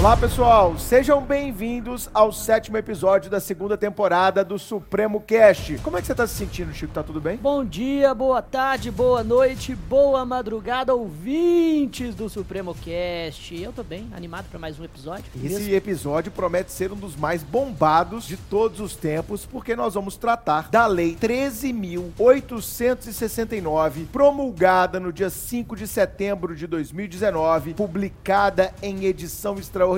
Olá pessoal, sejam bem-vindos ao sétimo episódio da segunda temporada do Supremo Cast. Como é que você tá se sentindo, Chico? Tá tudo bem? Bom dia, boa tarde, boa noite, boa madrugada, ouvintes do Supremo Cast. Eu tô bem, animado para mais um episódio. Esse Mesmo- episódio promete ser um dos mais bombados de todos os tempos, porque nós vamos tratar da Lei 13.869, promulgada no dia 5 de setembro de 2019, publicada em edição extraordinária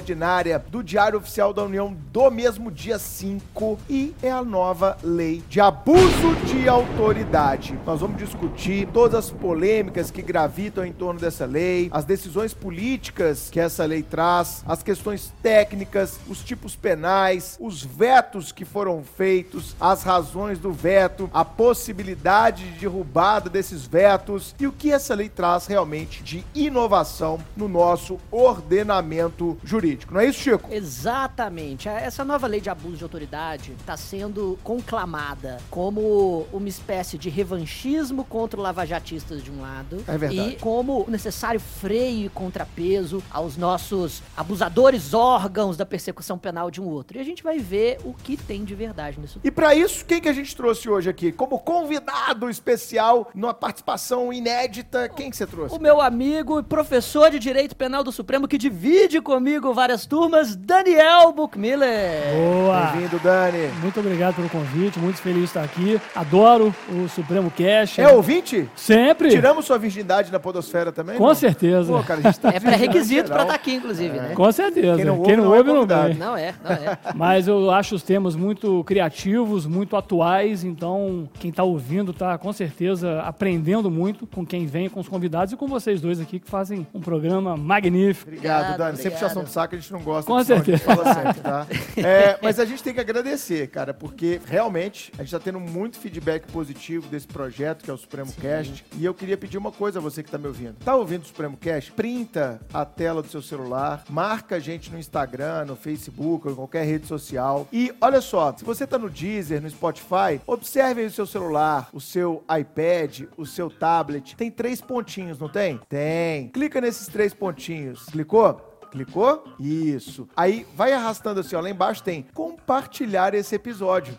do Diário Oficial da União do mesmo dia 5, e é a nova lei de abuso de autoridade. Nós vamos discutir todas as polêmicas que gravitam em torno dessa lei, as decisões políticas que essa lei traz, as questões técnicas, os tipos penais, os vetos que foram feitos, as razões do veto, a possibilidade de derrubada desses vetos e o que essa lei traz realmente de inovação no nosso ordenamento jurídico. Não é isso, Chico? Exatamente. Essa nova lei de abuso de autoridade está sendo conclamada como uma espécie de revanchismo contra lavajatistas de um lado É verdade. e como o necessário freio e contrapeso aos nossos abusadores órgãos da persecução penal de um outro. E a gente vai ver o que tem de verdade nisso. E para isso, quem que a gente trouxe hoje aqui? Como convidado especial, numa participação inédita, quem que você trouxe? O meu amigo e professor de Direito Penal do Supremo que divide comigo várias turmas, Daniel Buchmiller. Boa! Bem-vindo, Dani. Muito obrigado pelo convite, muito feliz de estar aqui. Adoro o Supremo Cash. É ouvinte? Sempre! Tiramos sua virgindade na podosfera também? Com não? certeza. Pô, cara, a gente tá É pré-requisito pra geral. estar aqui, inclusive, né? Com certeza. Quem não ouve, não é ouve não vem. Não é, não é. Mas eu acho os temas muito criativos, muito atuais, então quem tá ouvindo tá com certeza aprendendo muito com quem vem, com os convidados e com vocês dois aqui que fazem um programa magnífico. Obrigado, Obrigado, Dani. Sempre obrigado. puxação de saco a gente não gosta. Com certeza. fala sempre, tá? É, mas a gente tem que agradecer, cara, porque realmente a gente tá tendo muito feedback positivo desse projeto que é o Supremo Cast. E eu queria pedir uma coisa a você que tá me ouvindo. Tá ouvindo o Supremo Cast? Printa a tela do seu celular, marca a gente no Instagram, no Facebook ou em qualquer rede social. E olha só, se você tá no Deezer, no Spotify, observe aí o seu celular, o seu iPad, o seu tablet. Tem três pontinhos, não tem? Tem. Clica nesses três pontinhos. Clicou? Clicou? Isso. Aí vai arrastando assim, ó. Lá embaixo tem compartilhar esse episódio.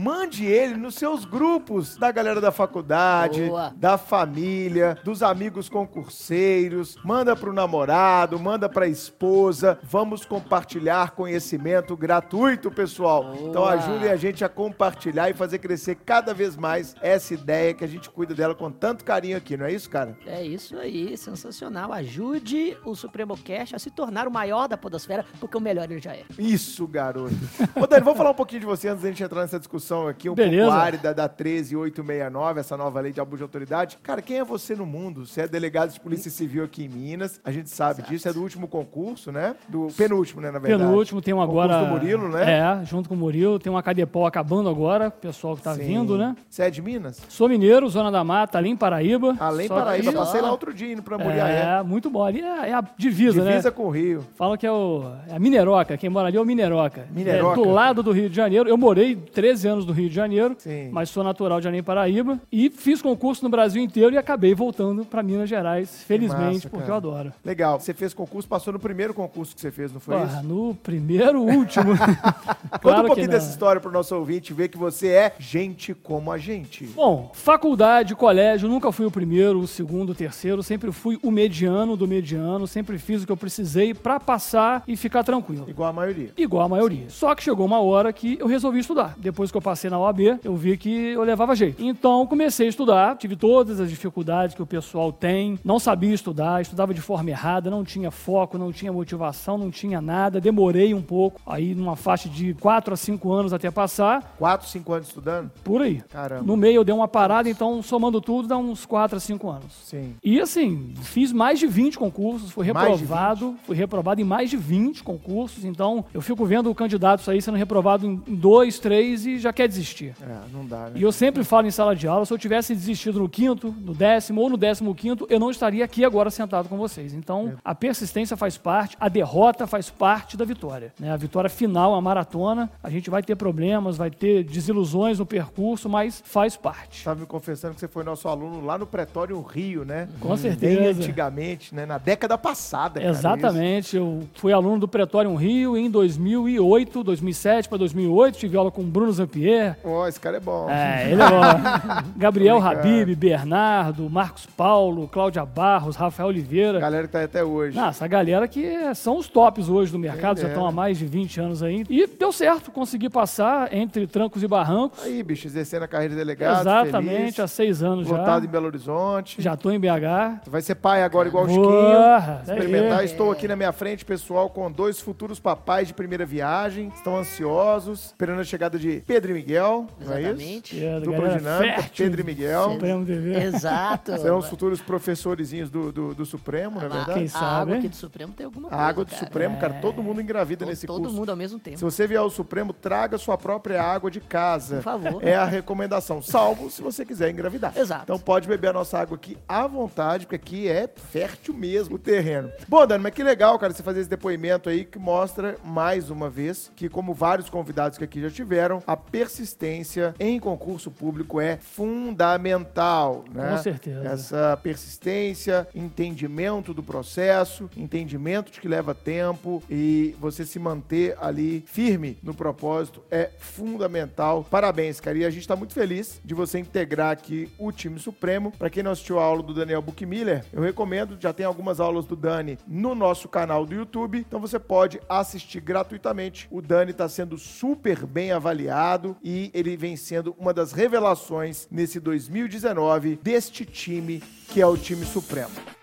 Mande ele nos seus grupos da galera da faculdade, Boa. da família, dos amigos concurseiros. Manda pro namorado, manda pra esposa. Vamos compartilhar conhecimento gratuito, pessoal. Então Boa. ajudem a gente a compartilhar e fazer crescer cada vez mais essa ideia que a gente cuida dela com tanto carinho aqui, não é isso, cara? É isso aí, sensacional. Ajude o Supremo Cast a se tornar o maior da podosfera, porque o melhor ele já é. Isso, garoto. Ô, Dani, vamos falar um pouquinho de você antes da gente entrar nessa discussão aqui, um Beleza. pouco árida da 13869, essa nova lei de abuso de autoridade. Cara, quem é você no mundo? Você é delegado de Polícia Civil aqui em Minas, a gente sabe disso, é do último concurso, né? Do penúltimo, né, na verdade. Penúltimo, tem um Concurso agora. do Murilo, né? É, junto com o Murilo. Tem uma Cadepol acabando agora, o pessoal que tá Sim. vindo, né? Você é de Minas? Sou mineiro, Zona da Mata, ali em Paraíba. Além Só Paraíba, que- passei lá outro dia indo pra Muriaé. É, muito bom. Ali é, é a divisa, Divisa né? com o Rio. Falam que é, o, é a Mineroca. Quem mora ali é o Mineroca. Mineroca. É do lado do Rio de Janeiro. Eu morei 13 anos no Rio de Janeiro, Sim. mas sou natural de Além Paraíba. E fiz concurso no Brasil inteiro e acabei voltando para Minas Gerais, felizmente, massa, porque cara. eu adoro. Legal. Você fez concurso, passou no primeiro concurso que você fez, não foi Pô, isso? no primeiro, último. Conta Claro um que pouquinho dessa história pro nosso ouvinte ver que você é gente como a gente. Bom, faculdade, colégio, nunca fui o primeiro, o segundo, o terceiro, sempre fui o mediano do mediano, sempre fiz o que eu precisei pra passar e ficar tranquilo. Igual a maioria. Igual a maioria. Só que chegou uma hora que eu resolvi estudar. Depois que eu passei na OAB, eu vi que eu levava jeito. Então comecei a estudar, tive todas as dificuldades que o pessoal tem, não sabia estudar, estudava de forma errada, não tinha foco, não tinha motivação, não tinha nada, demorei um pouco, aí numa faixa de 4 a 5 anos até passar, Quatro, cinco anos estudando? por aí. Caramba. No meio eu dei uma parada, então somando tudo dá uns 4 a 5 anos. Sim. E assim, fiz mais de 20 concursos, fui reprovado, fui reprovado em mais de 20 concursos, então eu fico vendo candidatos aí sendo reprovado em dois, três e já já quer desistir. É, não dá, né? E eu sempre falo em sala de aula, se eu tivesse desistido no quinto, no décimo ou no décimo quinto, eu não estaria aqui agora sentado com vocês. Então, a persistência faz parte, a derrota faz parte da vitória. né? A vitória final, a maratona, a gente vai ter problemas, vai ter desilusões no percurso, mas faz parte. Estava me confessando que você foi nosso aluno lá no Pretório Rio, né? Com Bem certeza. antigamente, né? Na década passada, cara, Exatamente, eu fui aluno do Pretório Rio em 2008, 2007 para 2008, tive aula com Bruno Zampier, Ó, esse cara é bom. É, ele é bom. Gabriel Tô. Habib, Bernardo, Marcos Paulo, Cláudia Barros, Rafael Oliveira. Galera que tá aí até hoje. Nossa, a galera que é- são os tops hoje do mercado, já dera. estão há mais de 20 anos aí. E deu certo, consegui passar entre trancos e barrancos. Aí, bicho, exercendo a carreira de delegado. Exatamente, feliz, há seis anos Votado em já. Belo Horizonte. Já estou em BH. Você vai ser pai agora igual o Chiquinho. é Experimentar. aí. Estou aqui na minha frente, pessoal, com dois futuros papais de primeira viagem. Estão ansiosos, esperando a chegada de Pedro e Miguel. Não é isso? Exatamente. Que é da Dupla galera dinâmica, fértil. Pedro e Miguel. Supremo TV. Exato. Serão os futuros professorizinhos do, do, do Supremo, não é A- verdade? Quem a sabe, água hein? aqui do Supremo tem alguma A coisa, água do cara. Supremo, cara, todo mundo engravida Todo, nesse todo curso. mundo ao mesmo tempo. Se você vier ao Supremo, traga sua própria água de casa. Por favor. É a recomendação. Salvo se você quiser engravidar. Exato. Então pode beber a nossa água aqui à vontade, porque aqui é fértil mesmo o terreno. Bom, Dani, mas que legal, cara, você fazer esse depoimento aí que mostra mais uma vez que, como vários convidados que aqui já tiveram, a persistência em concurso público é fundamental. Né? Com certeza. Essa persistência, entendimento do processo, entendimento de que leva tempo e você se manter ali firme no propósito é fundamental. Parabéns, cara. E a gente está muito feliz de você integrar aqui o time supremo. Para quem não assistiu a aula do Daniel Buchmiller, eu recomendo, já tem algumas aulas do Dani no nosso canal do YouTube, então você pode assistir gratuitamente. O Dani está sendo super bem avaliado e ele vem sendo uma das revelações nesse 2019 deste time que é o time supremo.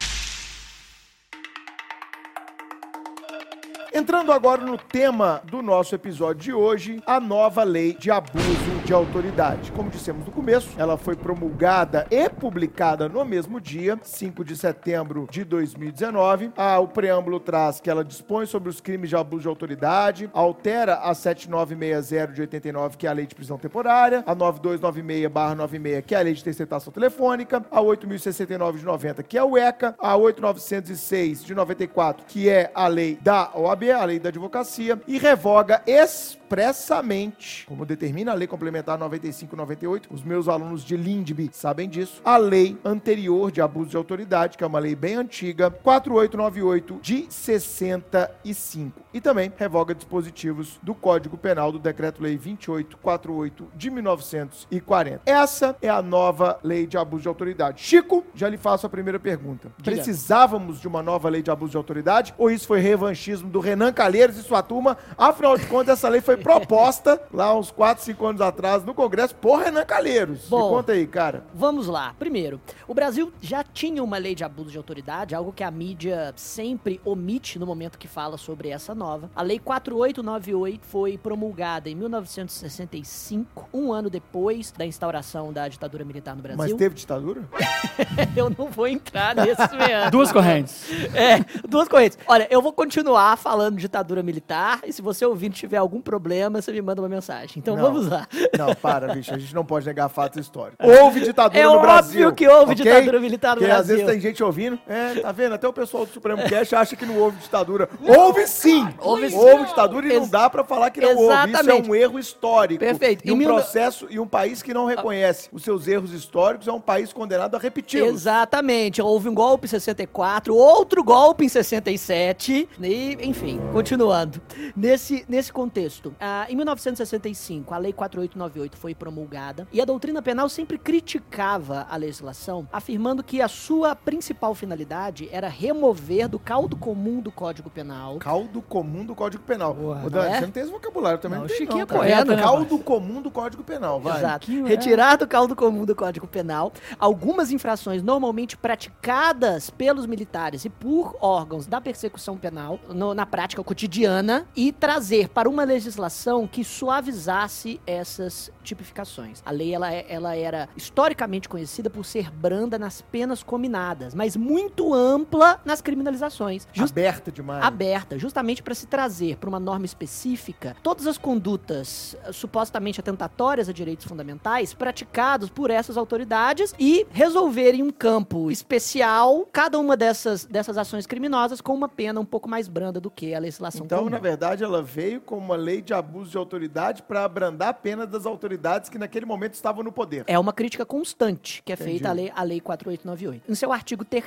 Entrando agora no tema do nosso episódio de hoje, a nova lei de abuso de autoridade. Como dissemos no começo, ela foi promulgada e publicada no mesmo dia, 5 de setembro de 2019. Ah, o preâmbulo traz que ela dispõe sobre os crimes de abuso de autoridade, altera a 7960 de 89, que é a lei de prisão temporária, a 9296/96, que é a lei de interceptação telefônica, a 8069 de 90, que é o ECA, a 8906 de 94, que é a lei da OAB, a lei da advocacia, e revoga expressamente, como determina a lei complementar 9598, os meus alunos de Lindby sabem disso, a lei anterior de abuso de autoridade, que é uma lei bem antiga, 4898 de 65. E também revoga dispositivos do Código Penal do Decreto-Lei 2848 de 1940. Essa é a nova lei de abuso de autoridade. Chico, já lhe faço a primeira pergunta. Precisávamos de uma nova lei de abuso de autoridade ou isso foi revanchismo do Renan Calheiros e sua turma? Afinal de contas, essa lei foi proposta lá uns 4, 5 anos atrás no Congresso por Renan Calheiros. Bom. Me conta aí, cara. Vamos lá. Primeiro, o Brasil já tinha uma lei de abuso de autoridade, algo que a mídia sempre omite no momento que fala sobre essa nova. A Lei 4898 foi promulgada em 1965, um ano depois da instauração da ditadura militar no Mas Brasil. teve ditadura? Eu não vou entrar nesse meandro. Duas correntes. É, duas correntes. Olha, eu vou continuar falando ditadura militar e se você ouvinte tiver algum problema, você me manda uma mensagem. Então Não. vamos lá. Não, para, bicho. A gente não pode negar fatos históricos. Houve ditadura É no Brasil. óbvio que houve ok? ditadura militar no Porque às Brasil. vezes tem gente ouvindo. É, tá vendo? Até o pessoal do Supremo Cast acha que não houve ditadura. houve sim! Houve sim. Houve ditadura e não dá pra falar que não houve. Isso é Exatamente. um erro histórico. Perfeito. E um mil- processo e um país que não reconhece os seus erros históricos é um país condenado a repeti-los. Exatamente. Houve um golpe em 64, outro golpe em 67, e, enfim, continuando. Nesse, nesse contexto, ah, em 1965, a Lei 4898 foi promulgada e a doutrina penal sempre criticava a legislação, afirmando que a sua principal finalidade era remover do caldo comum do Código Penal Caldo comum do Código Penal. Porra, Ô, não é? você não tem esse vocabulário também. Não, Não, tem, Chiquinho não, é né, Caldo comum do Código Penal, vai. Exato. Que é. Retirar do caldo comum do Código Penal algumas infrações normalmente praticadas pelos militares e por órgãos da persecução penal no- na prática cotidiana e trazer para uma legislação que suavizasse essas tipificações. A lei ela, é- ela era historicamente conhecida por ser branda nas penas cominadas, mas muito ampla nas criminalizações. Just- Aberta demais. aberta, justamente para se trazer para uma norma específica todas as condutas eh, supostamente atentatórias a direitos fundamentais praticados por essas autoridades e resolver em um campo especial cada uma dessas, dessas ações criminosas com uma pena um pouco mais branda do que a legislação Então, comum. na verdade, ela veio com uma lei de abuso de autoridade para abrandar a pena das autoridades que naquele momento estavam no poder. É uma crítica constante que é Entendi. feita à lei, à lei 4898. Em seu artigo 3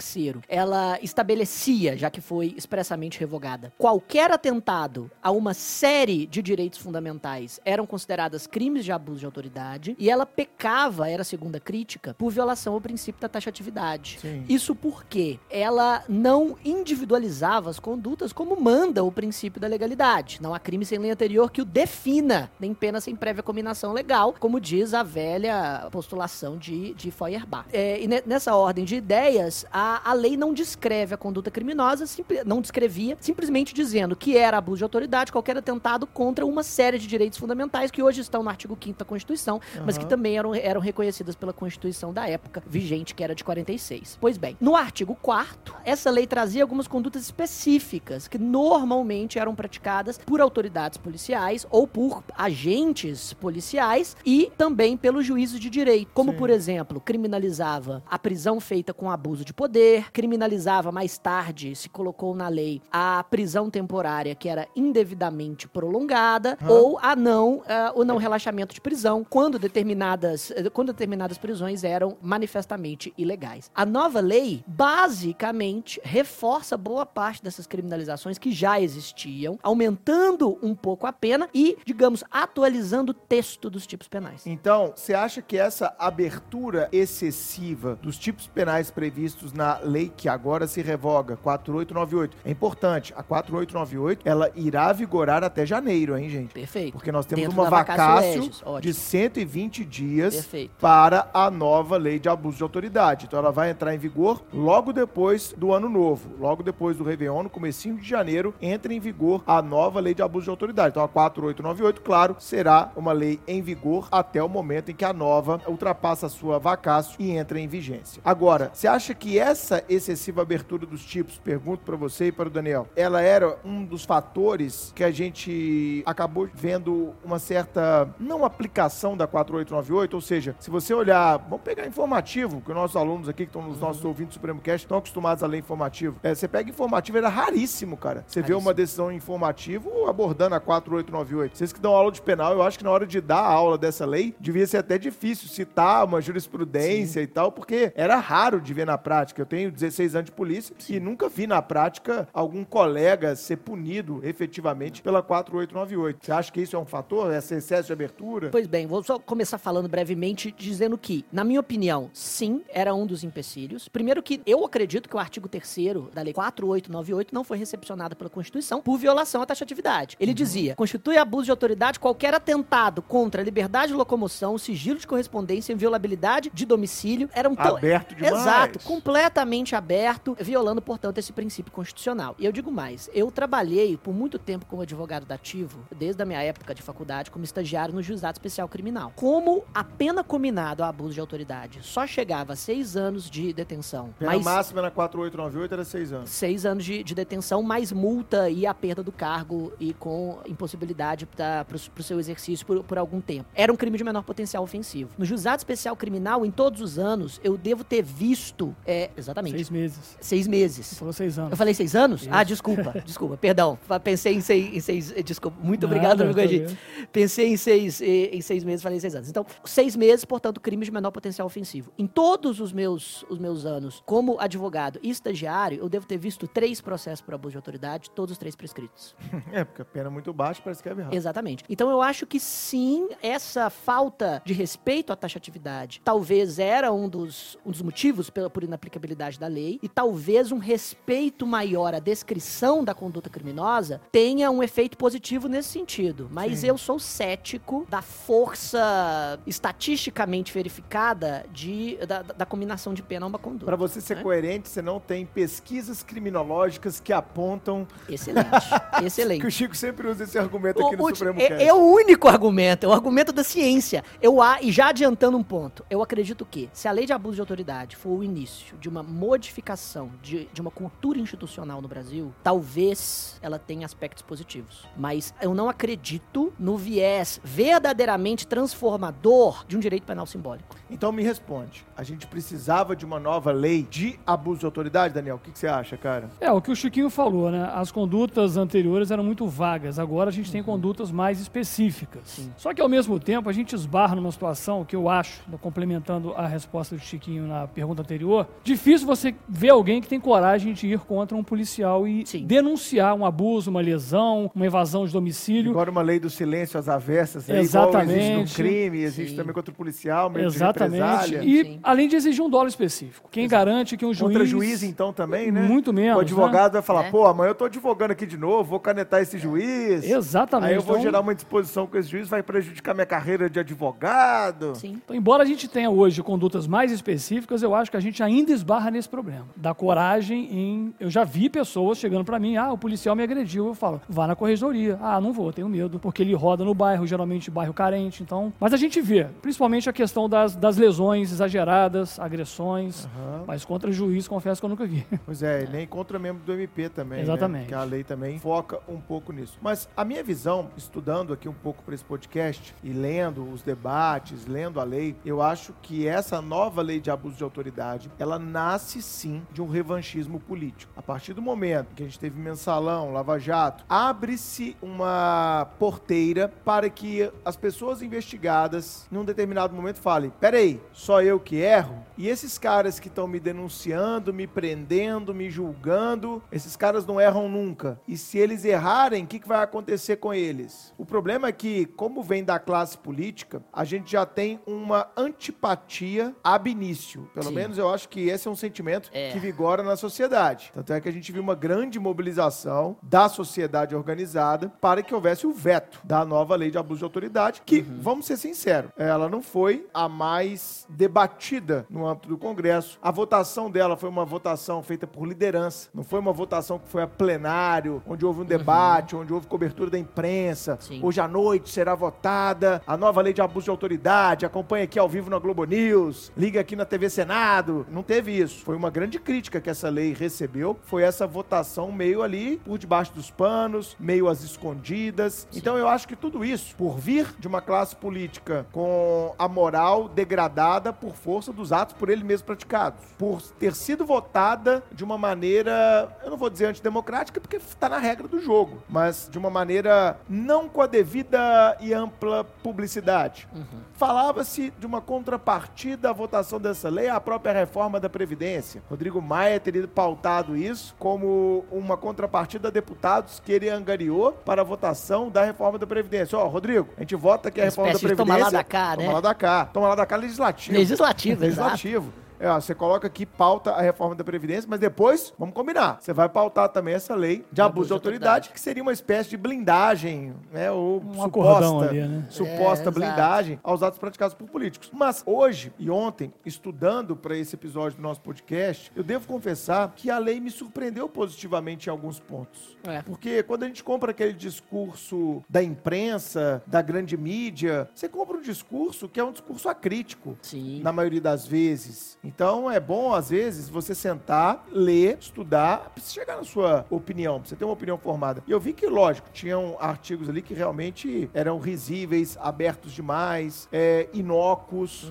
ela estabelecia, já que foi expressamente revogada, qualquer atentado a uma série de direitos fundamentais eram consideradas crimes de abuso de autoridade e ela pecava, era a segunda crítica, por violação ao princípio da taxatividade. Sim. Isso porque ela não individualizava as condutas como manda o princípio da legalidade. Não há crime sem lei anterior que o defina, nem pena sem prévia combinação legal, como diz a velha postulação de, de Feuerbach. É, e ne- nessa ordem de ideias, a, a lei não descreve a conduta criminosa, não descrevia, simplesmente dizendo que era abuso de autoridade qualquer atentado contra uma série de direitos fundamentais que hoje estão no artigo 5 da Constituição, mas que também eram, eram reconhecidas pela Constituição da época vigente, que era de 46. Pois bem, no artigo 4 essa lei trazia algumas condutas específicas que normalmente eram praticadas por autoridades policiais ou por agentes policiais e também pelos juízes de direito, como Sim. por exemplo, criminalizava a prisão feita com abuso de poder, criminalizava mais tarde, se colocou na lei, a prisão temporária que era indevidamente prolongada ou a não, ah, o não relaxamento de prisão quando determinadas, eh, quando determinadas prisões eram manifestamente ilegais. A nova lei basicamente reforça boa parte dessas criminalizações que já existiam, aumentando um pouco a pena e, digamos, atualizando o texto dos tipos penais. Então, você acha que essa abertura excessiva dos tipos penais previstos na lei que agora se revoga, 4898, é importante. A 4898, ela irá vigorar até janeiro, hein, gente? Perfeito. Porque nós temos Dentro uma vacácio de 120 dias Perfeito. para a nova lei de abuso de autoridade. Então ela vai entrar em vigor logo depois do ano novo, logo depois do Réveillon, no comecinho de janeiro, entra em vigor a nova lei de abuso de autoridade. Então a 4898, claro, será uma lei em vigor até o momento em que a nova ultrapassa a sua vacácio e entra em vigência. Agora, você acha que essa excessiva abertura dos tipos, pergunto para você e para o Daniel, ela era um dos fatores que a gente acabou vendo uma certa não aplicação da 4898, ou seja, se você olhar, vamos pegar informativo, que os nossos alunos aqui que estão nos nossos ouvintes do Supremo Cast estão acostumados a ler informativo. É, você pega informativo, era raríssimo, cara. Você vê Raríssimo. uma decisão informativo abordando a 4898. Vocês que dão aula de penal, eu acho que na hora de dar a aula dessa lei, devia ser até difícil citar uma jurisprudência e tal, porque era raro de ver na prática. Eu tenho 16 anos de polícia e nunca vi na prática algum colega ser punido efetivamente pela 4898. Você acha que isso é um fator? Esse excesso de abertura? Pois bem, vou só começar falando brevemente, dizendo que, na minha opinião, sim, era um dos empecilhos. Primeiro que eu acredito que o artigo 3 da Lei 4898 não foi recepcionado pela Constituição por violação à taxatividade. Ele dizia, constitui abuso de autoridade qualquer atentado contra a liberdade de locomoção, sigilo de correspondência, inviolabilidade de domicílio. Era um to- Aberto demais. Exato, completamente aberto, violando, portanto, esse princípio constitucional. E eu digo mais, eu trabalhei por muito tempo como advogado dativo, desde a minha época de faculdade, como estagiário no Juizado Especial Criminal. Como a pena combinada ao abuso de autoridade só chegava a seis anos de detenção, Pena mas máxima na 4898 era 6 anos. seis anos de, de detenção, mais multa e a perda do cargo e com impossibilidade para o seu exercício por, por algum tempo. Era um crime de menor potencial ofensivo. No Juizado Especial Criminal, em todos os anos, eu devo ter visto... É, exatamente. Seis meses. Seis meses. Você falou seis anos. Eu falei seis anos? Isso. Ah, desculpa, desculpa, perdão. Pensei em seis, em seis eh, desculpa. Muito Nada, obrigado, amigo Edi. Pensei em seis, eh, em seis meses, falei seis anos. Então, seis meses, portanto, crimes de menor potencial ofensivo. Em todos os meus, os meus anos como advogado e estagiário, eu devo ter visto três processos por abuso de autoridade, todos os três prescritos. É, porque a pena é muito baixa, parece que é errado. Exatamente. Então eu acho que sim, essa falta de respeito à taxatividade talvez era um dos, um dos motivos pela, por inaplicabilidade da lei, e talvez um respeito maior à descrição da conduta criminosa tenha um efeito positivo nesse sentido. Mas Sim. eu sou cético da força estatisticamente verificada de, da, da combinação de pena a uma conduta. Pra você ser né? coerente, você não tem pesquisas criminológicas que apontam Excelente. Excelente. que o Chico sempre usa esse argumento aqui no O- o- Supremo é, é o único argumento, é o argumento dentro da ciência. Eu a e já adiantando um ponto, eu acredito que se a lei de abuso de autoridade for o início de uma modificação de, de uma cultura institucional no Brasil, talvez ela tenha aspectos positivos. Mas eu não acredito no viés verdadeiramente transformador de um direito penal simbólico. Então me responde. A gente precisava de uma nova lei de abuso de autoridade, Daniel? O que, que você acha, cara? É, o que o Chiquinho falou, né? As condutas anteriores eram muito vagas. Agora a gente tem condutas mais específicas. Sim. Só que ao mesmo tempo a gente esbarra numa situação que eu acho, complementando a resposta do Chiquinho na pergunta anterior, difícil você ver alguém que tem coragem de ir contra um policial e Sim. denunciar um abuso, uma lesão, uma evasão de domicílio. Agora uma lei do silêncio às avessas, aí, igual existe no Exatamente. crime, existe Sim. também contra o policial, meio Exatamente. E Sim. além de exigir um dólar específico. Quem garante que um juiz. Contra juiz, então, também, né? Muito menos, O advogado vai falar, É. pô, amanhã eu tô advogando aqui de novo, vou canetar esse juiz. Exatamente. Aí eu vou Então- gerar uma disposição com esse juiz, vai prejudicar minha carreira de advogado. Sim. Então, embora a gente tenha hoje condutas mais específicas, eu acho que a gente ainda esbarra nesse problema. Da coragem em. Eu já vi pessoas chegando pra mim, ah, o policial me agrediu. Eu falo, vá na corregedoria. Ah, não vou, tenho medo. Porque ele roda no bairro, geralmente bairro carente. Então. Mas a gente vê, principalmente a questão das, das lesões exageradas, agressões. Mas contra juiz, confesso que eu nunca vi. Pois é, e nem contra membro do MP também. Exatamente. Né? Que a lei também foca um pouco nisso. Mas a minha visão, estudando aqui um pouco para esse podcast e lendo os debates, lendo a lei, eu acho que essa nova lei de abuso de autoridade, ela nasce sim de um revanchismo político. A partir do momento que a gente teve mensalão, Lava Jato, abre-se uma porteira para que as pessoas investigadas, num determinado momento, falem: peraí, só eu que erro? E esses caras que estão me denunciando, me prendendo, me julgando, esses caras não erram nunca. E se eles errarem, o que, que vai acontecer com eles? O problema é que, como vem da classe política, a gente já tem uma antipatia ab início. Pelo Sim. menos eu acho que esse é um sentimento É. que vigora na sociedade. Tanto é que a gente viu uma grande mobilização da sociedade organizada para que houvesse o veto da nova lei de abuso de autoridade, que, vamos ser sinceros, ela não foi a mais debatida no âmbito do Congresso. A votação dela foi uma votação feita por liderança, não foi uma votação que foi a plenário, onde houve um debate, onde houve cobertura da imprensa. Sim. Hoje à noite será votada a nova lei de abuso de autoridade. Acompanhe aqui ao vivo na Globo News, liga aqui na TV Senado. Não teve isso. Foi uma grande crítica que essa lei recebeu. Foi essa votação meio ali por debaixo dos panos, meio às escondidas. Então eu acho que tudo isso, por vir de uma classe política com a moral degradada por força dos atos por ele mesmo praticados, por ter sido votada de uma maneira, eu não vou dizer antidemocrática, porque está na regra do jogo, mas de uma maneira não com a devida e ampla publicidade. Falava-se de uma contrapartida à votação dessa lei à própria reforma da Previdência. Rodrigo Maia teria pautado isso como uma contrapartida a deputados que ele angariou para a votação da reforma da Previdência. Ó, Rodrigo, a gente vota que a reforma da Previdência... toma lá da cá, né? Toma lá da cá. Toma lá da cá. Legislativo, exato. Legislativo. É, ó, você coloca aqui, pauta a reforma da Previdência, mas depois, vamos combinar, você vai pautar também essa lei de abuso de autoridade, que seria uma espécie de blindagem, né, ou Um suposta, ali, né? suposta É, exato. blindagem aos atos praticados por políticos. Mas hoje e ontem, estudando para esse episódio do nosso podcast, eu devo confessar que a lei me surpreendeu positivamente em alguns pontos. É. Porque quando a gente compra aquele discurso da imprensa, da grande mídia, você compra um discurso que é um discurso acrítico Sim. na maioria das vezes. Então é bom, às vezes, você sentar, ler, estudar, pra você chegar na sua opinião, pra você ter uma opinião formada. E eu vi que, lógico, tinham artigos ali que realmente eram risíveis, abertos demais, é, inócuos.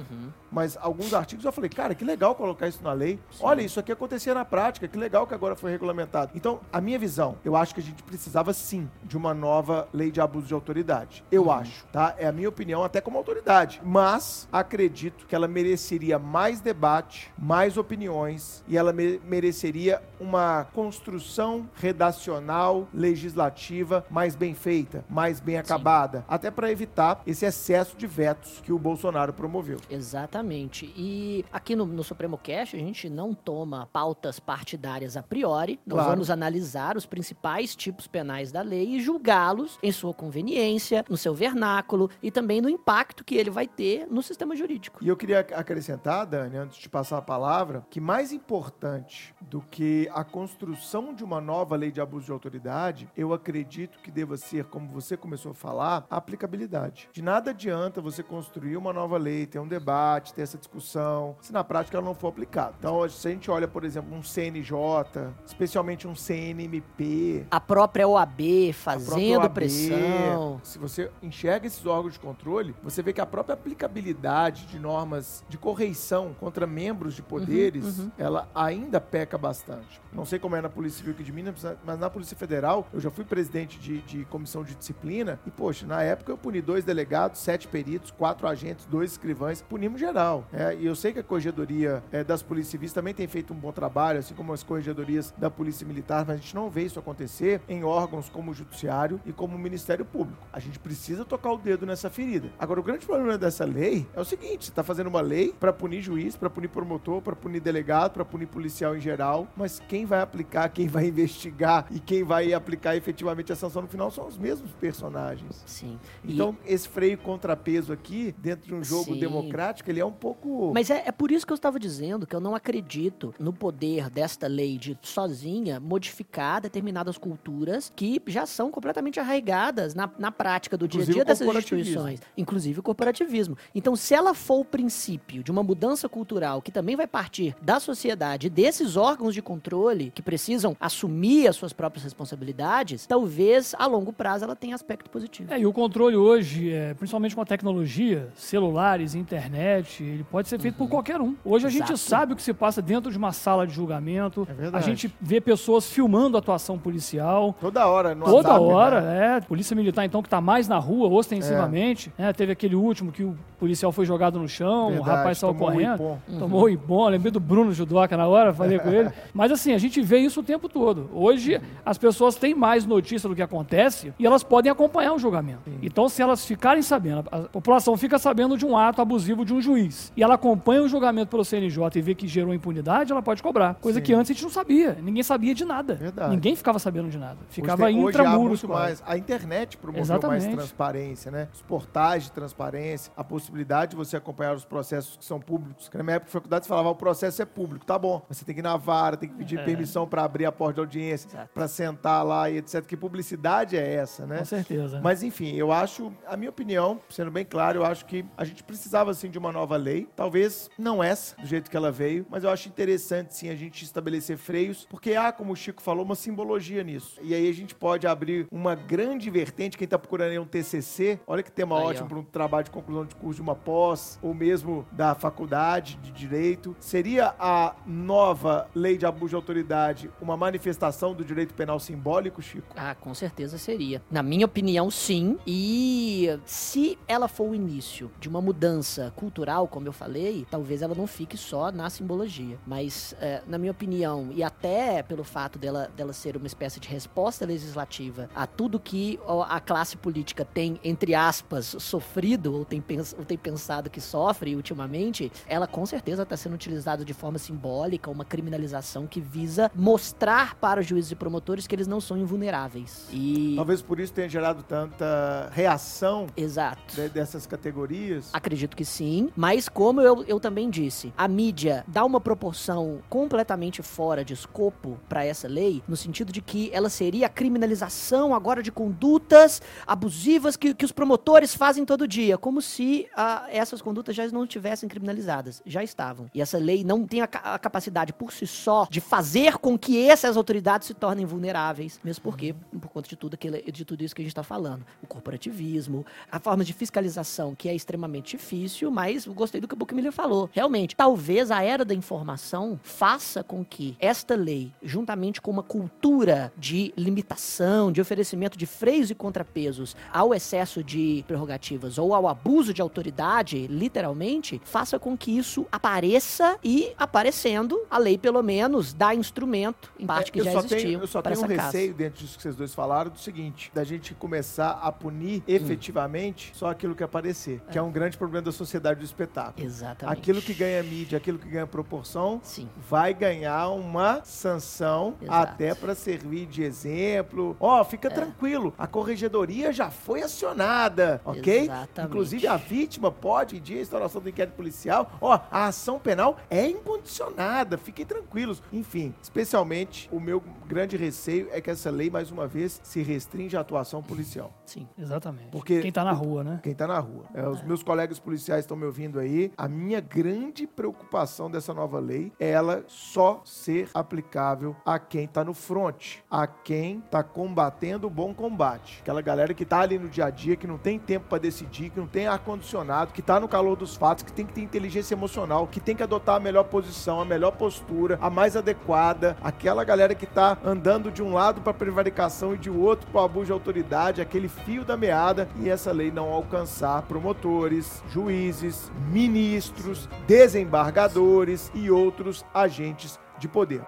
Mas alguns artigos eu falei, cara, que legal colocar isso na lei. Olha, isso aqui acontecia na prática, que legal que agora foi regulamentado. Então, a minha visão, eu acho que a gente precisava sim de uma nova lei de abuso de autoridade. Eu acho, tá? É a minha opinião, até como autoridade. Mas acredito que ela mereceria mais debate, mais opiniões e ela me- mereceria uma construção redacional, legislativa mais bem feita, mais bem acabada, até para evitar esse excesso de vetos que o Bolsonaro promoveu. Exatamente. E aqui no, no Supremo Cast a gente não toma pautas partidárias a priori. Nós Claro. vamos analisar os principais tipos penais da lei e julgá-los em sua conveniência, no seu vernáculo e também no impacto que ele vai ter no sistema jurídico. E eu queria ac- acrescentar, Dani, antes de passar a palavra, que mais importante do que a construção de uma nova lei de abuso de autoridade, eu acredito que deva ser, como você começou a falar, a aplicabilidade. De nada adianta você construir uma nova lei, ter um debate, ter essa discussão, se na prática ela não for aplicada. Então, se a gente olha, por exemplo, um CNJ, especialmente um CNMP, A própria OAB fazendo OAB, pressão. Se você enxerga esses órgãos de controle, você vê que a própria aplicabilidade de normas de correição contra membros de poderes, uhum. ela ainda peca bastante. Não sei como é na Polícia Civil aqui de Minas, mas na Polícia Federal, eu já fui presidente de, de comissão de disciplina e, poxa, na época eu puni dois delegados, sete peritos, quatro agentes, dois escrivães, punimos geral. É, e eu sei que a corregedoria é, das polícias civis também tem feito um bom trabalho, assim como as corregedorias da Polícia Militar, mas a gente não vê isso acontecer em órgãos como o Judiciário e como o Ministério Público. A gente precisa tocar o dedo nessa ferida. Agora, o grande problema dessa lei é o seguinte: você está fazendo uma lei para punir juiz, para punir promotor, para punir delegado, para punir policial em geral, mas quem vai aplicar, quem vai investigar e quem vai aplicar efetivamente a sanção no final são os mesmos personagens. Sim. E- Então, esse freio contrapeso aqui, dentro de um jogo Sim. democrático, ele é um pouco. Mas é, é por isso que eu estava dizendo que eu não acredito no poder desta lei de sozinha modificar determinadas culturas que já são completamente arraigadas na, na prática do dia a dia dessas instituições, inclusive o corporativismo. Então, se ela for o princípio de uma mudança cultural que também vai partir da sociedade, desses órgãos de controle que precisam assumir as suas próprias responsabilidades, talvez a longo prazo ela tenha aspecto positivo. É, e o controle hoje, é, principalmente com a tecnologia, celulares, internet, ele pode ser feito por qualquer um. Hoje a gente Exato. sabe o que se passa dentro de uma sala de julgamento. É a verdade. gente vê pessoas filmando a atuação policial. Toda hora, no Toda WhatsApp, hora, né? é. Polícia Militar, então, que tá mais na rua, ostensivamente. né? Teve aquele último que o policial foi jogado no chão, o Verdade, rapaz saiu um correndo. ipom. Tomou o ibom, lembrei do Bruno Judoca na hora, falei com ele. Mas assim, a gente vê isso o tempo todo. Hoje, as pessoas têm mais notícia do que acontece e elas podem acompanhar o julgamento. Então, se elas ficarem sabendo, a população fica sabendo de um ato abusivo de um juiz e ela acompanha o julgamento pelo CNJ e vê que gerou impunidade, ela pode cobrar. Coisa Sim. que antes a gente não sabia. Ninguém sabia de nada. Verdade. Ninguém ficava sabendo de nada. Hoje Ficava tem- hoje há intramuros. quase. mais. A internet promoveu Exatamente. mais transparência, né? Os portais de transparência, a possibilidade de você acompanhar os processos que são públicos. Na minha época de faculdade você falava, o processo é público, tá bom. Mas você tem que ir na vara, tem que pedir permissão para abrir a porta de audiência, para sentar lá e etc. Que publicidade é essa, né? Com certeza. Mas enfim, eu acho, a minha opinião, sendo bem claro, eu acho que a gente precisava sim de uma nova lei. Talvez não essa, do jeito que ela veio, mas eu acho interessante sim a gente estabelecer freios, porque há, como o Chico falou, uma simbologia nisso. E aí a gente pode abrir uma grande vertente, quem tá procurando aí um TCC, olha que tema Aí, ótimo para um trabalho de conclusão de curso de uma pós, ou mesmo da faculdade de direito. Seria a nova lei de abuso de autoridade uma manifestação do direito penal simbólico, Chico? Ah, com certeza seria. Na minha opinião, sim. E se ela for o início de uma mudança cultural, como eu falei, talvez ela não fique só na simbologia. Mas, é, na minha opinião, e até pelo fato dela, dela ser uma espécie de resposta legislativa a tudo que a classe política tem, entre aspas, sofrido ou tem, pens- ou tem pensado que sofre ultimamente, ela com certeza está sendo utilizada de forma simbólica, uma criminalização que visa mostrar para os juízes e promotores que eles não são invulneráveis. E. Talvez por isso tenha gerado tanta reação Exato. de- dessas categorias. Acredito que sim, mas como eu, eu também disse, a mídia dá uma proporção completamente fora de escopo para essa lei, no sentido de que ela seria a criminalização agora de condutas abusivas que, que os promotores fazem todo dia, como se ah, essas condutas já não estivessem criminalizadas, já estavam. E essa lei não tem a, a capacidade por si só de fazer com que essas autoridades se tornem vulneráveis, mesmo porque, por conta de tudo, aquilo, de tudo isso que a gente está falando, o corporativismo, a forma de fiscalização que é extremamente difícil, mas gostei do que o Buckmiller falou. Realmente, talvez a era da informação faça com que esta lei, juntamente com uma cultura de limitação, de oferecimento de freios e contrapesos ao excesso de prerrogativas ou ao abuso de autoridade, literalmente, faça com que isso apareça e, aparecendo, a lei pelo menos dá instrumento, em parte que É, eu já só existia. tenho, eu só tenho um receio dentro disso que vocês dois falaram do seguinte, da gente começar a punir Hum. efetivamente só aquilo que aparecer, que é um grande problema da sociedade do espetáculo. Exatamente. Aquilo que ganha mídia, aquilo que ganha proporção, Sim. vai ganhar uma sanção Exato. até para servir de exemplo. Ó, fica É. tranquilo, a corregedoria já foi acionada, ok? Exatamente. Inclusive a vítima pode pedir a instauração do inquérito policial. Ó, a ação penal é incondicionada, fiquem tranquilos. Enfim, especialmente o meu grande receio é que essa lei, mais uma vez, se restringe à atuação policial. Sim. Exatamente. Porque- Quem tá na rua, né? Quem tá na rua. É, os meus colegas policiais estão me ouvindo aí. A minha grande preocupação dessa nova lei é ela só ser aplicável a quem tá no front, a quem tá combatendo o bom combate. Aquela galera que tá ali no dia a dia, que não tem tempo pra decidir, que não tem ar-condicionado, que tá no calor dos fatos, que tem que ter inteligência emocional, que tem que adotar a melhor posição, a melhor postura, a mais adequada. Aquela galera que tá andando de um lado pra prevaricação e de outro pro abuso de autoridade, aquele fio da meada, e essa lei não alcançar promotores, juízes, ministros, desembargadores e outros agentes de poder.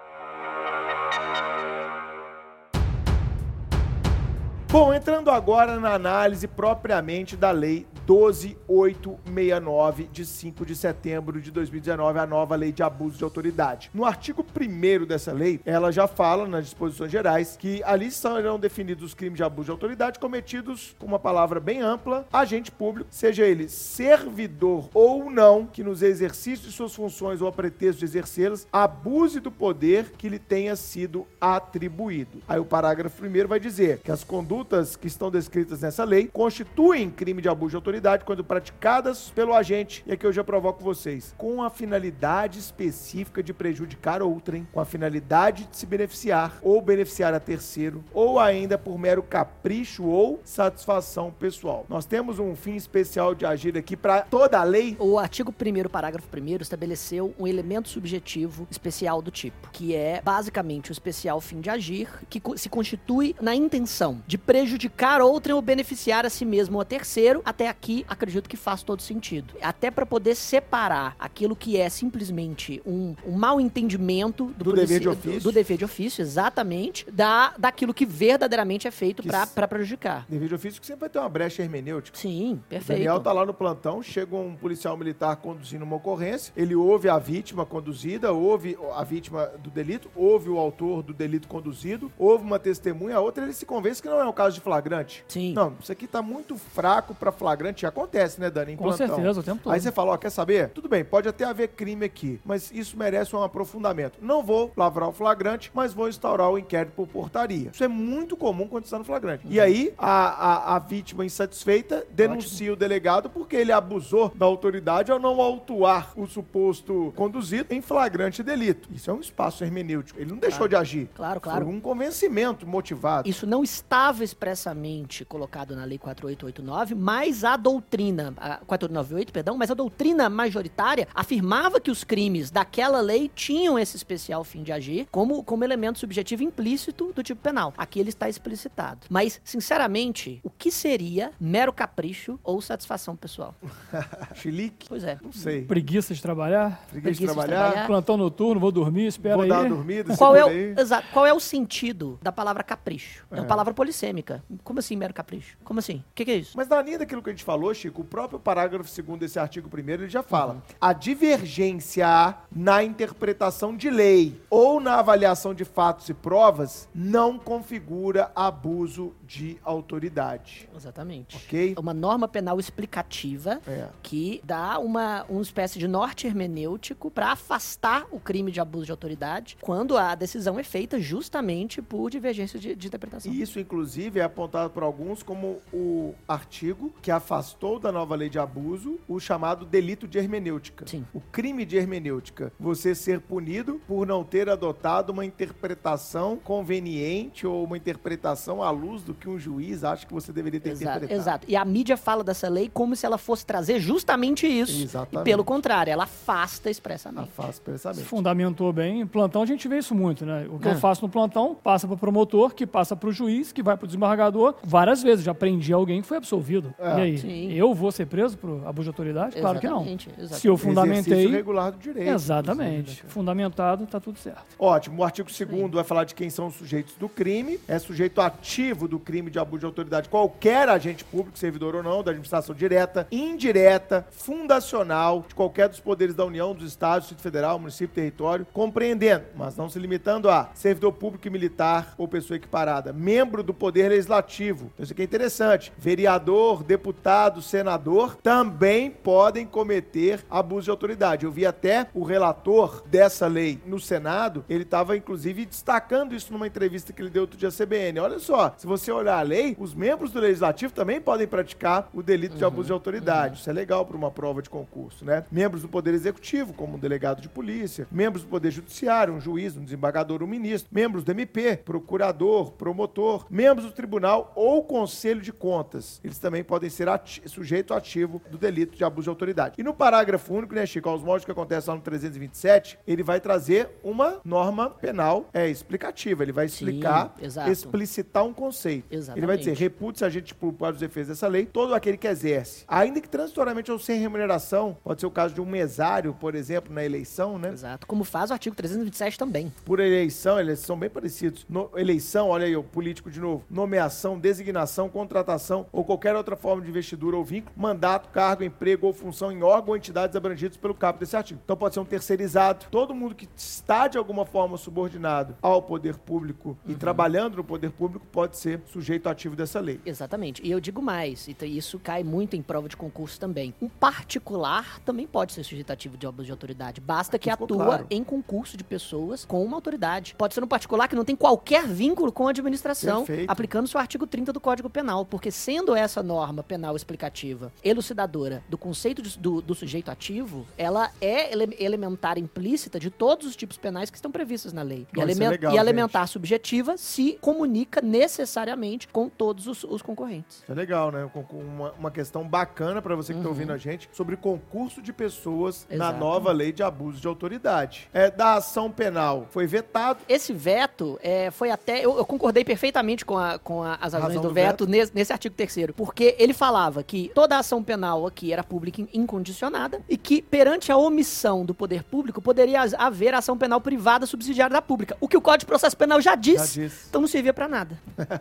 Bom, entrando agora na análise propriamente da Lei 12869, de 5 de setembro de 2019, a nova Lei de Abuso de Autoridade. No artigo 1 dessa lei, ela já fala, nas disposições gerais, que ali serão definidos os crimes de abuso de autoridade cometidos, com uma palavra bem ampla, agente público, seja ele servidor ou não, que nos exercícios de suas funções ou a pretexto de exercê-las, abuse do poder que lhe tenha sido atribuído. Aí o parágrafo 1 vai dizer que as condutas que estão descritas nessa lei constituem crime de abuso de autoridade quando praticadas pelo agente, e aqui eu já provoco vocês, com a finalidade específica de prejudicar outrem, com a finalidade de se beneficiar ou beneficiar a terceiro, ou ainda por mero capricho ou satisfação pessoal. Nós temos um fim especial de agir aqui para toda a lei O artigo 1 parágrafo 1 estabeleceu um elemento subjetivo especial do tipo, que é basicamente o especial fim de agir, que se constitui na intenção de prejudicar outrem ou beneficiar a si mesmo ou a terceiro. Até aqui, acredito que faz todo sentido. Até para poder separar aquilo que é simplesmente um, um mal entendimento do, Do dever de ofício. Do, do dever de ofício, exatamente, da, daquilo que verdadeiramente é feito Que para prejudicar. dever de ofício que sempre vai ter uma brecha hermenêutica. Sim, O perfeito. Daniel tá lá no plantão, chega um policial militar conduzindo uma ocorrência, ele ouve a vítima conduzida, ouve a vítima do delito, ouve o autor do delito conduzido, ouve uma testemunha, a outra ele se convence que não é um caso de flagrante. Sim. Não, isso aqui tá muito fraco pra flagrante, acontece, né, Dani, em Com plantão. certeza, o tempo todo. Aí você fala, ó, quer saber? Tudo bem, pode até haver crime aqui, mas isso merece um aprofundamento. Não vou lavrar o flagrante, mas vou instaurar o inquérito por portaria. Isso é muito comum quando está no flagrante. E aí, a, a, a vítima insatisfeita denuncia o delegado porque ele abusou da autoridade ao não autuar o suposto conduzido em flagrante delito. Isso é um espaço hermenêutico. Ele não deixou de agir. Claro, claro. Foi um convencimento motivado. Isso não estava expressamente colocado na Lei 4889, mas a doutrina, a 4898, perdão, mas a doutrina majoritária afirmava que os crimes daquela lei tinham esse especial fim de agir como, como elemento subjetivo implícito do tipo penal. Aqui ele está explicitado. Mas, sinceramente, o que seria mero capricho ou satisfação pessoal? Chilique? Pois é. Não sei. Preguiça de trabalhar, Preguiça de preguiça de trabalhar. trabalhar. plantão noturno, vou dormir, espera Vou aí. dar uma dormida, Qual é, o, aí. exato, qual é o sentido da palavra capricho? É uma palavra polissêmica. Como assim, mero capricho? Como assim? O que, que é isso? Mas na linha daquilo que a gente falou, Chico, o próprio parágrafo 2 desse artigo 1 ele já fala. Uhum. A divergência na interpretação de lei ou na avaliação de fatos e provas não configura abuso de autoridade. Exatamente. Ok? Uma norma penal explicativa É. que dá uma, uma espécie de norte hermenêutico para afastar o crime de abuso de autoridade quando a decisão é feita justamente por divergência de, de interpretação. Isso, inclusive, é apontado por alguns como o artigo que afastou da nova lei de abuso o chamado delito de hermenêutica. Sim. O crime de hermenêutica. Você ser punido por não ter adotado uma interpretação conveniente ou uma interpretação à luz do que um juiz acha que você deveria ter Exato, interpretado. exato. E a mídia fala dessa lei como se ela fosse trazer justamente isso. Exatamente. E pelo contrário, ela afasta expressamente. Afasta expressamente. fundamentou bem. Em plantão a gente vê isso muito, né? O que É. eu faço no plantão passa pro promotor, que passa pro juiz, que vai pro desembargador. Várias vezes já prendi alguém que foi absolvido. É. E aí? Sim. Eu vou ser preso por abuso de autoridade? Claro que não. Exatamente, exatamente. Se eu Exercício fundamentei. regular do direito. Exatamente. Fundamentado, tá tudo certo. Ótimo. O artigo 2 vai falar de quem são os sujeitos do crime. É sujeito ativo do crime de abuso de autoridade. Qualquer agente público, servidor ou não, da administração direta, indireta, fundacional, de qualquer dos poderes da União, dos Estados, Distrito Federal, município, território, compreendendo, mas não se limitando a servidor público e militar ou pessoa equiparada, membro do Poder Legislativo. Então, isso aqui é interessante. Vereador, deputado, deputado, senador, também podem cometer abuso de autoridade. Eu vi até o relator dessa lei no Senado, ele estava inclusive destacando isso numa entrevista que ele deu outro dia à CBN. Olha só, se você olhar a lei, os membros do Legislativo também podem praticar o delito de abuso de autoridade. Isso é legal para uma prova de concurso, né? Membros do Poder Executivo, como um delegado de polícia, membros do Poder Judiciário, um juiz, um desembargador, um ministro, membros do MP, procurador, promotor, membros do tribunal ou conselho de contas. Eles também podem ser ati sujeito ativo do delito de abuso de autoridade. E no parágrafo único, né, Chico, aos moldes que acontece lá no 327, ele vai trazer uma norma penal é, explicativa. Ele vai explicar, Sim, explicitar um conceito. Exatamente. Ele vai dizer, repute-se agente público para os defeitos dessa lei, todo aquele que exerce, ainda que transitoriamente ou sem remuneração, pode ser o caso de um mesário, por exemplo, na eleição, né? Exato. Como faz o artigo 327 também. Por eleição, eles são bem parecidos. No- eleição, olha aí, o político de novo. Nomeação, designação, contratação ou qualquer outra forma de investidura ou vínculo, mandato, cargo, emprego ou função em órgão ou entidades abrangidos pelo caput desse artigo. Então pode ser um terceirizado. Todo mundo que está de alguma forma subordinado ao poder público e trabalhando no poder público pode ser sujeito ativo dessa lei. Exatamente. E eu digo mais, então isso cai muito em prova de concurso também. Um particular também pode ser sujeitativo de abuso de autoridade. Basta que ficou atua claro. em concurso de pessoas com uma autoridade. Pode ser um particular que não tem qualquer vínculo com a administração, Perfeito. aplicando-se o artigo 30 do Código Penal. Porque sendo essa norma penal explicativa elucidadora do conceito de- do, do sujeito ativo, ela é ele- elementar implícita de todos os tipos penais que estão previstos na lei. E, é legal, e elementar subjetiva se comunica necessariamente com todos os, os concorrentes. Isso é legal, né? Uma, uma questão bacana para você que está Uhum. ouvindo a gente sobre concurso de pessoas na Exato. nova lei de abuso de autoridade. É, da ação penal foi vetado. Esse veto é, foi até. Eu, eu concordei perfeitamente com, a- com a- as razões Razão do, do veto, Nesse, nesse artigo terceiro. Porque ele falava que toda ação penal aqui era pública in- incondicionada e que, perante a omissão do poder público, poderia haver ação penal privada subsidiária da pública. O que o Código de Processo Penal já diz. Já disse. Então não servia pra nada.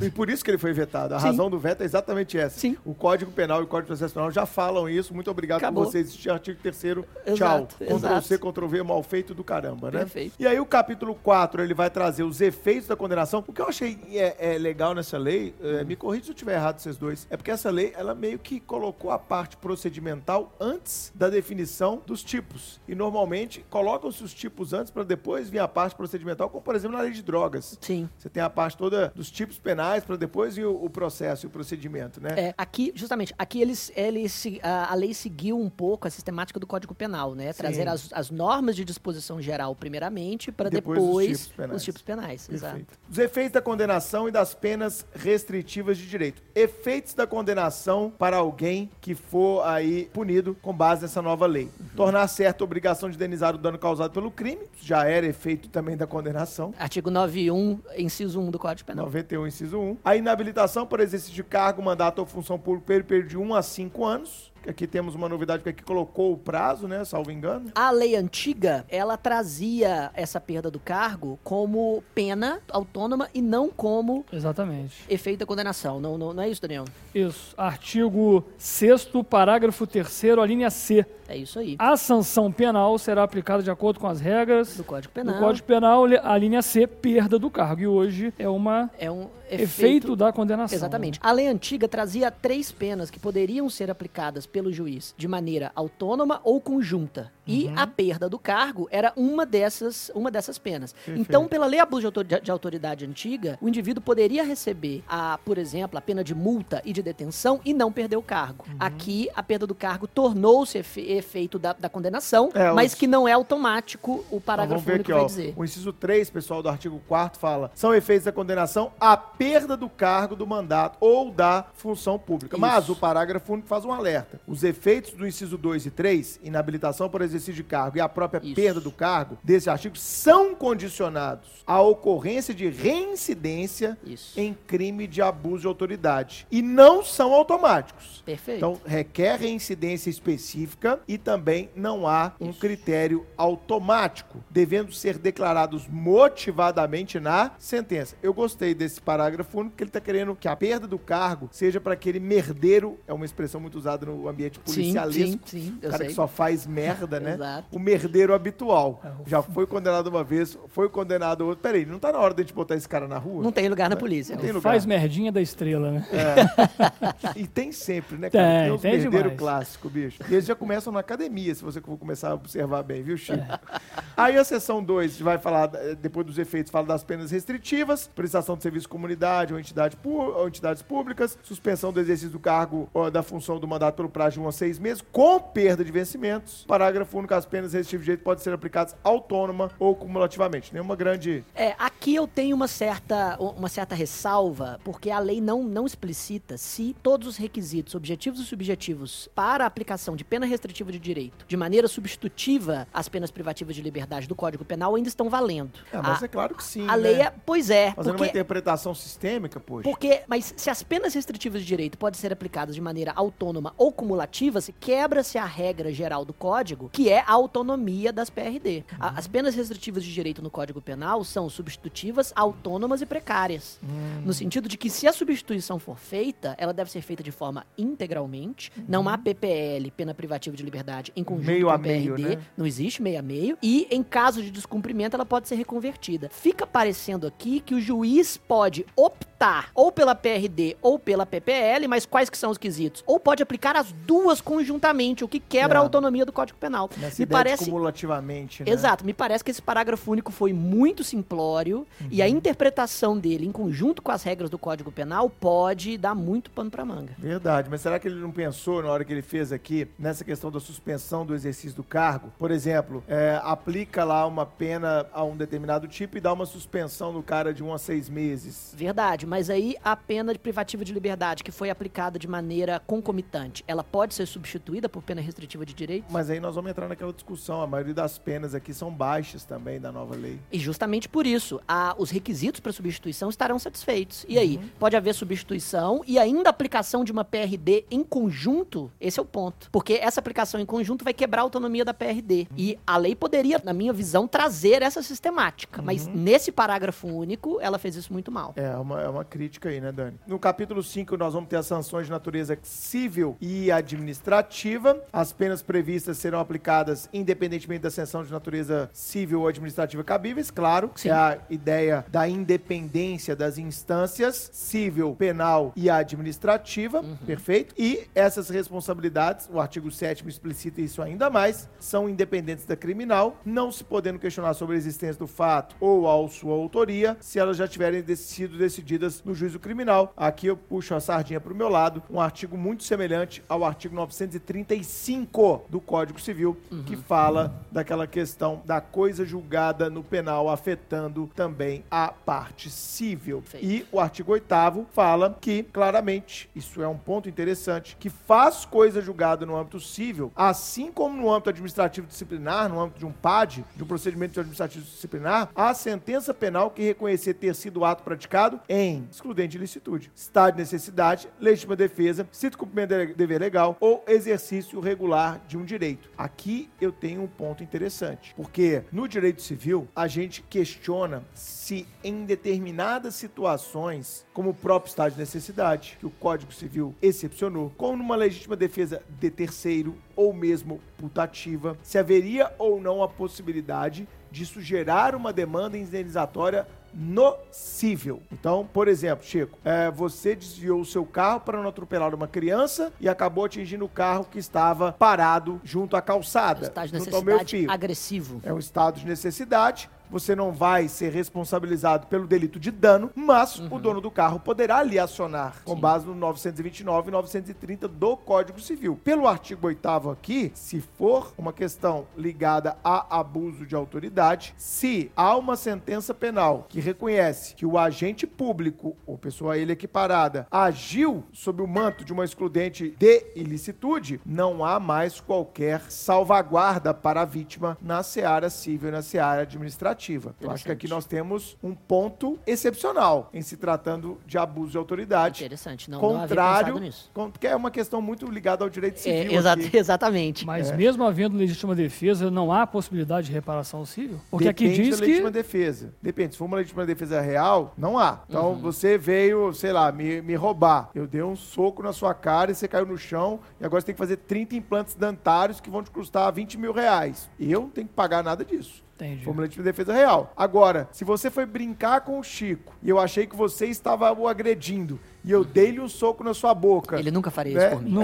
E por isso que ele foi vetado. A Sim. razão do veto é exatamente essa. Sim. O Código Penal e o Código de Processo Penal já falam isso. Muito obrigado Acabou. por vocês. Este artigo terceiro. Exato, Tchau. Ctrl. C, Ctrl V, mal feito do caramba, né? Perfeito. E aí o capítulo 4, ele vai trazer os efeitos da condenação. O que eu achei é, é legal nessa lei, é, me corrija se eu estiver errado vocês dois, é porque essa lei, ela meio que colocou a parte procedimental antes da definição dos tipos. E normalmente colocam-se os tipos antes para depois vir a parte procedimental, como por exemplo na lei de drogas. Sim. Você tem a parte toda dos tipos penais para depois vir o, o processo e o procedimento, né? É, aqui, justamente, aqui eles, eles a, a lei seguiu um pouco a sistemática do Código Penal, né? Trazer as, as normas de disposição geral primeiramente, para Depois depois, os tipos penais. os tipos penais. Exato. Os efeitos da condenação e das penas restritivas de direito. Efeitos da condenação para alguém que for aí punido com base nessa nova lei. Uhum. Tornar certa a obrigação de indenizar o dano causado pelo crime, já era efeito também da condenação. Artigo 91, inciso 1 do Código Penal. 91, inciso 1. A inabilitação por exercício de cargo, mandato ou função pública pelo período de 1 a 5 anos. Que Aqui temos uma novidade, porque aqui colocou o prazo, né? Salvo engano. A lei antiga, ela trazia essa perda do cargo como pena autônoma e não como Exatamente. efeito da condenação. Não, não, não é isso, Daniel? Isso. Artigo 6 parágrafo 3 a linha C. É isso aí. A sanção penal será aplicada de acordo com as regras Do Código do Penal. Código Penal, a linha C, perda do cargo. E hoje é uma É um efeito, efeito da condenação. Exatamente. A lei antiga trazia três penas que poderiam ser aplicadas pelo juiz de maneira autônoma ou conjunta. E a perda do cargo era uma dessas, uma dessas penas. Então, pela lei abuso de autor- de autoridade antiga, o indivíduo poderia receber, a, por exemplo, a pena de multa e de detenção e não perder o cargo. Aqui, a perda do cargo tornou-se efeito da, da condenação, É, mas os- que não é automático o Então, parágrafo ver único aqui, vai ó. dizer. O inciso 3, pessoal, do artigo 4 fala: são efeitos da condenação a perda do cargo, do mandato ou da função pública. Isso. Mas o parágrafo único faz um alerta. Os efeitos do inciso 2 e 3, inabilitação por exercício de cargo e a própria Isso. perda do cargo desse artigo, são condicionados à ocorrência de reincidência Isso. em crime de abuso de autoridade. E não são automáticos. Perfeito. Então, requer reincidência específica e também não há um critério automático, devendo ser declarados motivadamente na sentença. Eu gostei desse parágrafo único, porque ele está querendo que a perda do cargo seja para aquele merdeiro, é uma expressão muito usada no ambiente policialesco, sim, sim, o eu cara sei. que só faz merda, né? Exato. O merdeiro habitual. Já foi condenado uma vez, foi condenado outra. Peraí, não tá na hora de a gente botar esse cara na rua? Não tem lugar na polícia. Não tem lugar. Faz merdinha da estrela, né? E tem sempre, né, Tem, cara? os tem merdeiros demais. clássicos, bicho. E eles já começam na academia, se você for começar a observar bem, viu, Chico? Aí a seção 2 vai falar, eh, depois dos efeitos, fala das penas restritivas, prestação de serviço de comunidade ou, entidade ou entidades públicas, suspensão do exercício do cargo ou da função do mandato pelo prazo de um a seis meses, com perda de vencimentos. Parágrafo único, as penas restritivas de direito podem ser aplicadas autônoma ou cumulativamente. Nenhuma grande... É, aqui eu tenho uma certa, uma certa ressalva, porque a lei não, não explicita se todos os requisitos objetivos e subjetivos para a aplicação de pena restritiva de direito, de maneira substitutiva às penas privativas de liberdade do Código Penal, ainda estão valendo. É, mas a, é claro que sim, a né? lei é. Pois é. Fazendo uma porque, interpretação sistêmica, poxa. porque, mas se as penas restritivas de direito podem ser aplicadas de maneira autônoma ou cumulativa, se quebra-se a regra geral do Código, que é a autonomia das PRD. A- As penas restritivas de direito no Código Penal são substitutivas, autônomas e precárias. No sentido de que se a substituição for feita, ela deve ser feita de forma integralmente. Não há PPL, pena privativa de liberdade, em conjunto Meio com a meio, PRD. né? Não existe meio a meio. E, em caso de descumprimento, ela pode ser reconvertida. Fica parecendo aqui que o juiz pode optar ou pela PRD ou pela PPL, mas quais que são os quesitos? Ou pode aplicar as duas conjuntamente, o que quebra É. a autonomia do Código Penal. Nessa Me parece cumulativamente, né? Exato, me parece que esse parágrafo único foi muito simplório e Uhum. a interpretação dele, em conjunto com as regras do Código Penal, pode dar muito pano pra manga. Verdade, mas será que ele não pensou na hora que ele fez aqui nessa questão da suspensão do exercício do cargo? Por exemplo, é, aplica lá uma pena a um determinado tipo e dá uma suspensão no cara de um a seis meses. Verdade, mas aí a pena de privativa de liberdade que foi aplicada de maneira concomitante, ela pode ser substituída por pena restritiva de direito? Mas aí nós vamos entrar naquela discussão. A maioria das penas aqui são baixas também da nova lei. E justamente por isso, a- os requisitos para substituição estarão satisfeitos. E aí, pode haver substituição e ainda aplicação de uma PRD em conjunto? Esse é o ponto. Porque essa aplicação em conjunto vai quebrar a autonomia da PRD. E a lei poderia, na minha visão, trazer essa sistemática. Mas nesse parágrafo único, ela fez isso muito mal. É uma, é uma crítica aí, né, Dani? No capítulo 5, nós vamos ter as sanções de natureza civil e administrativa. As penas previstas serão aplicadas independentemente da sanção de natureza civil ou administrativa cabíveis, claro. Sim. É a ideia da independência das instâncias civil, penal e administrativa, perfeito? E essas responsabilidades, o artigo 7 explicita isso ainda mais, são independentes da criminal, não se podendo questionar sobre a existência do fato ou a sua autoria, se elas já tiverem sido decididas no juízo criminal. Aqui eu puxo a sardinha para o meu lado, um artigo muito semelhante ao artigo 935 do Código Civil, que fala daquela questão da coisa julgada no penal afetando também a parte civil. Feito. E o artigo 8 fala que, claramente, isso é um ponto interessante, que faz coisa julgada no âmbito civil, assim como no âmbito administrativo disciplinar, no âmbito de um PAD, de um procedimento administrativo disciplinar, a sentença penal que reconhecer ter sido o ato praticado em excludente de licitude, estado de necessidade, legítima defesa, cito cumprimento de dever legal ou exercício regular de um direito. Aqui eu tenho um ponto interessante, porque no direito civil a gente questiona se em determinadas situações, como o próprio estado de necessidade, que o Código Civil excepcionou, como numa legítima defesa de terceiro ou mesmo putativa, se haveria ou não a possibilidade disso gerar uma demanda indenizatória no civil. Então, por exemplo, Chico, é, você desviou o seu carro para não atropelar uma criança e acabou atingindo o carro que estava parado junto à calçada, Estágio de junto ao meu necessidade agressivo. É um estado de necessidade. Você não vai ser responsabilizado pelo delito de dano, mas o dono do carro poderá lhe acionar com Sim. base no 929 e 930 do Código Civil. Pelo artigo 8 aqui, se for uma questão ligada a abuso de autoridade, se há uma sentença penal que reconhece que o agente público ou pessoa a ele equiparada agiu sob o manto de uma excludente de ilicitude, não há mais qualquer salvaguarda para a vítima na seara civil e na seara administrativa. Putativa. Eu acho que aqui nós temos um ponto excepcional em se tratando de abuso de autoridade. Interessante, não, não havia contrário, pensado nisso. que é uma questão muito ligada ao direito É, civil. exa- aqui. exatamente. Mas mesmo havendo legítima defesa, não há possibilidade de reparação civil? Porque Depende aqui diz da que... legítima defesa. Depende. Se for uma legítima defesa real, não há. Então, Uhum. você veio, sei lá, me, me roubar. Eu dei um soco na sua cara e você caiu no chão. E agora você tem que fazer 30 implantes dentários que vão te custar 20 mil reais. Eu não tenho que pagar nada disso. Entendi. Uma legítima defesa real. Agora, se você foi brincar com o Chico e eu achei que você estava o agredindo e eu dei-lhe um soco na sua boca. Ele nunca faria É, isso por mim. Não,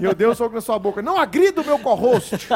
E eu dei um soco na sua boca. Não agrida o meu co-host.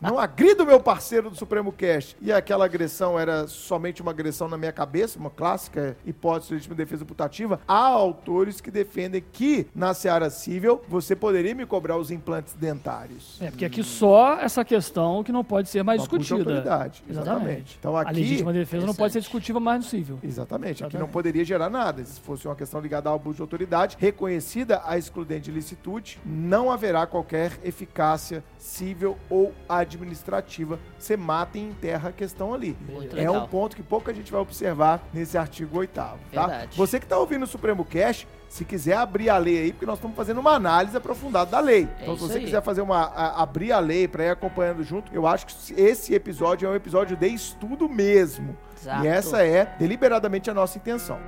Não agrida o meu parceiro do Supremo Cast. E aquela agressão era somente uma agressão na minha cabeça, uma clássica hipótese de legítima defesa putativa. Há autores que defendem que, na seara civil, você poderia me cobrar os implantes dentários. é porque aqui só essa questão que não pode ser mais de discutida. Exatamente. Exatamente. Então A aqui- legítima defesa não pode ser discutível mais no civil. Exatamente, aqui não poderia gerar nada. Se fosse uma questão ligada ao abuso de autoridade, reconhecida a excludente de licitude, não haverá qualquer eficácia civil ou administrativa. Você mata e enterra a questão ali. Muito é legal. um ponto que pouca gente vai observar nesse artigo 8 tá? Verdade. Você que está ouvindo o Supremo Cash, se quiser abrir a lei aí, porque nós estamos fazendo uma análise aprofundada da lei. então, se É você aí. quiser fazer uma a- abrir a lei para ir acompanhando junto, eu acho que esse episódio é um episódio de estudo mesmo. Exato. E essa é deliberadamente a nossa intenção.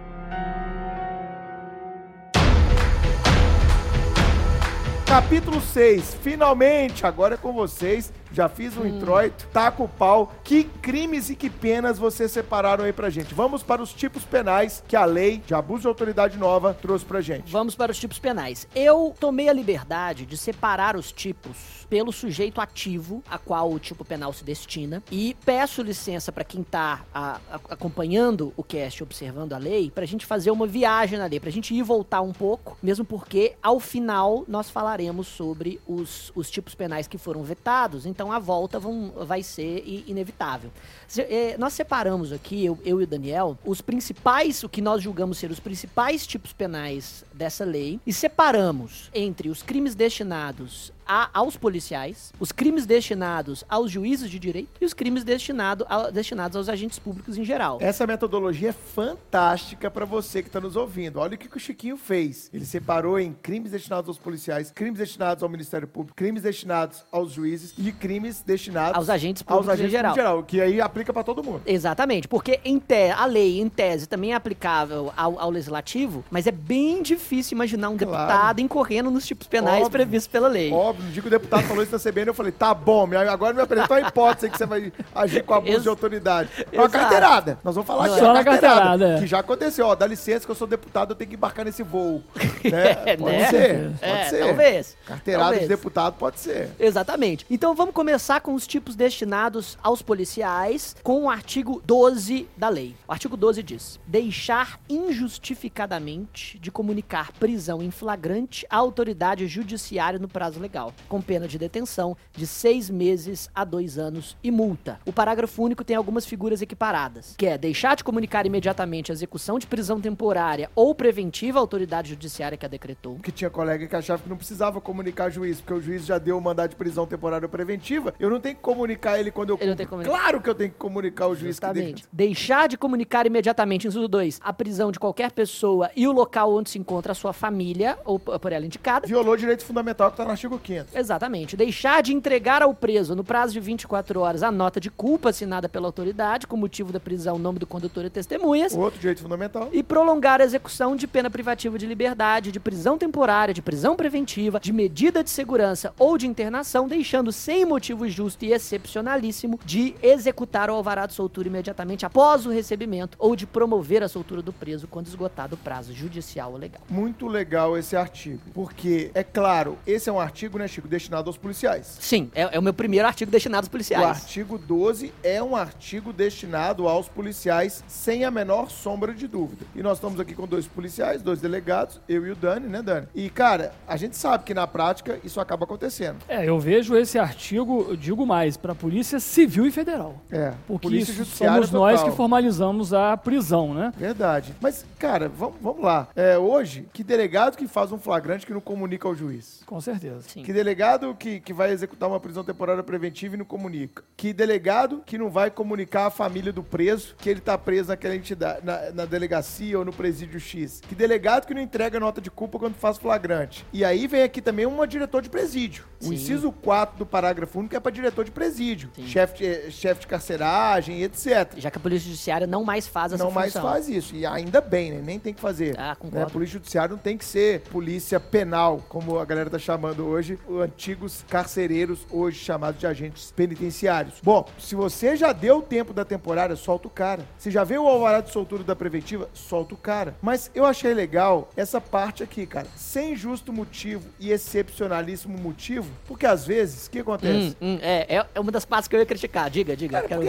Capítulo 6, finalmente, agora é com vocês. Já fiz um introito, taca o pau. Que crimes e que penas vocês separaram aí pra gente? Vamos para os tipos penais que a lei de abuso de autoridade nova trouxe pra gente. Vamos para os tipos penais. Eu tomei a liberdade de separar os tipos pelo sujeito ativo a qual o tipo penal se destina e peço licença para quem tá a- a- acompanhando o cast, observando a lei, pra gente fazer uma viagem na lei, pra gente ir voltar um pouco, mesmo porque ao final nós falaremos sobre os, os tipos penais que foram vetados, então a volta vão- vai ser inevitável. Eh, nós separamos aqui, eu, eu e o Daniel, os principais, o que nós julgamos ser os principais tipos penais dessa lei, e separamos entre os crimes destinados a- aos policiais, os crimes destinados aos juízes de direito e os crimes destinado a- destinados aos agentes públicos em geral. Essa metodologia é fantástica pra você que tá nos ouvindo. Olha o que, que o Chiquinho fez. Ele separou em crimes destinados aos policiais, crimes destinados ao Ministério Público, crimes destinados aos juízes e crimes destinados Aos agentes aos públicos em agentes geral. geral, que aí aplica pra todo mundo. Exatamente, porque em a lei, em tese, também é aplicável ao, ao legislativo, mas é bem difícil imaginar um Claro. deputado incorrendo nos tipos penais Óbvio. previstos pela lei. Óbvio, no dia que o deputado falou isso na CBN, eu falei, tá bom, agora me apresentou a hipótese que você vai agir com abuso Ex- de autoridade. É uma carteirada. Nós vamos falar Não, aqui, é. é uma Só na carteirada, é. Que já aconteceu, ó, dá licença que eu sou deputado, eu tenho que embarcar nesse voo. Né? Pode né? ser, pode É, ser. talvez. Carteirada Talvez. de deputado pode ser. Exatamente. Então vamos começar com os tipos destinados aos policiais, com o artigo 12 da lei. O artigo 12 diz: deixar injustificadamente de comunicar prisão em flagrante à autoridade judiciária no prazo legal, com pena de detenção de seis meses a dois anos e multa. O parágrafo único tem algumas figuras equiparadas, que é deixar de comunicar imediatamente a execução de prisão temporária ou preventiva à autoridade judiciária que a decretou. Porque tinha colega que achava que não precisava comunicar juiz, porque o juiz já deu o mandado de prisão temporária ou preventiva. Eu não tenho que comunicar ele quando eu. Ele não que comunicar. Claro que eu tenho que comunicar o juiz que Justamente. Deixar de comunicar imediatamente, inciso 2, a prisão de qualquer pessoa e o local onde se encontra a sua família, ou por ela indicada. violou o direito fundamental que tá no artigo 5 Exatamente. Deixar de entregar ao preso, no prazo de 24 horas, a nota de culpa assinada pela autoridade, com motivo da prisão, nome do condutor e testemunhas. Outro direito fundamental. E prolongar a execução de pena privativa de liberdade, de prisão temporária, de prisão preventiva, de medida de segurança ou de internação, deixando sem motivo justo e excepcionalíssimo de executar o alvará de soltura imediatamente após o recebimento ou de promover a soltura do preso quando esgotado o prazo judicial ou legal. Muito legal esse artigo. Porque, é claro, esse é um artigo, né, Chico, destinado aos policiais. Sim, é, é o meu primeiro artigo destinado aos O policiais. artigo 12 é um artigo destinado aos policiais, sem a menor sombra de dúvida. E nós estamos aqui com dois policiais, dois delegados, eu e o Dani, né, Dani? E, cara, a gente sabe que na prática isso acaba acontecendo. É, eu vejo esse artigo, eu digo mais, para a Polícia Civil e Federal. É, Porque polícia isso somos nós total. que formalizamos a prisão, né? Verdade. Mas, cara, vamos, vamos lá. É, hoje, hoje, que delegado que faz um flagrante que não comunica ao juiz? Com certeza. Sim. Que delegado que, que vai executar uma prisão temporária preventiva e não comunica? Que delegado que não vai comunicar à família do preso que ele tá preso naquela entidade, na, na delegacia ou no presídio X? Que delegado que não entrega nota de culpa quando faz flagrante? E aí vem aqui também um diretor de presídio. O Sim. inciso 4 do parágrafo único é para diretor de presídio, chefe de, eh, chefe de carceragem, etc. Já que a Polícia Judiciária não mais faz essa Não mais função. faz isso. E ainda bem, né? Nem tem que fazer. Ah, né? concordo. A polícia judiciária não tem que ser polícia penal, como a galera tá chamando hoje, os antigos carcereiros, hoje chamados de agentes penitenciários. Bom, se você já deu o tempo da temporária, solta o cara. Se já veio o alvará de soltura da preventiva, solta o cara. Mas eu achei legal essa parte aqui, cara. Sem justo motivo e excepcionalíssimo motivo, porque às vezes, o que acontece? Hum, hum, é, é- é uma das partes que eu ia criticar. Diga, diga. Cara,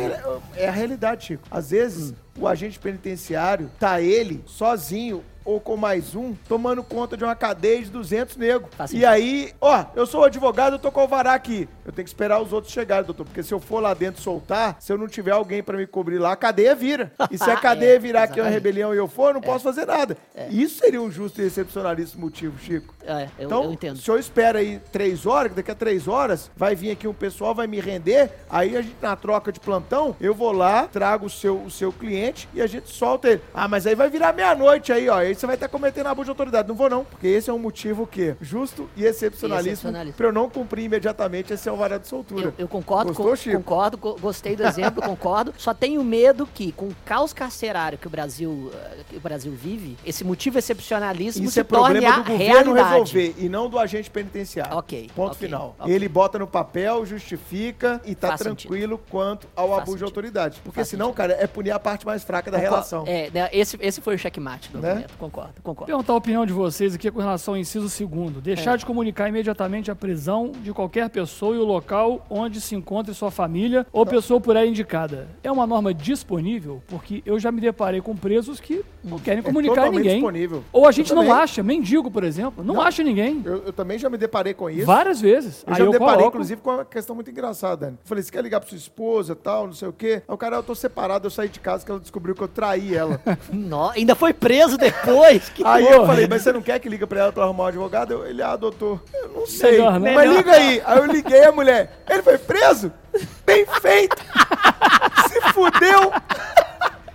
é, é a realidade, Chico. Às vezes, o agente penitenciário tá ele sozinho ou com mais um, tomando conta de uma cadeia de 200 negros. Faz E aí, ó, eu sou advogado, eu tô com o alvará aqui. Eu tenho que esperar os outros chegarem, doutor, porque se eu for lá dentro soltar, se eu não tiver alguém pra me cobrir lá, a cadeia vira. E se a cadeia É, virar aqui uma exatamente. rebelião e eu for, eu não posso fazer nada. Isso seria um justo e excepcionalíssimo motivo, Chico. É, eu, Então, eu entendo. se eu espero aí três horas, que daqui a três horas vai vir aqui um pessoal, vai me render, aí a gente, na troca de plantão, eu vou lá, trago o seu, o seu cliente e a gente solta ele. Ah, mas aí vai virar meia-noite aí, ó. Aí você vai estar cometendo abuso de autoridade. Não vou não, porque esse é um motivo que justo e excepcionalíssimo Excepcionalíssimo. pra eu não cumprir imediatamente esse alvará de soltura. Eu, eu concordo, Gostou, co- Chico? concordo, co- gostei do exemplo, concordo. Só tenho medo que, com o caos carcerário que o Brasil, eh, que o Brasil vive, esse motivo excepcionalíssimo Isso se é torne a realidade. Resolver e não do agente penitenciário. Ok, Ponto ok, final. ok. Ele bota no papel, justifica e tá Faz tranquilo quanto ao Faz abuso de sentido. autoridade. Porque Faz senão, cara, é punir a parte mais fraca da Concor- relação. É, né, esse, esse foi o checkmate do Né? argumento. Concordo, concordo. Perguntar a opinião de vocês aqui com relação ao inciso segundo. Deixar É. de comunicar imediatamente a prisão de qualquer pessoa e o local onde se encontre sua família ou pessoa por ela indicada. É uma norma disponível? Porque eu já me deparei com presos que não querem comunicar a É totalmente ninguém. disponível. Ou a gente não acha, mendigo, por exemplo, não, acha ninguém. Eu, eu também já me deparei com isso. Várias vezes. Eu Aí já me eu deparei, coloco, inclusive, com uma questão muito engraçada, Dani. Eu falei, você quer ligar pra sua esposa tal, não sei o quê? Aí o cara, eu tô separado, eu saí de casa que ela descobriu que eu traí ela. No- ainda foi preso depois. Que Aí eu Porra. falei, mas você não quer que liga pra ela pra arrumar um advogado? Eu, ele, ah, doutor, eu não sei. Melhor, né? Mas Melhor. liga aí. Aí eu liguei a mulher. Ele foi preso? Bem feito. Se fudeu.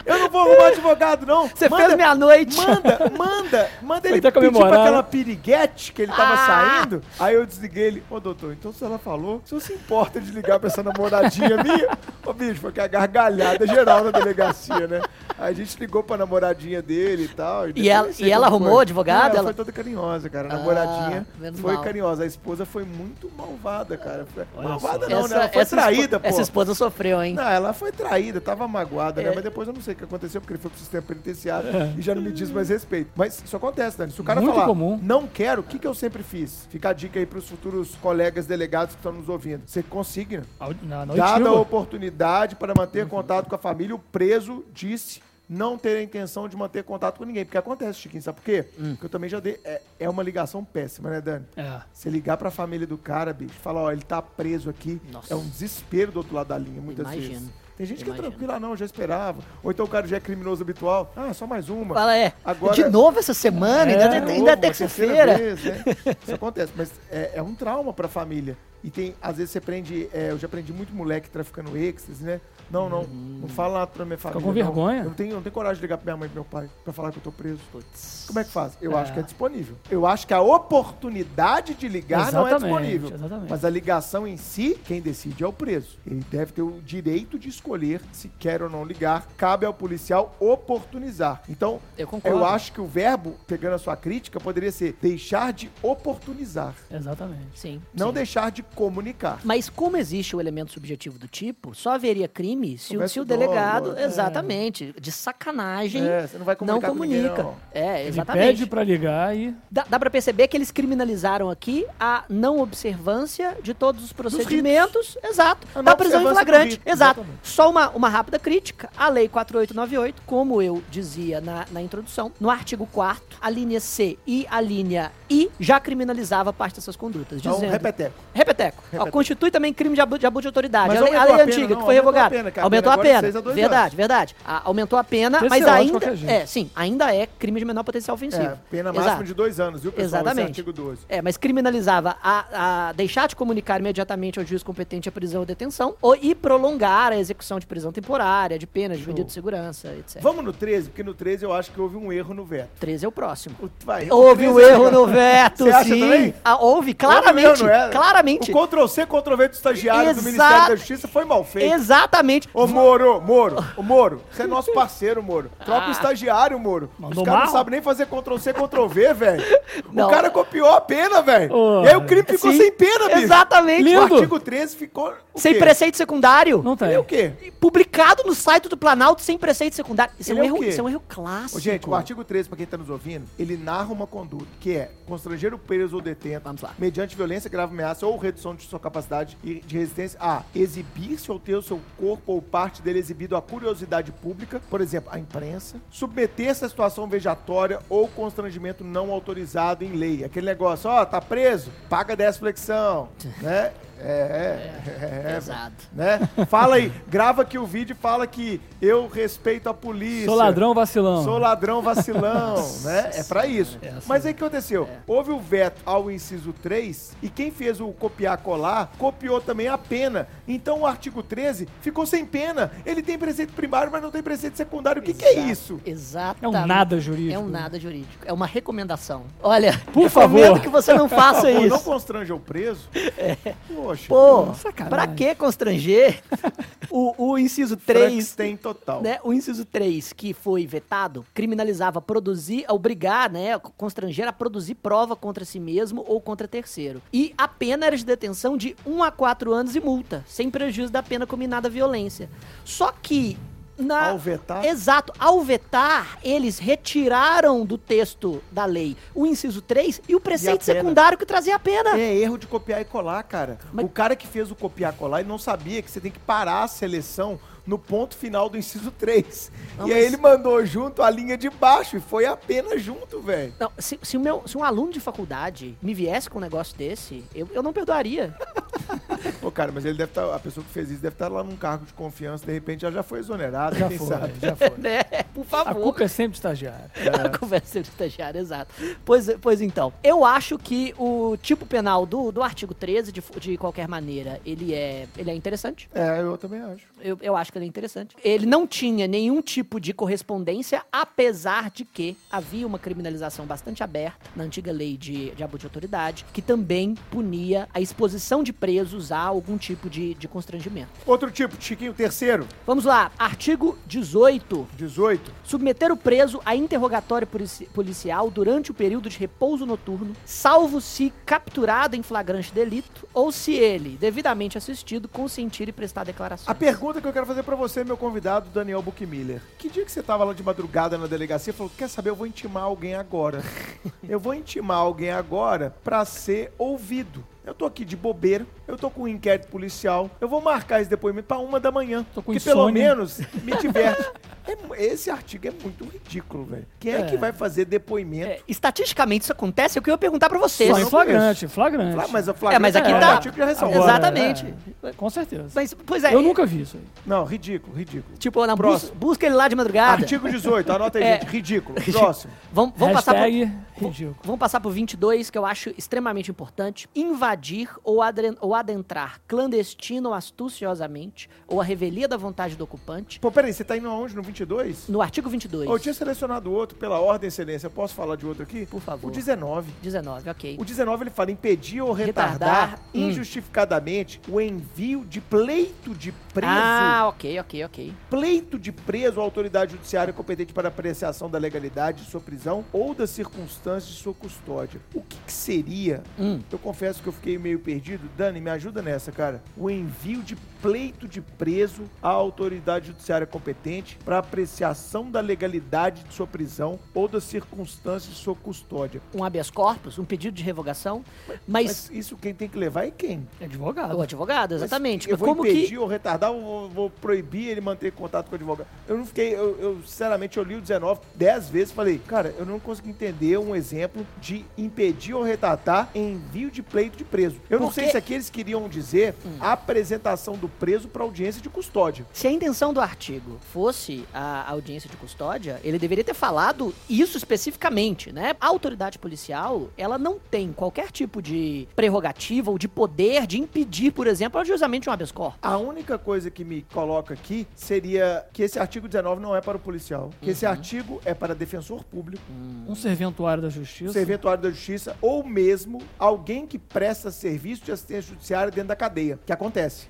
Eu não vou arrumar advogado, não. Você Manda- fez meia-noite. Manda, manda, manda ele até pedir pra aquela né? piriguete que ele tava Ah. saindo. Aí eu desliguei ele. Ô, doutor, então se ela falou, se você se importa de ligar pra essa namoradinha minha? Ô, bicho, foi que a gargalhada geral na delegacia, né? Aí a gente ligou pra namoradinha dele e tal. E depois ela- e ela arrumou foi. advogado? Não, ela, Ela- foi toda carinhosa, cara. A Ah, namoradinha menos foi mal. carinhosa. A esposa foi muito malvada, cara. Olha malvada só. não, né? Ela foi essa traída, espo- pô. Essa esposa sofreu, hein? Não, ela foi traída, tava magoada, né? É. Mas depois eu não sei que aconteceu, porque ele foi pro sistema penitenciário e já não me diz mais respeito. Mas isso acontece, Dani. Se o cara Muito falar, comum. não quero, o que, que eu sempre fiz? Fica a dica aí pros futuros colegas delegados que estão nos ouvindo. Você consigna. Na, na Dada a oportunidade para manter contato com a família, o preso disse não ter a intenção de manter contato com ninguém. Porque acontece, Chiquinho, sabe por quê? Porque eu também já dei. É, é uma ligação péssima, né, Dani? É. Você ligar pra família do cara, bicho, falar, ó, ele tá preso aqui, Nossa. é um desespero do outro lado da linha, muitas Imagino. vezes. Tem gente que é tranquila, não, já esperava. Ou então o cara já é criminoso habitual. Ah, só mais uma. Fala, é. Agora- De novo essa semana? É, ainda novo, ainda é terça-feira. né? Isso acontece, mas é, é um trauma pra família. E tem, às vezes você prende, é, eu já prendi muito moleque traficando êxtase, né? Não, não, não fala nada pra minha família. com não. vergonha. Eu não tenho, eu não tenho coragem de ligar pra minha mãe e pro meu pai pra falar que eu tô preso. Putz. Como é que faz? Eu É. acho que é disponível. Eu acho que a oportunidade de ligar não é Exatamente, disponível. exatamente. Mas a ligação em si, quem decide é o preso. Ele deve ter o direito de escolher se quer ou não ligar. Cabe ao policial oportunizar. Então, Eu concordo. eu acho que o verbo, pegando a sua crítica, poderia ser deixar de oportunizar. Exatamente. Sim. Não sim. deixar de comunicar. Mas como existe o elemento subjetivo do tipo, só haveria crime se, o, se o dolo, delegado, é. exatamente, de sacanagem, É, você não vai não comunicar com ninguém, comunica. não. É, Ele exatamente. pede pra ligar e. Dá, dá pra perceber que eles criminalizaram aqui a não observância de todos os procedimentos. Exato. A Da prisão em flagrante. rito, Exato. exatamente. Só uma, uma rápida crítica. A Lei 4898, como eu dizia na, na introdução, no artigo 4 a linha C e a linha I já criminalizava parte dessas condutas. Então, Dizendo, repeteco. Repeteco. Repeteco. Ó, constitui também crime de abuso de, abuso de autoridade. Mas a lei, a lei a pena, antiga, não, que foi aumentou a revogada. pena, a aumentou pena a é pena. a dois verdade, anos. verdade. Aumentou a pena, Terceiro, mas de ainda. É, sim, ainda é crime de menor potencial ofensivo. É, pena máxima Exato. de dois anos, viu, pessoal? Exatamente. Esse artigo 12. É, mas criminalizava a, a deixar de comunicar imediatamente ao juiz competente a prisão ou detenção ou, e prolongar a execução de prisão temporária, de pena, de medida de segurança, etc. Vamos no 13, porque no 13 eu acho que houve um erro no veto. 13 é o próximo. O- vai, o Houve 13 um é erro no veto, acha sim. também? Ah, houve, Houve claramente. Mesmo, não é? Claramente. O Ctrl-C, Ctrl-V do estagiário do Exato. Ministério da Justiça foi mal feito. Exatamente. Ô, Moro, Moro, ô, Moro, você é nosso parceiro, Moro. Troca Ah. o estagiário, Moro. Mandou Os caras não sabem nem fazer Ctrl-C, Ctrl-V, velho. Não. O cara copiou a pena, velho. Ô, E aí o crime ficou Sim, sem pena, bicho. Exatamente. O artigo 13 ficou. Sem quê? preceito secundário. Não tem. Ele é o quê? Publicado no site do Planalto sem preceito secundário. Isso é um, é erro, isso é um erro clássico. Ô, gente, o artigo 13, pra quem tá nos ouvindo, ele narra uma conduta, que é constranger o preso ou detento, Vamos lá. mediante violência, grave ameaça ou redução de sua capacidade e de resistência, a exibir-se ou ter o seu corpo ou parte dele exibido à curiosidade pública, por exemplo, a imprensa, submeter-se à situação vejatória ou constrangimento não autorizado em lei. Aquele negócio, ó, tá preso, paga 10 flexão, né? É, é, é, Pesado. né? Fala aí, grava aqui o vídeo e fala que eu respeito a polícia. Sou ladrão vacilão. Sou ladrão vacilão, né? É pra isso. Essa- Mas aí o que aconteceu? Houve o veto ao inciso 3 e quem fez o copiar-colar copiou também a pena. Então o artigo 13 ficou sem pena. Ele tem preceito primário, mas não tem preceito secundário. O que, que é Exato, isso? Exatamente. É um nada jurídico. É um nada jurídico. É uma recomendação. Olha, Por favor. que você não faça Pô, não isso. constranja o preso? Poxa. Pô, Sacanagem. pra que constranger? o, o inciso 3, Frankenstein total. né, o inciso 3, que foi vetado, criminalizava produzir, obrigar, né, constranger a produzir prova contra si mesmo ou contra terceiro. E a pena era de detenção de 1 a 4 anos e multa, sem prejuízo da pena combinada à violência. Só que na Ao vetar? Exato, ao vetar, eles retiraram do texto da lei o inciso 3 e o preceito pena? secundário que trazia a pena. É erro de copiar e colar, cara. Mas- O cara que fez o copiar e colar, ele não sabia que você tem que parar a seleção no ponto final do inciso 3. Não, e aí mas- ele mandou junto a linha de baixo e foi apenas junto, velho. Se, se o meu, se um aluno de faculdade me viesse com um negócio desse, eu, eu não perdoaria. Pô, cara, mas ele deve estar. a pessoa que fez isso deve estar lá num cargo de confiança, de repente ela já foi exonerada, Já quem foi, sabe? já foi. né? Por A favor. culpa é sempre estagiário. A conversa de estagiário, exato. Pois, pois então, eu acho que o tipo penal do, do artigo 13, de, de qualquer maneira, ele é, ele é interessante. É, eu também acho. Eu, eu acho que ele é interessante. Ele não tinha nenhum tipo de correspondência, apesar de que havia uma criminalização bastante aberta na antiga lei de, de abuso de autoridade, que também punia a exposição de presos a algum tipo de, de constrangimento. Outro tipo, Chiquinho, terceiro, Vamos lá, artigo 18. 18. Submeter o preso a interrogatório polici- policial durante o período de repouso noturno, salvo se capturado em flagrante delito ou se ele, devidamente assistido, consentir e prestar declarações. A pergunta que eu quero fazer pra você, meu convidado, Daniel Buchmiller. Que dia que você tava lá de madrugada na delegacia e falou, quer saber, eu vou intimar alguém agora. eu vou intimar alguém agora pra ser ouvido. Eu tô aqui de bobeira, eu tô com um inquérito policial, eu vou marcar esse depoimento pra uma da manhã. Tô com que pelo insônia. menos me diverte. É esse artigo é muito ridículo, velho. Quem é, É. que vai fazer depoimento? É, estatisticamente isso acontece, é o que eu ia perguntar pra vocês. Só em flagrante, flagrante. Fla- Mas, flagrante É, mas aqui é tá- artigo que já resolve. Exatamente. é, com certeza. Mas, pois é, Eu é, nunca vi isso aí. Não, ridículo, ridículo. tipo, na bus, busca ele lá de madrugada. Artigo 18, anota aí, É. gente. Ridículo. Próximo. Vamos, vamos passar por, ridículo. Vamos passar pro 22, que eu acho extremamente importante. Invadir ou, adren- ou adentrar clandestino ou astuciosamente, ou a revelia da vontade do ocupante, Pô, peraí, você tá indo aonde? No 22? no artigo 22. Ô, eu tinha selecionado outro pela ordem, excelência. Posso falar de outro aqui? Por favor. O 19. 19, ok. O 19 ele fala impedir ou retardar, Retardar, hum. injustificadamente o envio de pleito de preso. Ah, ok, ok, ok. Pleito de preso à autoridade judiciária competente para apreciação da legalidade de sua prisão ou das circunstâncias de sua custódia. O que, que seria? Hum. Eu confesso que eu fiquei meio perdido. Dani, me ajuda nessa, cara. O envio de pleito de preso à autoridade judiciária competente para apreciação da legalidade de sua prisão ou das circunstâncias de sua custódia. Um habeas corpus, um pedido de revogação, mas... Mas isso quem tem que levar é quem? Advogado. O advogado, exatamente. Eu Mas vou como impedir que... ou retardar ou vou, vou proibir ele manter contato com o advogado? Eu não fiquei, eu, eu, sinceramente eu li o 19 10 vezes e falei, cara, eu não consegui entender um exemplo de impedir ou retardar envio de pleito de preso. Eu não Porque- sei se aqui eles queriam dizer a apresentação do preso para audiência de custódia. Se a intenção do artigo fosse a audiência de custódia, ele deveria ter falado isso especificamente, né? A autoridade policial, ela não tem qualquer tipo de prerrogativa ou de poder de impedir, por exemplo, o ajuizamento de um habeas corpus. A única coisa que me coloca aqui seria que esse artigo 19 não é para o policial, que esse artigo é para defensor público, Um serventuário da justiça. serventuário da justiça ou mesmo alguém que presta serviço de assistência judiciária dentro da cadeia, que acontece.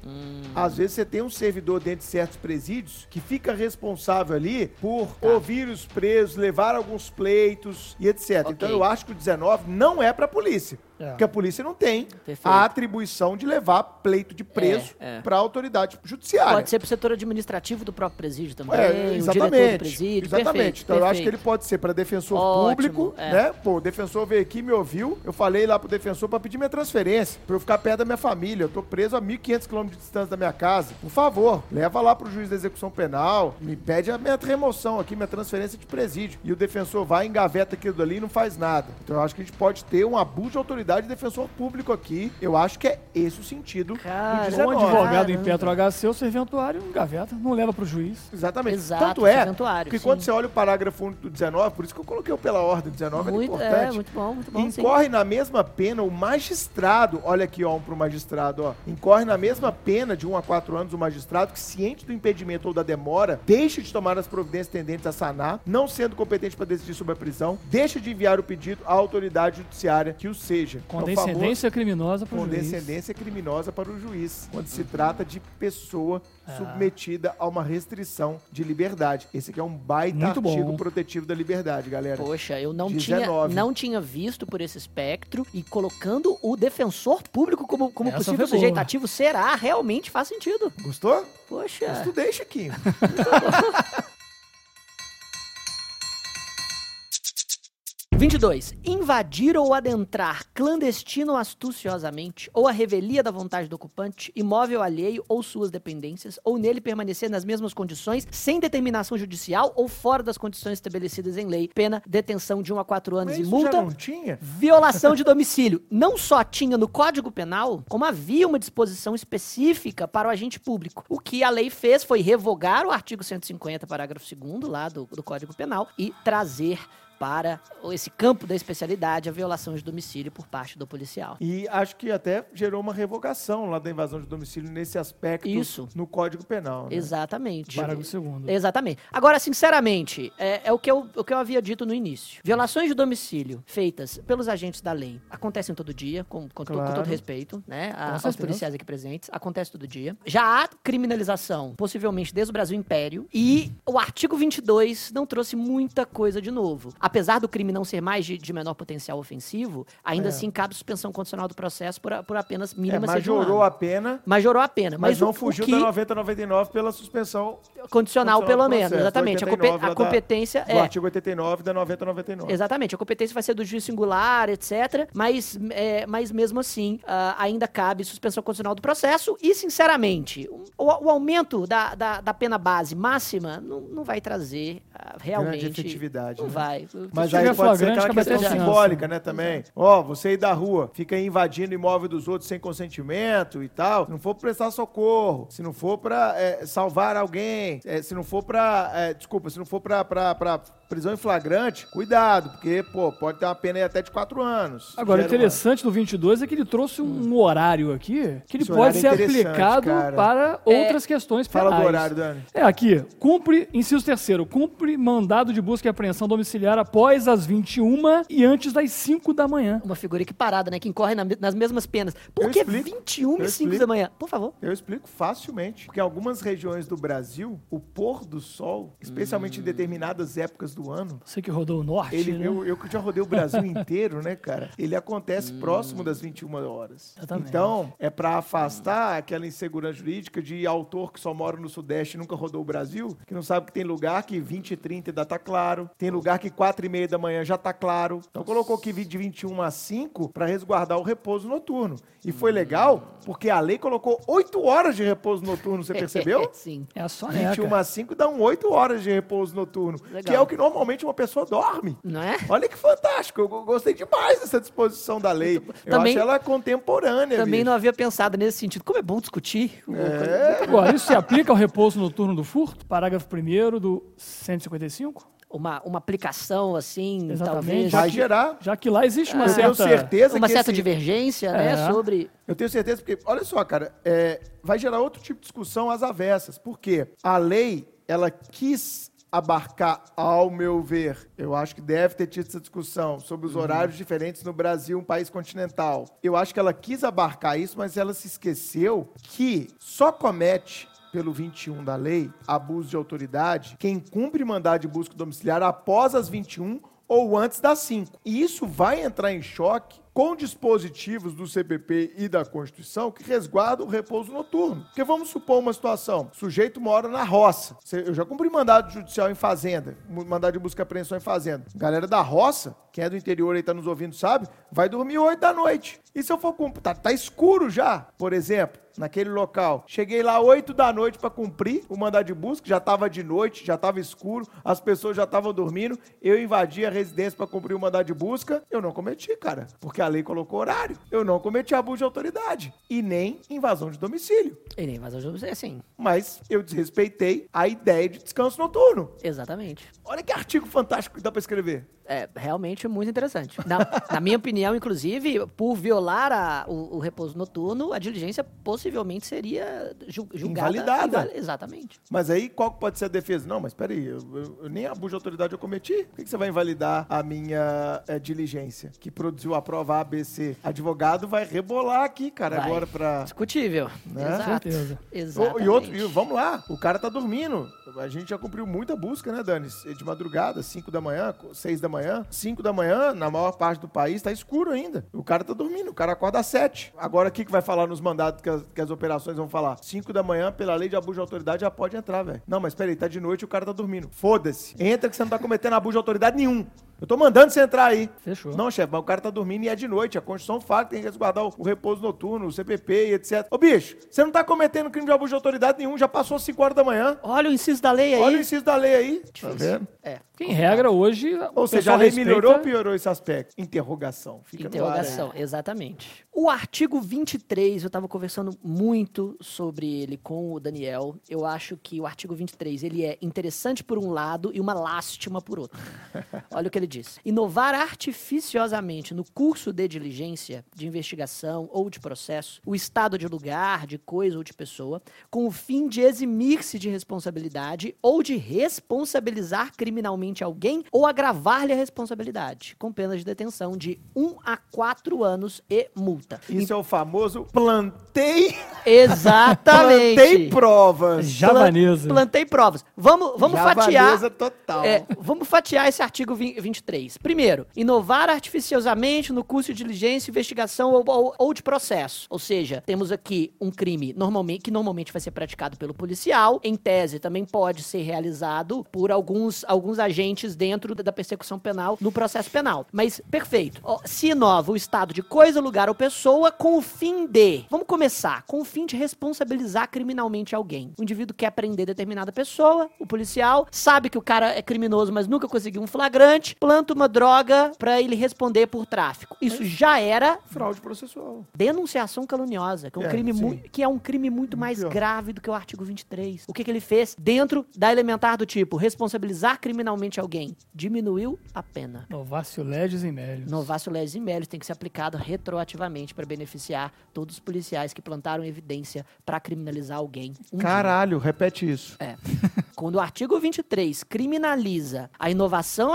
Às vezes você tem um servidor dentro de certos presídios que fica responsável ali por ouvir os presos, levar alguns pleitos e etc. Ok. Então eu acho que o 19 não é para a polícia. É. Porque a polícia não tem Perfeito. a atribuição de levar pleito de preso É, é. para a autoridade judiciária. Pode ser pro setor administrativo do próprio presídio também, É, o exatamente. presídio. exatamente. perfeito, então eu acho que perfeito. ele pode ser para defensor Ótimo, público, é. né? Pô, o defensor veio aqui, me ouviu. Eu falei lá pro defensor para pedir minha transferência, para eu ficar perto da minha família. Eu tô preso a 1.500 quilômetros de distância da minha casa. Por favor, leva lá pro juiz da execução penal, me pede a minha remoção aqui, minha transferência de presídio. E o defensor vai, engaveta aquilo dali e não faz nada. Então eu acho que a gente pode ter um abuso de autoridade de defensor público aqui. Eu acho que é esse o sentido Cara, do Um 19. advogado Caramba. em Petro HC, o serventuário, gaveta, não leva pro juiz. Exatamente. Exato, Tanto é que sim. quando você olha o parágrafo único do 19, por isso que eu coloquei o pela ordem, 19 Muito, é importante. é, muito bom, muito bom. sim. Incorre na mesma pena o magistrado, olha aqui, ó, um pro magistrado, ó. Incorre na mesma pena de 1 a 4 anos o magistrado que, ciente do impedimento ou da demora, deixa de tomar as providências tendentes a sanar, não sendo competente para decidir sobre a prisão, deixa de enviar o pedido à autoridade judiciária que o seja. Com É o famoso- descendência criminosa pro juiz. Condescendência criminosa para o juiz, quando se trata de pessoa Ah. submetida a uma restrição de liberdade. Esse aqui é um baita Muito bom. artigo protetivo da liberdade, galera. Poxa, eu não tinha, 19. não tinha visto por esse espectro e colocando o defensor público como, como Essa possível sujeito ativo será realmente faz sentido. Gostou? Poxa. Estudei, Chiquinho. 22. Invadir ou adentrar clandestino ou astuciosamente, ou a revelia da vontade do ocupante, imóvel alheio ou suas dependências, ou nele permanecer nas mesmas condições, sem determinação judicial ou fora das condições estabelecidas em lei. Pena, detenção de 1 a 4 anos Mas e multa. já não tinha? Violação de domicílio. Não só tinha no Código Penal, como havia uma disposição específica para o agente público. O que a lei fez foi revogar o artigo 150, parágrafo 2 lá do, do Código Penal e trazer para esse campo da especialidade a violação de domicílio por parte do policial. E acho que até gerou uma revogação lá da invasão de domicílio nesse aspecto Isso. no Código Penal. Né? Exatamente. Parágrafo segundo. Exatamente. Agora, sinceramente, é, é o, que eu, o que eu havia dito no início. Violações de domicílio feitas pelos agentes da lei acontecem todo dia, com, com, to- com Claro. todo respeito, né? a- aos certeza. policiais aqui presentes. Acontece todo dia. Já há criminalização, possivelmente desde o Brasil Império, e o artigo 22 não trouxe muita coisa de novo. Apesar do crime não ser mais de, de menor potencial ofensivo, ainda É. assim cabe suspensão condicional do processo por, por apenas É, mínima um majorou a pena, Majorou a pena. mas, Mas, não o, fugiu o que... da 9099 pela suspensão Condicional, Condicional pelo menos, exatamente. A, 89 compe- a lá da- competência do é. artigo 89 da 9099. Exatamente, a competência vai ser do juiz singular, etc. Mas, é, mas mesmo assim, ah, ainda cabe suspensão condicional do processo. E, sinceramente, o, o aumento da, da, da pena base máxima não, não vai trazer ah, realmente. Grande efetividade. Não né? vai. Mas aí pode ser aquela questão simbólica, né, também. Ó, você ir da rua, fica aí invadindo o imóvel dos outros sem consentimento e tal. Se não for prestar socorro, se não for pra é, salvar alguém, é, se não for pra... é, desculpa, se não for pra, pra, pra prisão em flagrante, cuidado, porque, pô, pode ter uma pena aí até de quatro anos. Agora, o Gera uma- interessante do 22 é que ele trouxe um horário aqui que ele Esse pode ser é interessante, aplicado cara. para outras questões penais. Fala do horário, Dani. É, aqui, cumpre, inciso terceiro, cumpre mandado de busca e apreensão domiciliar após as 21 e antes das 5 da manhã. Uma figura equiparada, né? Que incorre na- nas mesmas penas. Por Eu que explico. 21 Eu e 5 explico. da manhã? Por favor. Eu explico facilmente. Porque em algumas regiões do Brasil, o pôr do sol, especialmente em determinadas épocas do ano, Você que rodou o norte, Ele, né? eu, eu que já rodei o Brasil inteiro, né, cara? Ele acontece próximo das 21 horas. Exatamente. Então, é pra afastar aquela insegurança jurídica de autor que só mora no Sudeste e nunca rodou o Brasil, que não sabe que tem lugar que 20 e 30 ainda tá claro, tem lugar que 4 e meia da manhã já tá claro. Então, colocou aqui de 21 a 5 pra resguardar o repouso noturno. E foi legal, porque a lei colocou 8 horas de repouso noturno, você percebeu? Sim. É a só 21 a 5 dão 8 horas de repouso noturno. Legal. Que é o que normalmente uma pessoa dorme. Não é? Olha que fantástico, eu gostei demais dessa disposição da lei. Eu Também- acho ela contemporânea. Também bicho. não havia pensado nesse sentido. Como é bom discutir. É. Agora, isso se aplica ao repouso noturno do furto? Parágrafo 1 do 155? Uma, uma aplicação assim, Exatamente. talvez. Vai gerar. Já que lá existe uma Eu tenho certa... certeza Uma que certa esse- divergência, né? É. Sobre. Eu tenho certeza, porque, olha só, cara, é, vai gerar outro tipo de discussão às avessas. Por quê? A lei, ela quis abarcar, ao meu ver, eu acho que deve ter tido essa discussão sobre os horários diferentes no Brasil, um país continental. Eu acho que ela quis abarcar isso, mas ela se esqueceu que só comete pelo 21 da lei, abuso de autoridade, quem cumpre mandado de busca domiciliar após as 21 ou antes das 5. E isso vai entrar em choque com dispositivos do CPP e da Constituição que resguardam o repouso noturno. Porque vamos supor uma situação: o sujeito mora na roça. Eu já cumpri mandado judicial em fazenda, mandado de busca e apreensão em fazenda. Galera da roça, quem é do interior aí tá nos ouvindo sabe, vai dormir 8 da noite. E se eu for cumprir, tá, tá escuro já, por exemplo, naquele local. Cheguei lá 8 da noite para cumprir o mandado de busca, já tava de noite, já tava escuro, as pessoas já estavam dormindo. Eu invadi a residência para cumprir o mandado de busca. Eu não cometi, cara, porque a lei colocou horário. Eu não cometi abuso de autoridade e nem invasão de domicílio. E nem invasão de domicílio, assim. Mas eu desrespeitei a ideia de descanso noturno. Exatamente. Olha que artigo fantástico que dá para escrever. É realmente muito interessante. Na, na minha opinião, inclusive, por violar a- o, o repouso noturno, a diligência possivelmente seria ju, julgada. Invalidada. inval- Exatamente. Mas aí qual pode ser a defesa? Não, mas peraí, eu, eu- eu nem abuso de autoridade eu cometi. Por que, que você vai invalidar a minha eh, diligência? Que produziu a prova ABC. Advogado vai rebolar aqui, cara, Vai. agora pra. Discutível. Né? Exato. Certeza. Exatamente. E outro, e vamos lá, o cara tá dormindo. A gente já cumpriu muita busca, né, Dani? De madrugada, 5 da manhã, 6 da manhã. 5 da manhã, na maior parte do país, tá escuro ainda. O cara tá dormindo, o cara acorda às 7. Agora, o que, que vai falar nos mandados que as, que as operações vão falar? 5 da manhã, pela lei de abuso de autoridade, já pode entrar, velho. Não, mas peraí, tá de noite e o cara tá dormindo. Foda-se. Entra que você não tá cometendo abuso de autoridade nenhum. Eu tô mandando você entrar aí. Fechou. Não, chefe, mas o cara tá dormindo e é de noite. A Constituição fala que tem que resguardar o, o repouso noturno, o CPP e etc. Ô, bicho, você não tá cometendo crime de abuso de autoridade nenhum, já passou 5 horas da manhã. Olha o inciso da lei aí. Olha o inciso da lei aí. Tá vendo? É. Em regra, hoje. Ou seja, a lei respeita- melhorou ou piorou esse aspecto? Interrogação. Fica Interrogação, no ar aí. exatamente. O artigo 23, eu estava conversando muito sobre ele com o Daniel. Eu acho que o artigo 23, ele é interessante por um lado e uma lástima por outro. Olha o que ele diz: inovar artificiosamente no curso de diligência, de investigação ou de processo, o estado de lugar, de coisa ou de pessoa, com o fim de eximir-se de responsabilidade ou de responsabilizar criminalmente alguém ou agravar-lhe a responsabilidade, com pena de detenção de um a quatro anos e multa. Isso e... é o famoso plantei. Exatamente. plantei provas. Javanesa. Plantei provas. Vamos, vamos fatiar. Javanesa total. É, vamos fatiar esse artigo 20 2023. Primeiro, inovar artificiosamente no curso de diligência, investigação ou, ou, ou de processo. Ou seja, temos aqui um crime normalmente, que normalmente vai ser praticado pelo policial, em tese também pode ser realizado por alguns, alguns agentes dentro da persecução penal no processo penal. Mas, perfeito. Se inova o estado de coisa, lugar ou pessoa com o fim de. Vamos começar. Com o fim de responsabilizar criminalmente alguém. O indivíduo quer prender determinada pessoa, o policial sabe que o cara é criminoso, mas nunca conseguiu um flagrante planta uma droga pra ele responder por tráfico. Isso já era Fraude processual. denunciação caluniosa, que é um, É, crime, sim. mui- que é um crime muito mais pior. grave do que o artigo 23. O que, que ele fez? Dentro da elementar do tipo responsabilizar criminalmente alguém, diminuiu a pena. Novácio Legis e Mélios. Novácio Legis e Melius tem que ser aplicado retroativamente para beneficiar todos os policiais que plantaram evidência para criminalizar alguém. Um Caralho, repete isso. é. Quando o artigo 23 criminaliza a inovação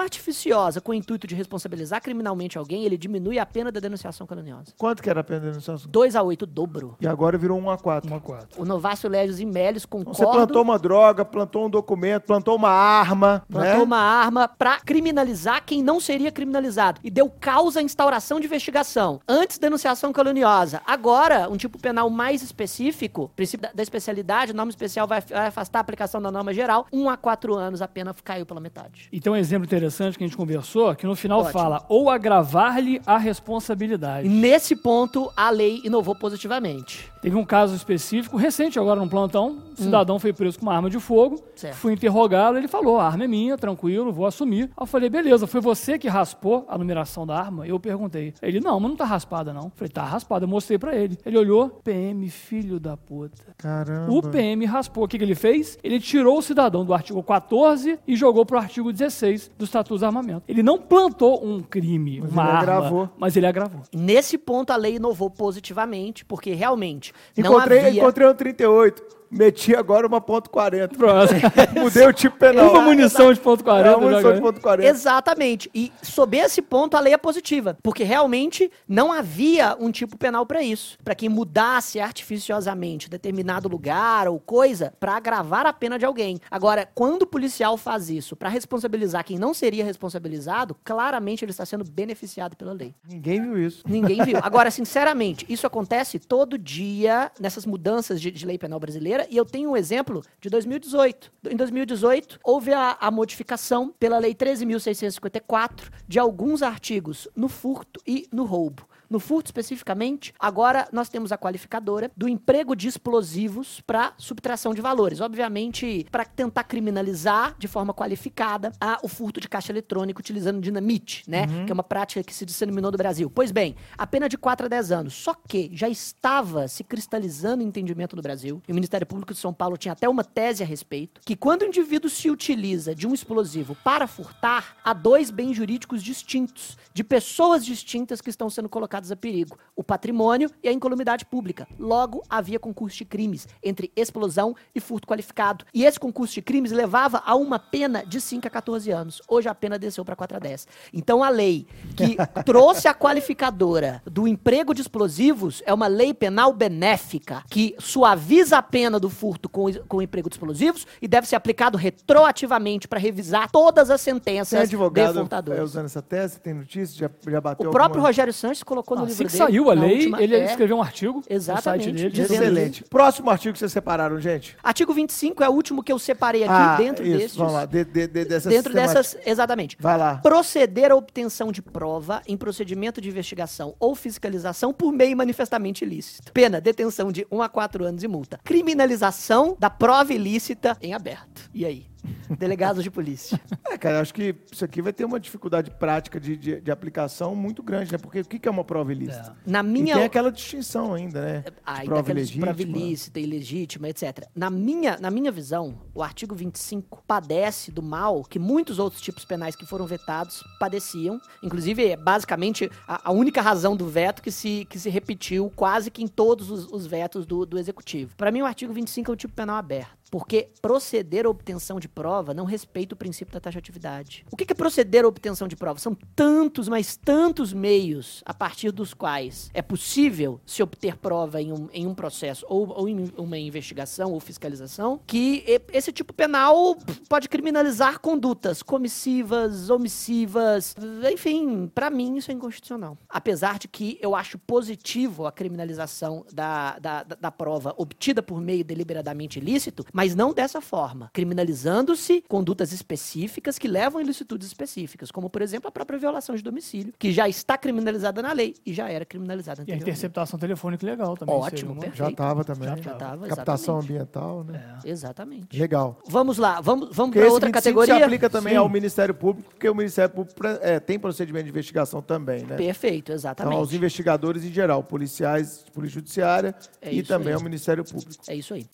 artificiosa com o intuito de responsabilizar criminalmente alguém, ele diminui a pena da denunciação caluniosa. Quanto que era a pena de denunciação? 2 a 8, dobro. E agora virou 1 a 4. 1 a 4. O Novácio Légios e Então concordam. Você plantou uma droga, plantou um documento, plantou uma arma, plantou né? uma arma pra criminalizar quem não seria criminalizado. E deu causa à instauração de investigação. Antes, denunciação caluniosa. Agora, um tipo penal mais específico, princípio da, da especialidade, norma especial vai, vai afastar a aplicação da norma geral. Um a quatro anos, a pena caiu pela metade. E tem um exemplo interessante que a gente conversou, que no final Ótimo. fala ou agravar-lhe a responsabilidade. nesse ponto, a lei inovou positivamente. Teve um caso específico, recente agora no plantão, o cidadão foi preso com uma arma de fogo, Certo. fui interrogá-lo, ele falou, a arma é minha, tranquilo, vou assumir. Aí eu falei, beleza, foi você que raspou a numeração da arma? Eu perguntei. Ele, não, mas não tá raspada não. Eu falei, tá raspada, eu mostrei pra ele. Ele olhou, PM, filho da puta. Caramba. O PM raspou. O que, que ele fez? Ele tirou o cidadão do artigo 14 e jogou pro artigo 16 do Estatuto do Armamento. Ele não plantou um crime, Mas uma ele arma, agravou. mas ele agravou. Nesse ponto, a lei inovou positivamente, porque realmente Encontrei, não havia... encontrei um 38. Meti agora uma ponto .40. Pronto. Mudei o tipo penal. Uma munição de ponto É 40. uma munição de ponto .40. Exatamente. E sob esse ponto a lei é positiva, porque realmente não havia um tipo penal para isso, Pra quem mudasse artificiosamente determinado lugar ou coisa pra agravar a pena de alguém. Agora, quando o policial faz isso pra responsabilizar quem não seria responsabilizado, claramente ele está sendo beneficiado pela lei. Ninguém viu isso. Ninguém viu. Agora, sinceramente, isso acontece todo dia nessas mudanças de, de lei penal brasileira. E eu tenho um exemplo de 2018. Em 2018, houve a, a modificação pela Lei 13.654 de alguns artigos no furto e no roubo. No furto, especificamente, agora nós temos a qualificadora do emprego de explosivos para subtração de valores. Obviamente, para tentar criminalizar de forma qualificada a, o furto de caixa eletrônico utilizando dinamite, né? Que é uma prática que se disseminou no Brasil. Pois bem, a pena de 4 a 10 anos. Só que já estava se cristalizando o entendimento no Brasil, e o Ministério Público de São Paulo tinha até uma tese a respeito, que quando o indivíduo se utiliza de um explosivo para furtar, há dois bens jurídicos distintos, de pessoas distintas que estão sendo colocadas a perigo: o patrimônio e a incolumidade pública. Logo, havia concurso de crimes entre explosão e furto qualificado. E esse concurso de crimes levava a uma pena de 5 a 14 anos. Hoje a pena desceu para 4 a 10. Então a lei que trouxe a qualificadora do emprego de explosivos é uma lei penal benéfica que suaviza a pena do furto com, com o emprego de explosivos e deve ser aplicado retroativamente para revisar todas as sentenças Tem de advogado furtadores. é, usando essa tese? Tem notícia? Já, já bateu O próprio alguma? Rogério Sanches colocou no Assim livro que dele. saiu a lei, última- ele é. escreveu um artigo Exatamente, no site dele. Excelente. Próximo artigo que vocês separaram, gente. Artigo 25 é o último que eu separei aqui ah, dentro isso, destes. vamos lá. De, de, de, dessa dentro sistemática. dessas, exatamente. Vai lá. Proceder à obtenção de prova em procedimento de investigação ou fiscalização por meio manifestamente ilícito. Pena, detenção de 1 a 4 anos e multa. Criminalização da prova ilícita em aberto. E aí? Delegados de polícia. É, cara, acho que isso aqui vai ter uma dificuldade prática de, de, de aplicação muito grande, né? Porque o que é uma prova ilícita? Na E minha tem aquela distinção ainda, né? De prova daquelas de prova ilegítima. ilícita, ilegítima, etc. Na minha, na minha visão, o artigo 25 padece do mal que muitos outros tipos penais que foram vetados padeciam. Inclusive, é basicamente a, a única razão do veto que se, que se repetiu quase que em todos os, os vetos do, do executivo. Para mim, o artigo 25 é um tipo penal aberto. Porque proceder à obtenção de prova não respeita o princípio da taxatividade. O que é proceder à obtenção de prova? São tantos, mas tantos meios a partir dos quais é possível se obter prova em um, em um processo ou, ou em uma investigação ou fiscalização, que esse tipo penal pode criminalizar condutas comissivas, omissivas, enfim, pra mim isso é inconstitucional. Apesar de que eu acho positivo a criminalização da, da, da, da prova obtida por meio deliberadamente ilícito, mas não dessa forma, criminalizando-se condutas específicas que levam a ilicitudes específicas, como por exemplo a própria violação de domicílio, que já está criminalizada na lei e já era criminalizada E a anteriormente. interceptação telefônica legal também. Ótimo, perfeito. Já tava também. Já, já tava, Captação exatamente. ambiental, né? Exatamente. Legal. Vamos lá, vamos, vamos para outra 25 categoria. se aplica também Sim. ao Ministério Público, porque o Ministério Público é, tem procedimento de investigação também, né? Perfeito, Então, exatamente. aos investigadores em geral, policiais, Polícia Judiciária É e também aí. ao Ministério Público. É isso aí.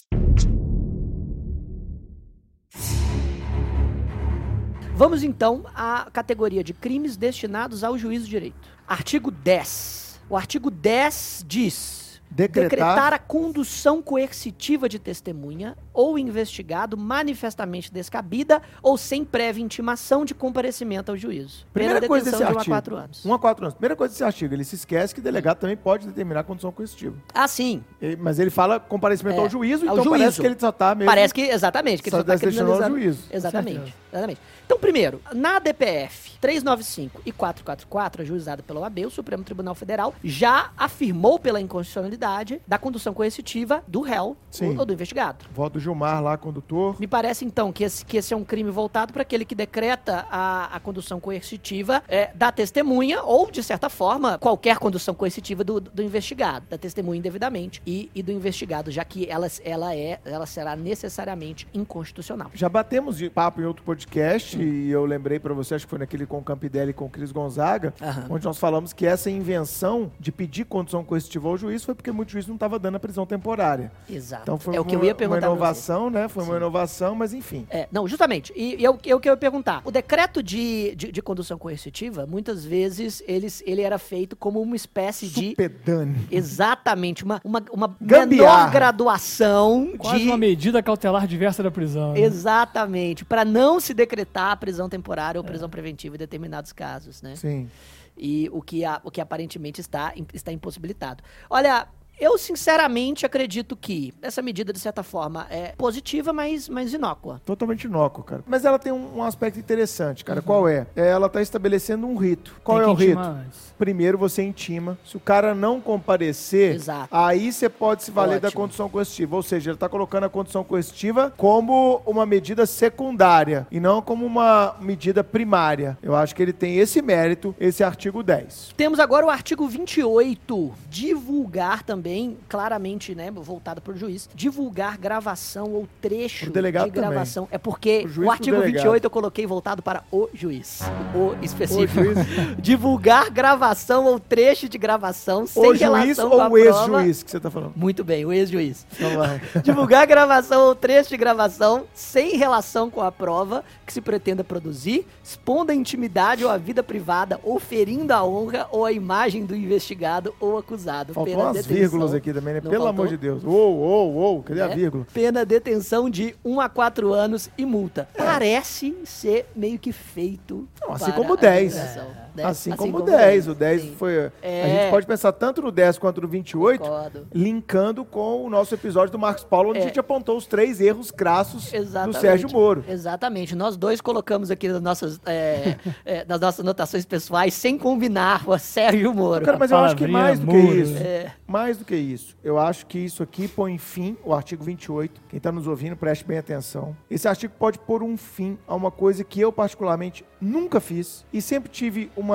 Vamos então à categoria de crimes destinados ao juízo de direito. Artigo 10. O artigo 10 diz: Decretar- decretar a condução coercitiva de testemunha ou investigado manifestamente descabida ou sem prévia intimação de comparecimento ao juízo. Primeira coisa desse de 1 a artigo. 4 anos. 1 a 4 anos. Primeira coisa desse artigo, ele se esquece que o delegado também pode determinar a condição coercitiva. Ah, sim. E- Mas ele fala comparecimento É, ao juízo, ao então parece juízo. que ele só tá mesmo... Parece que, exatamente, que ele só só está deve destinar ao criminalizando. juízo. Exatamente, exatamente. Então, primeiro, na DPF 395 e 444, ajuizada pela OAB, o Supremo Tribunal Federal já afirmou pela inconstitucionalidade da condução coercitiva do réu Sim. ou do investigado. Voto Gilmar lá, condutor. Me parece, então, que esse, que esse é um crime voltado para aquele que decreta a, a condução coercitiva é, da testemunha ou, de certa forma, qualquer condução coercitiva do, do investigado, da testemunha indevidamente e, e do investigado, já que ela, ela, é, ela será necessariamente inconstitucional. Já batemos de papo em outro podcast e eu lembrei pra você, acho que foi naquele com o Campidelli e com o Cris Gonzaga, Aham. onde nós falamos que essa invenção de pedir condição coercitiva ao juiz foi porque muito juiz não estava dando a prisão temporária. Exato. Então foi é o que uma, eu ia uma perguntar você. inovação, né? Foi uma inovação, mas enfim. É, não, justamente. E, e eu, eu que eu ia perguntar. O decreto de, de, de condução coercitiva, muitas vezes, eles, ele era feito como uma espécie de. Supedane. Exatamente, uma, uma, uma Gambiarra. menor graduação Quase de. uma medida cautelar diversa da prisão. né? Exatamente, para não se decretar prisão temporária ou prisão preventiva em determinados casos, né? Sim. E o que, a- o que aparentemente está, está impossibilitado. Olha, eu sinceramente acredito que essa medida, de certa forma, é positiva, mas, mas inócua. Totalmente inócuo, cara. Mas ela tem um, um aspecto interessante, Uhum. cara. Qual é? É, Ela está estabelecendo um rito. Qual Tem é o rito? antes. Primeiro você intima. Se o cara não comparecer, Exato. aí você pode se valer da Ótimo. condição coercitiva. Ou seja, ele está colocando a condição coercitiva como uma medida secundária e não como uma medida primária. Eu acho que ele tem esse mérito, esse artigo 10. Temos agora o artigo 28, divulgar também, claramente, né, voltado para o juiz, divulgar gravação ou trecho de gravação. É porque juiz o pro artigo delegado. 28 eu coloquei voltado para o juiz. O específico. O juiz. divulgar gravação ou trecho de gravação sem O juiz relação com ou a o prova. ex-juiz que você está falando? Muito bem, o ex-juiz. Então. Divulgar gravação ou trecho de gravação sem relação com a prova que se pretenda produzir, expondo a intimidade ou a vida privada, ou ferindo a honra ou a imagem do investigado ou acusado. Faltou Pena umas detenção. Vírgulas aqui também, né? Não Pelo faltou? amor de Deus. Uou, uou, uou. Cadê a né? vírgula? Pena detenção de 1 a 4 anos e multa. Parece ser meio que feito. Não, assim para como a 10. divulgação, né? Assim, como o 10. O 10 sim. foi. A É. gente pode pensar tanto no 10 quanto no 28, Concordo. linkando com o nosso episódio do Marcos Paulo, onde É. a gente apontou os três erros crassos Exatamente. do Sérgio Moro. Exatamente. Nós dois colocamos aqui nas nossas, é, é, nas nossas anotações pessoais, sem combinar com o Sérgio Moro. Cara, mas eu acho que mais do que isso. É. Mais do que isso. Eu acho que isso aqui põe fim, o artigo 28. Quem está nos ouvindo, preste bem atenção. Esse artigo pode pôr um fim a uma coisa que eu, particularmente, nunca fiz e sempre tive uma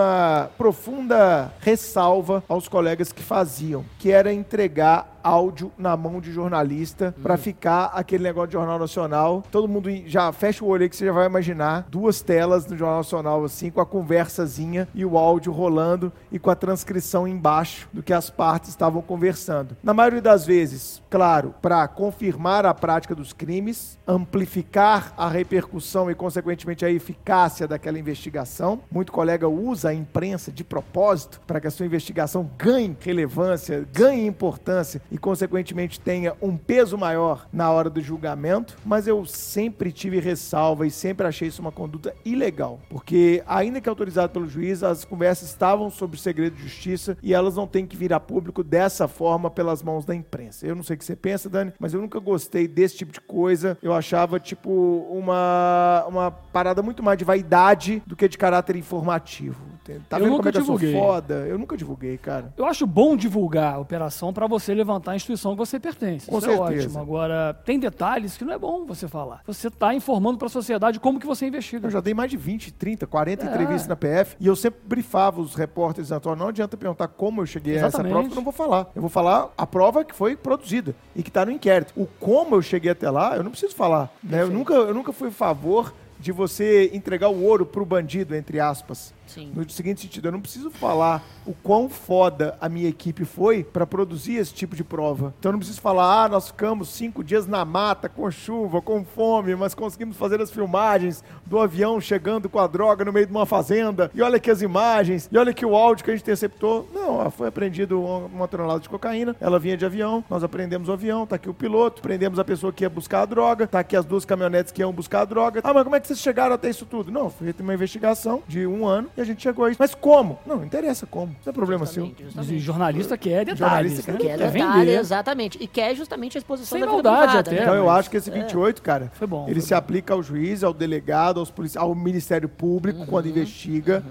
profunda ressalva aos colegas que faziam, que era entregar áudio na mão de jornalista pra ficar aquele negócio de Jornal Nacional. Todo mundo já fecha o olho aí que você já vai imaginar duas telas no Jornal Nacional assim, com a conversazinha e o áudio rolando e com a transcrição embaixo do que as partes estavam conversando. Na maioria das vezes, claro, para confirmar a prática dos crimes, amplificar a repercussão e consequentemente a eficácia daquela investigação. Muito colega usa a imprensa de propósito para que a sua investigação ganhe relevância, ganhe importância e, consequentemente, tenha um peso maior na hora do julgamento, mas eu sempre tive ressalva e sempre achei isso uma conduta ilegal, porque, ainda que autorizado pelo juiz, as conversas estavam sob segredo de justiça e elas não têm que vir a público dessa forma pelas mãos da imprensa. Eu não sei o que você pensa, Dani, mas eu nunca gostei desse tipo de coisa. Eu achava, tipo, uma, uma parada muito mais de vaidade do que de caráter informativo. Tá Eu vendo nunca como é que eu sou divulguei. foda? Eu nunca divulguei, cara. Eu acho bom divulgar a operação para você levantar a instituição que você pertence. Com Isso é certeza. ótimo. Agora, tem detalhes que não é bom você falar. Você está informando para a sociedade como que você investiga. Eu já dei mais de 20, 30, 40 É. entrevistas na PF e eu sempre brifava os repórteres Antônio, não adianta perguntar como eu cheguei a essa Exatamente. prova, que eu não vou falar. Eu vou falar a prova que foi produzida e que está no inquérito. O como eu cheguei até lá, eu não preciso falar. né? Eu, nunca, eu nunca fui a favor de você entregar o ouro pro bandido, entre aspas. Sim. No seguinte sentido, eu não preciso falar o quão foda a minha equipe foi para produzir esse tipo de prova. Então eu não preciso falar, ah, nós ficamos cinco dias na mata, com chuva, com fome, mas conseguimos fazer as filmagens do avião chegando com a droga no meio de uma fazenda. E olha aqui as imagens, e olha aqui o áudio que a gente interceptou. Não, foi apreendido uma, tonelada de cocaína, ela vinha de avião, nós apreendemos o avião, tá aqui o piloto, prendemos a pessoa que ia buscar a droga, tá aqui as duas caminhonetes que iam buscar a droga. Ah, mas como é que vocês chegaram até isso tudo? Não, foi uma investigação de um ano e a gente chegou a isso. Mas como? Não, não interessa como. Isso é problema seu. Justamente, E justamente. jornalista quer detalhes, Jornalista né? quer Que é Quer detalhe, vender. exatamente. E quer justamente a exposição Sem da vida maldade privada, até. né? Então eu acho que esse 28, cara, Foi bom, ele foi se aplica ao juiz, ao delegado, aos polici- ao Ministério Público Uhum, quando investiga.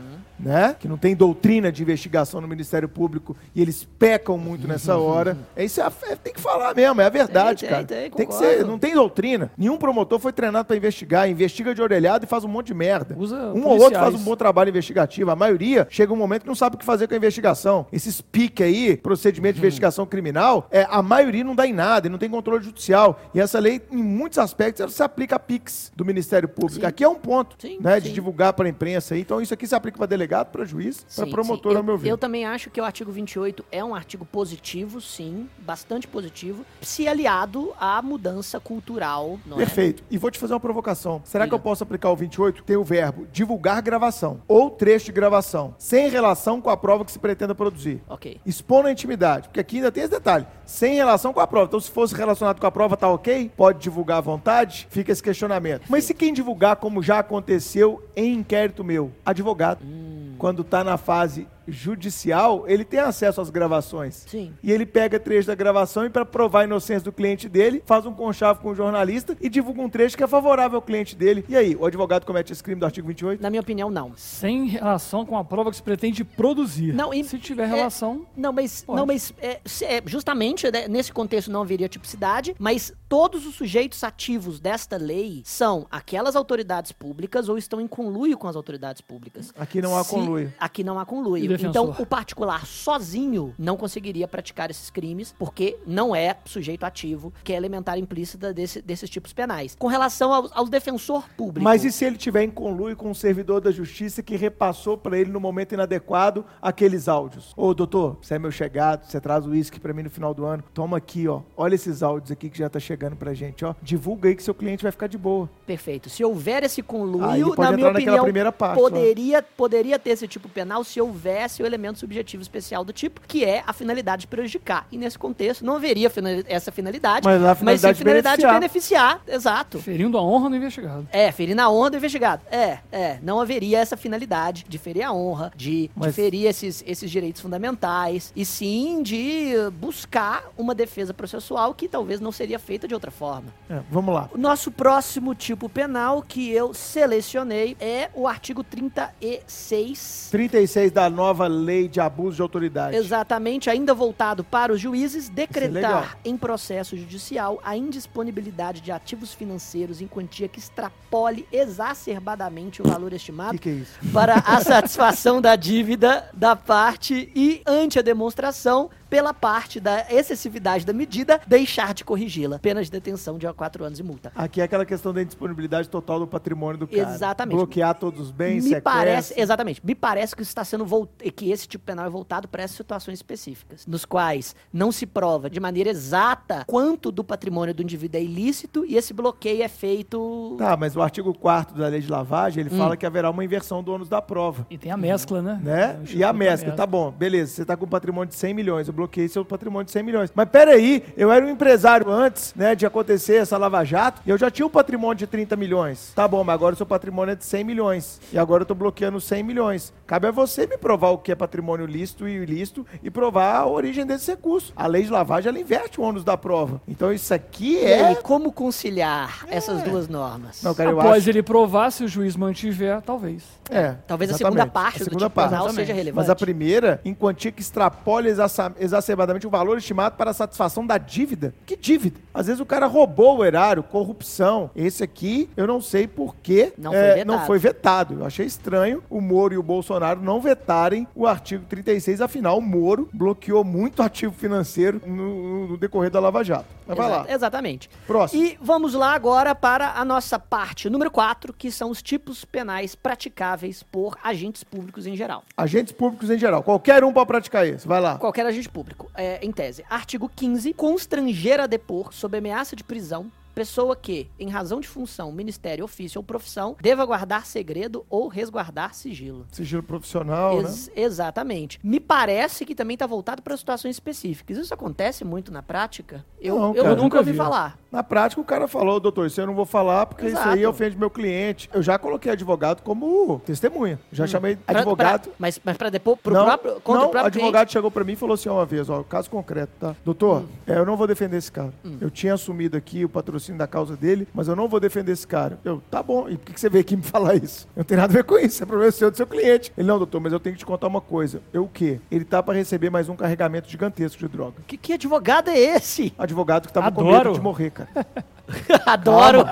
Né? Que não tem doutrina de investigação no Ministério Público e eles pecam muito nessa hora. É isso é, é- tem que falar mesmo, é a verdade, Tem, cara. tem, tem que ser, não tem doutrina. Nenhum promotor foi treinado pra investigar, investiga de orelhado e faz um monte de merda. Usa um ou outro policiais. faz um bom trabalho investigativo. A maioria chega um momento que não sabe o que fazer com a investigação. Esses piques aí, procedimento de Uhum. investigação criminal, é, a maioria não dá em nada, e não tem controle judicial. E essa lei, em muitos aspectos, ela se aplica a PIX do Ministério Público. Sim. Aqui é um ponto, Sim, né, de sim. divulgar para a imprensa. Então isso aqui se aplica para delegado, para juiz, para promotor, sim. ao meu eu, ver. eu também acho que o artigo 28 é um artigo positivo, sim, bastante positivo, se aliado à mudança cultural, não é? Perfeito. E vou te fazer uma provocação. Será que Diga. eu posso aplicar o 28? Tem o verbo divulgar gravação ou trecho de gravação, sem relação com a prova que se pretenda produzir. Ok. Expor na intimidade, porque aqui ainda tem esse detalhe, sem relação com a prova. Então, se fosse relacionado com a prova, tá ok? Pode divulgar à vontade? Fica esse questionamento. Mas se quem divulgar, como já aconteceu em inquérito meu, advogado, Hum. Quando tá na fase judicial, ele tem acesso às gravações. Sim. E ele pega trecho da gravação e, para provar a inocência do cliente dele, faz um conchavo com o jornalista e divulga um trecho que é favorável ao cliente dele. E aí, o advogado comete esse crime do artigo 28? Na minha opinião, não. Sem relação com a prova que se pretende produzir. Não, e- Se tiver é- relação, Não, mas, Pode. não, mas é, se- é, justamente né, nesse contexto não haveria tipicidade, mas todos os sujeitos ativos desta lei são aquelas autoridades públicas ou estão em conluio com as autoridades públicas. Aqui não há Se- conluio. Aqui não há E conluio. Defensor? Então, o particular sozinho não conseguiria praticar esses crimes, porque não é sujeito ativo, que é elementar implícita desse- desses tipos penais. Com relação ao, ao defensor público. Mas e se ele tiver em conluio com um servidor da justiça que repassou para ele no momento inadequado aqueles áudios? Ô, doutor, você é meu chegado, você traz o uísque para mim no final do ano. Toma aqui, ó. Olha esses áudios aqui que já tá chegando pra gente, ó. Divulga aí que seu cliente vai ficar de boa. Perfeito. Se houver esse conluio, na entrar minha naquela opinião, primeira parte, poderia, poderia ter esse tipo penal se houvesse o elemento subjetivo especial do tipo, que é a finalidade de prejudicar. E nesse contexto não haveria finali- essa finalidade, Mas a sim finalidade de finalidade de beneficiar. Exato. ferindo a honra do investigado. É, ferir na honra do investigado. É, é. Não haveria essa finalidade de ferir a honra, de, de Mas- ferir esses, esses direitos fundamentais, e sim de buscar uma defesa processual que talvez não seria feita de outra forma. É, vamos lá. O nosso próximo tipo penal que eu selecionei é o artigo 36. 36 da nova lei de abuso de autoridade. Exatamente, ainda voltado para os juízes, decretar em processo judicial a indisponibilidade de ativos financeiros em quantia que extrapole exacerbadamente o valor estimado que, que é isso? para a satisfação da dívida da parte e, ante a demonstração, pela parte da excessividade da medida, deixar de corrigi-la. Pena de detenção de 4 anos e multa. Aqui é aquela questão da indisponibilidade total do patrimônio do cara. Exatamente. Bloquear todos os bens, me parece, exatamente, me parece que isso está sendo volt... que esse tipo penal é voltado para essas situações específicas, nos quais não se prova de maneira exata quanto do patrimônio do indivíduo é ilícito e esse bloqueio é feito Tá, mas o artigo 4 da lei de lavagem, Hum. ele fala que haverá uma inversão do ônus da prova. E tem a mescla, né? Né? O E a mescla, tá bom, beleza, você tá com um patrimônio de 100 milhões, eu bloqueei seu patrimônio de 100 milhões. Mas peraí, eu era um empresário antes, né, de acontecer essa lava-jato, e eu já tinha um patrimônio de 30 milhões. Tá bom, mas agora o seu patrimônio é de 100 milhões, e agora eu tô bloqueando 100 milhões. Cabe a você me provar o que é patrimônio lícito e ilícito e provar a origem desse recurso. A lei de lavagem, ela inverte o ônus da prova. Então isso aqui E aí, é... como conciliar essas duas normas? Não, cara, eu Após acho... ele provar, se o juiz mantiver, talvez. É, Talvez a exatamente. segunda parte A do segunda tipo penal parte. seja relevante. Mas a primeira, em quantia que extrapola exaca- exacerbadamente o valor estimado para a satisfação da dívida. Que dívida? Às vezes o cara roubou o erário, corrupção. Esse aqui, eu não sei por que Não foi é, vetado. não foi vetado. Eu achei estranho o Moro e o Bolsonaro não vetarem o artigo 36. Afinal, o Moro bloqueou muito ativo financeiro no, no decorrer da Lava Jato. Mas vai lá. Exa- Exatamente. Próximo. E vamos lá agora para a nossa parte número 4, que são os tipos penais praticáveis por agentes públicos em geral. Agentes públicos em geral. Qualquer um pode praticar isso. Vai lá. Qualquer agente público. É, em tese. Artigo 15. Constranger a depor, sob ameaça de prisão, pessoa que, em razão de função, ministério, ofício ou profissão, deva guardar segredo ou resguardar sigilo. Sigilo profissional, né? Ex- Exatamente. Me parece que também está voltado para situações específicas. Isso acontece muito na prática? Eu, Não, cara, nunca nunca ouvi vi. falar. Na prática, o cara falou, doutor, isso eu não vou falar porque isso aí Exato. ofende meu cliente. Eu já coloquei advogado como testemunha. Já chamei Hum. Pra- advogado. pra- mas, mas para depor pro não, próprio, contra não, o próprio advogado chegou pra mim e falou assim uma vez, ó, caso concreto, tá? Doutor, Hum. é, eu não vou defender esse cara. Eu tinha assumido aqui o patrocínio patrocínio da causa dele, mas eu não vou defender esse cara. Eu, tá bom, e por que você veio aqui me falar isso? Eu não tenho nada a ver com isso, é problema seu do seu cliente. Ele, não, doutor, mas eu tenho que te contar uma coisa. Eu o quê? Ele tá para receber mais um carregamento gigantesco de droga. Que, que advogado é esse? Advogado que tava com Adoro. medo de morrer, cara. Adoro.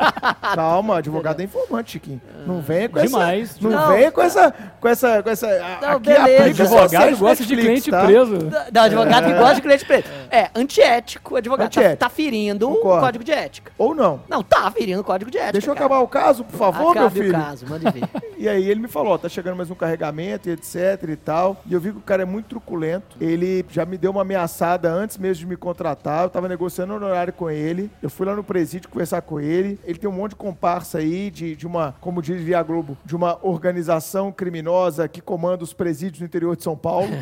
Calma, advogado é informante, Chiquinho. Não venha com Demais. essa. Não, Não. venha com essa. Com essa. Com essa Não, aqui beleza. Advogado gosta de cliente tá? preso. Não, advogado que gosta de cliente preto. É, antiético. O advogado tá- Antiético. Tá, ferindo o Concordo. código de ética. Ou não. Não, tá ferindo o código de ética. Deixa eu cara. acabar o caso, por favor, meu Acabe filho. o caso, mande ver. E aí ele me falou, ó, tá chegando mais um carregamento e etc e tal. E eu vi que o cara é muito truculento. Ele já me deu uma ameaçada antes mesmo de me contratar. Eu tava negociando horário com ele. Eu fui lá no presídio conversar com ele. Ele tem um monte de comparsa aí de, de uma, como diria a Globo, de uma organização criminosa que comanda os presídios no interior de São Paulo.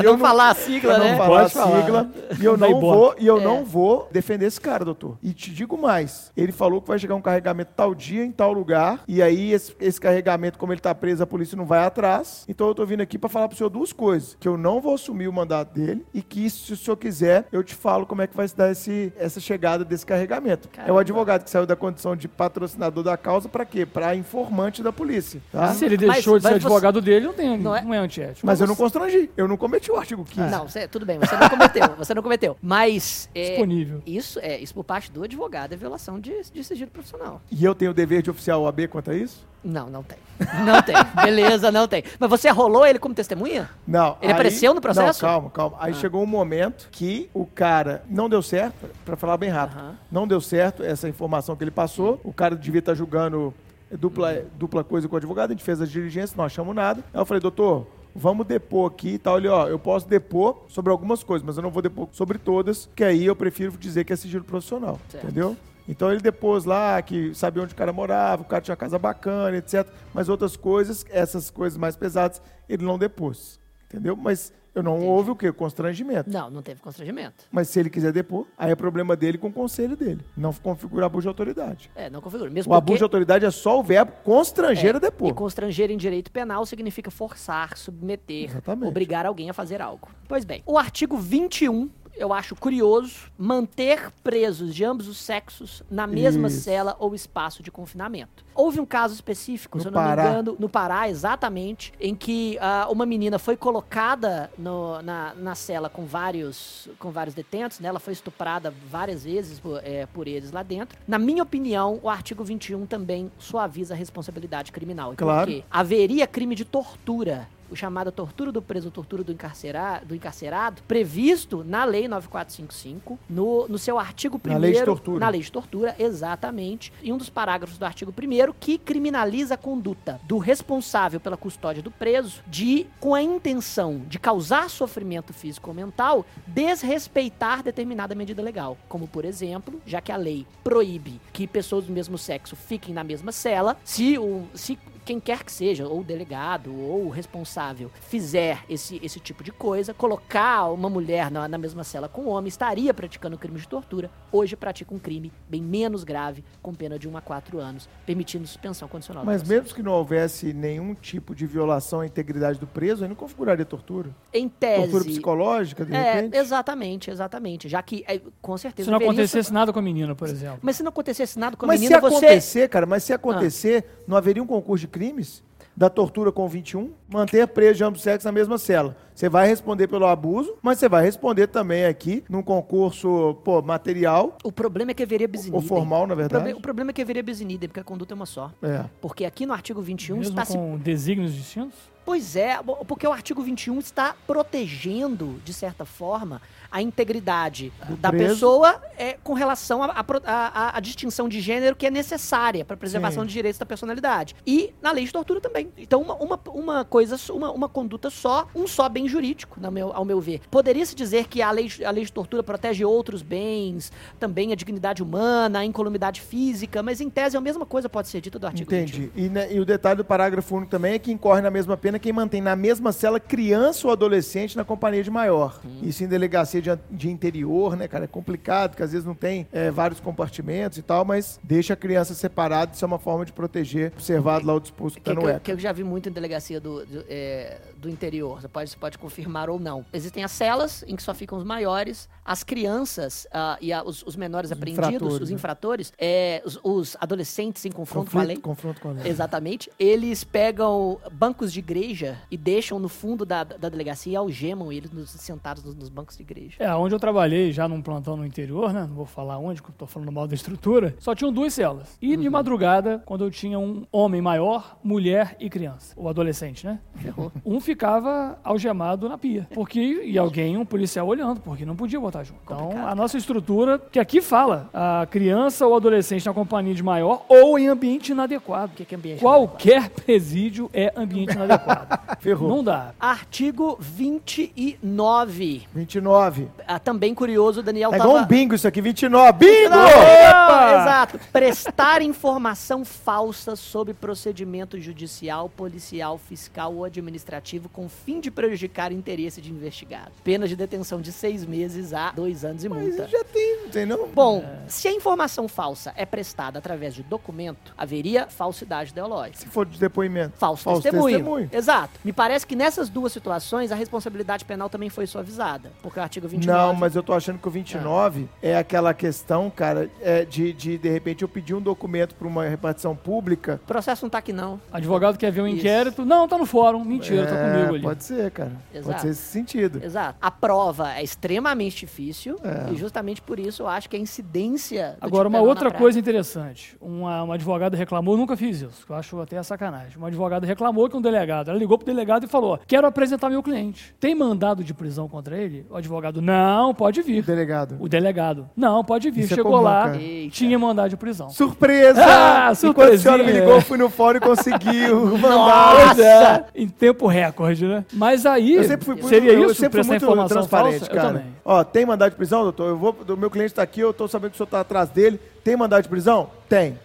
E eu não falar a sigla, pra não né? falar Pode a falar. sigla. E eu não vou, e eu É. não vou defender esse cara, doutor. E te digo mais. Ele falou que vai chegar um carregamento tal dia, em tal lugar. E aí, esse, esse carregamento, como ele tá preso, a polícia não vai atrás. Então eu tô vindo aqui pra falar pro senhor duas coisas. Que eu não vou assumir o mandato dele. E que, se o senhor quiser, eu te falo como é que vai se dar esse, essa chegada desse carregamento. É o Caramba. advogado que saiu da condição de patrocinador da causa pra quê? Pra informante da polícia. Tá? Se ele Mas- deixou de mas ser você- advogado dele, não, tem, Não não, é- é... antiético. Mas eu não constrangi. Eu não cometi o artigo 15. Não, você, tudo bem, você não cometeu, você não cometeu. Mas é, Disponível. isso é isso por parte do advogado é violação de, de sigilo profissional. E eu tenho o dever de oficial OAB quanto a isso? Não, não tem. Não tem. Beleza, não tem. Mas você rolou ele como testemunha? Não. Ele apareceu no processo? Não, calma, calma. Aí chegou um momento que o cara não deu certo, pra falar bem rápido, Aham. não deu certo essa informação que ele passou. O cara devia estar julgando dupla, dupla coisa com o advogado, a gente fez as diligências, não achamos nada. Aí eu falei, doutor, vamos depor aqui e tal. Ele, ó, eu posso depor sobre algumas coisas, mas eu não vou depor sobre todas, que aí eu prefiro dizer que é sigilo profissional, Certo. entendeu? Então ele depôs lá que sabia onde o cara morava, o cara tinha uma casa bacana, etc. Mas outras coisas, essas coisas mais pesadas, ele não depôs. Entendeu? Mas eu não houve o quê? Constrangimento. Não, não teve constrangimento. Mas se ele quiser depor, aí é problema dele com o conselho dele. Não configurar abuso de autoridade. É, não configura. Mesmo O abuso porque- de autoridade é só o verbo constranger a E depor. constranger em direito penal significa forçar, submeter, Exatamente. obrigar alguém a fazer algo. Pois bem, o artigo 21, eu acho curioso, manter presos de ambos os sexos na mesma Isso. cela ou espaço de confinamento. Houve um caso específico, No se eu não Pará. me engano, no Pará, exatamente, em que ah, uma menina foi colocada no- na, na cela com vários, com vários detentos, né? ela foi estuprada várias vezes por, eh, por eles lá dentro. Na minha opinião, o artigo 21 também suaviza a responsabilidade criminal. Claro. Porque haveria crime de tortura o chamado tortura do preso, tortura do, encarcera, do encarcerado, previsto na Lei 9455, no, no seu artigo 1 Na lei de tortura. Na lei de tortura, exatamente. E um dos parágrafos do artigo 1 que criminaliza a conduta do responsável pela custódia do preso de, com a intenção de causar sofrimento físico ou mental, desrespeitar determinada medida legal. Como, por exemplo, já que a lei proíbe que pessoas do mesmo sexo fiquem na mesma cela, se o. Se quem quer que seja, ou o delegado, ou o responsável, fizer esse, esse tipo de coisa, colocar uma mulher na, na mesma cela com um homem, estaria praticando crime de tortura. Hoje pratica um crime bem menos grave, com pena de 1 a 4 anos, permitindo suspensão condicional. Mas mesmo que não houvesse nenhum tipo de violação à integridade do preso, aí não configuraria tortura. Em tese. Tortura psicológica, de É, repente? exatamente, exatamente. Já que, é, com certeza. Se não acontecesse isso- nada com a menina, por exemplo. Mas se não acontecesse nada com a Mas se menina, você. Ah. acontecer, cara, mas se acontecer, não haveria um concurso de crimes? Da tortura com 21? Manter preso de ambos os sexos na mesma cela. Você vai responder pelo abuso, mas você vai responder também aqui num concurso, pô, material, O problema é que haveria bis in ou formal, na O, verdade. proble- o problema é que haveria bis in idem, porque a conduta é uma só. É. Porque aqui no artigo 21 Mesmo está se com desígnios distintos? Pois é, porque o artigo 21 está protegendo, de certa forma, a integridade Do da preso. pessoa é, com relação à distinção de gênero que é necessária para a preservação Sim. de direitos da personalidade. E na lei de tortura também. Então, uma, uma, uma coisa, uma, uma conduta só, um só bem jurídico, no meu, ao meu ver. Poderia-se dizer que a lei, a lei de tortura protege outros bens, também a dignidade humana, a incolumidade física, mas em tese a mesma coisa pode ser dita do artigo 21. Entendi. E, né, e o detalhe do parágrafo único também é que incorre na mesma pena quem mantém na mesma cela criança ou adolescente na companhia de maior. Isso em delegacia de, de interior, né, cara? É complicado, porque às vezes não tem é, vários compartimentos e tal, mas deixa a criança separada, isso é uma forma de proteger, observado lá o disposto que, Que, tá no que, eu- ECA. que eu já vi muito em delegacia do, do, é, do interior. Você pode, você pode confirmar ou não. Existem as celas em que só ficam os maiores, as crianças ah, e a- os, os menores apreendidos, infratores, os né? infratores, é, os, os adolescentes em confronto com a lei. confronto com a lei. Exatamente. Eles pegam bancos de igreja e deixam no fundo da, da delegacia e algemam eles nos- sentados nos, nos bancos de igreja. É, onde eu trabalhei já num plantão no interior, né? Não vou falar onde, porque eu tô falando mal da estrutura. Só tinham duas celas. E Uhum. de madrugada, quando eu tinha um homem maior, mulher e criança. Ou adolescente, né? Ferrou. Um ficava algemado na pia. Porque, e alguém, um policial olhando, porque não podia botar junto. Então, Complicado. a nossa estrutura, que aqui fala, a criança ou adolescente na companhia de maior ou em ambiente inadequado. O que, que é ambiente? Qualquer presídio é ambiente inadequado. Ferrou. Não dá. Artigo 29. 29. Ah, também curioso, o Daniel É tava... igual um bingo isso aqui, 29. Bingo! Opa! Exato. Prestar informação falsa sobre procedimento judicial, policial, fiscal ou administrativo com fim de prejudicar o interesse de investigado. Pena de detenção de seis meses a dois anos e multa. Mas já tem, não tem não? Bom, se a informação falsa é prestada através de documento, haveria falsidade ideológica. Se for de depoimento. Falso, testemunho. Exato. Me parece que nessas duas situações a responsabilidade penal também foi suavizada. Porque o artigo 29. Não, mas eu tô achando que o 29 é aquela questão, cara, é de, de de repente eu pedir um documento para uma repartição pública. O processo não tá aqui, não. Advogado quer ver um Isso. inquérito. Não, tá no fórum. Mentira, tá É, comigo ali. Pode ser, cara. Exato. Pode ser esse sentido. Exato. A prova é extremamente difícil É. e justamente por isso eu acho que a incidência. do Agora, tipo uma outra coisa interessante. Uma, uma advogada reclamou, eu nunca fiz isso, que eu acho até sacanagem. Uma advogada reclamou que um delegado, ela ligou pro delegado e falou: Quero apresentar meu cliente. Tem mandado de prisão contra ele? O advogado, não, pode vir. Delegado. O delegado, não, pode vir. Isso é Chegou comum, lá. Eita. tinha mandado de prisão. Surpresa! Ah, Enquanto a senhora me ligou, eu fui no fórum e consegui o mandado. Pois é, em tempo recorde, né? Mas aí, Eu sempre fui muito, seria eu isso, sempre fui muito transparente, falsa? cara. Eu também. Ó, tem mandado de prisão, doutor? Eu vou, o meu cliente está aqui, eu tô sabendo que o senhor tá atrás dele. Tem mandado de prisão? Tem.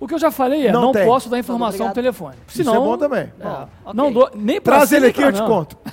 O que eu já falei é, Não não, posso dar informação Obrigado. no telefone. Isso Senão, é bom também. é, Bom, ok. Não dou, nem pra Traz ele aqui, eu te conto.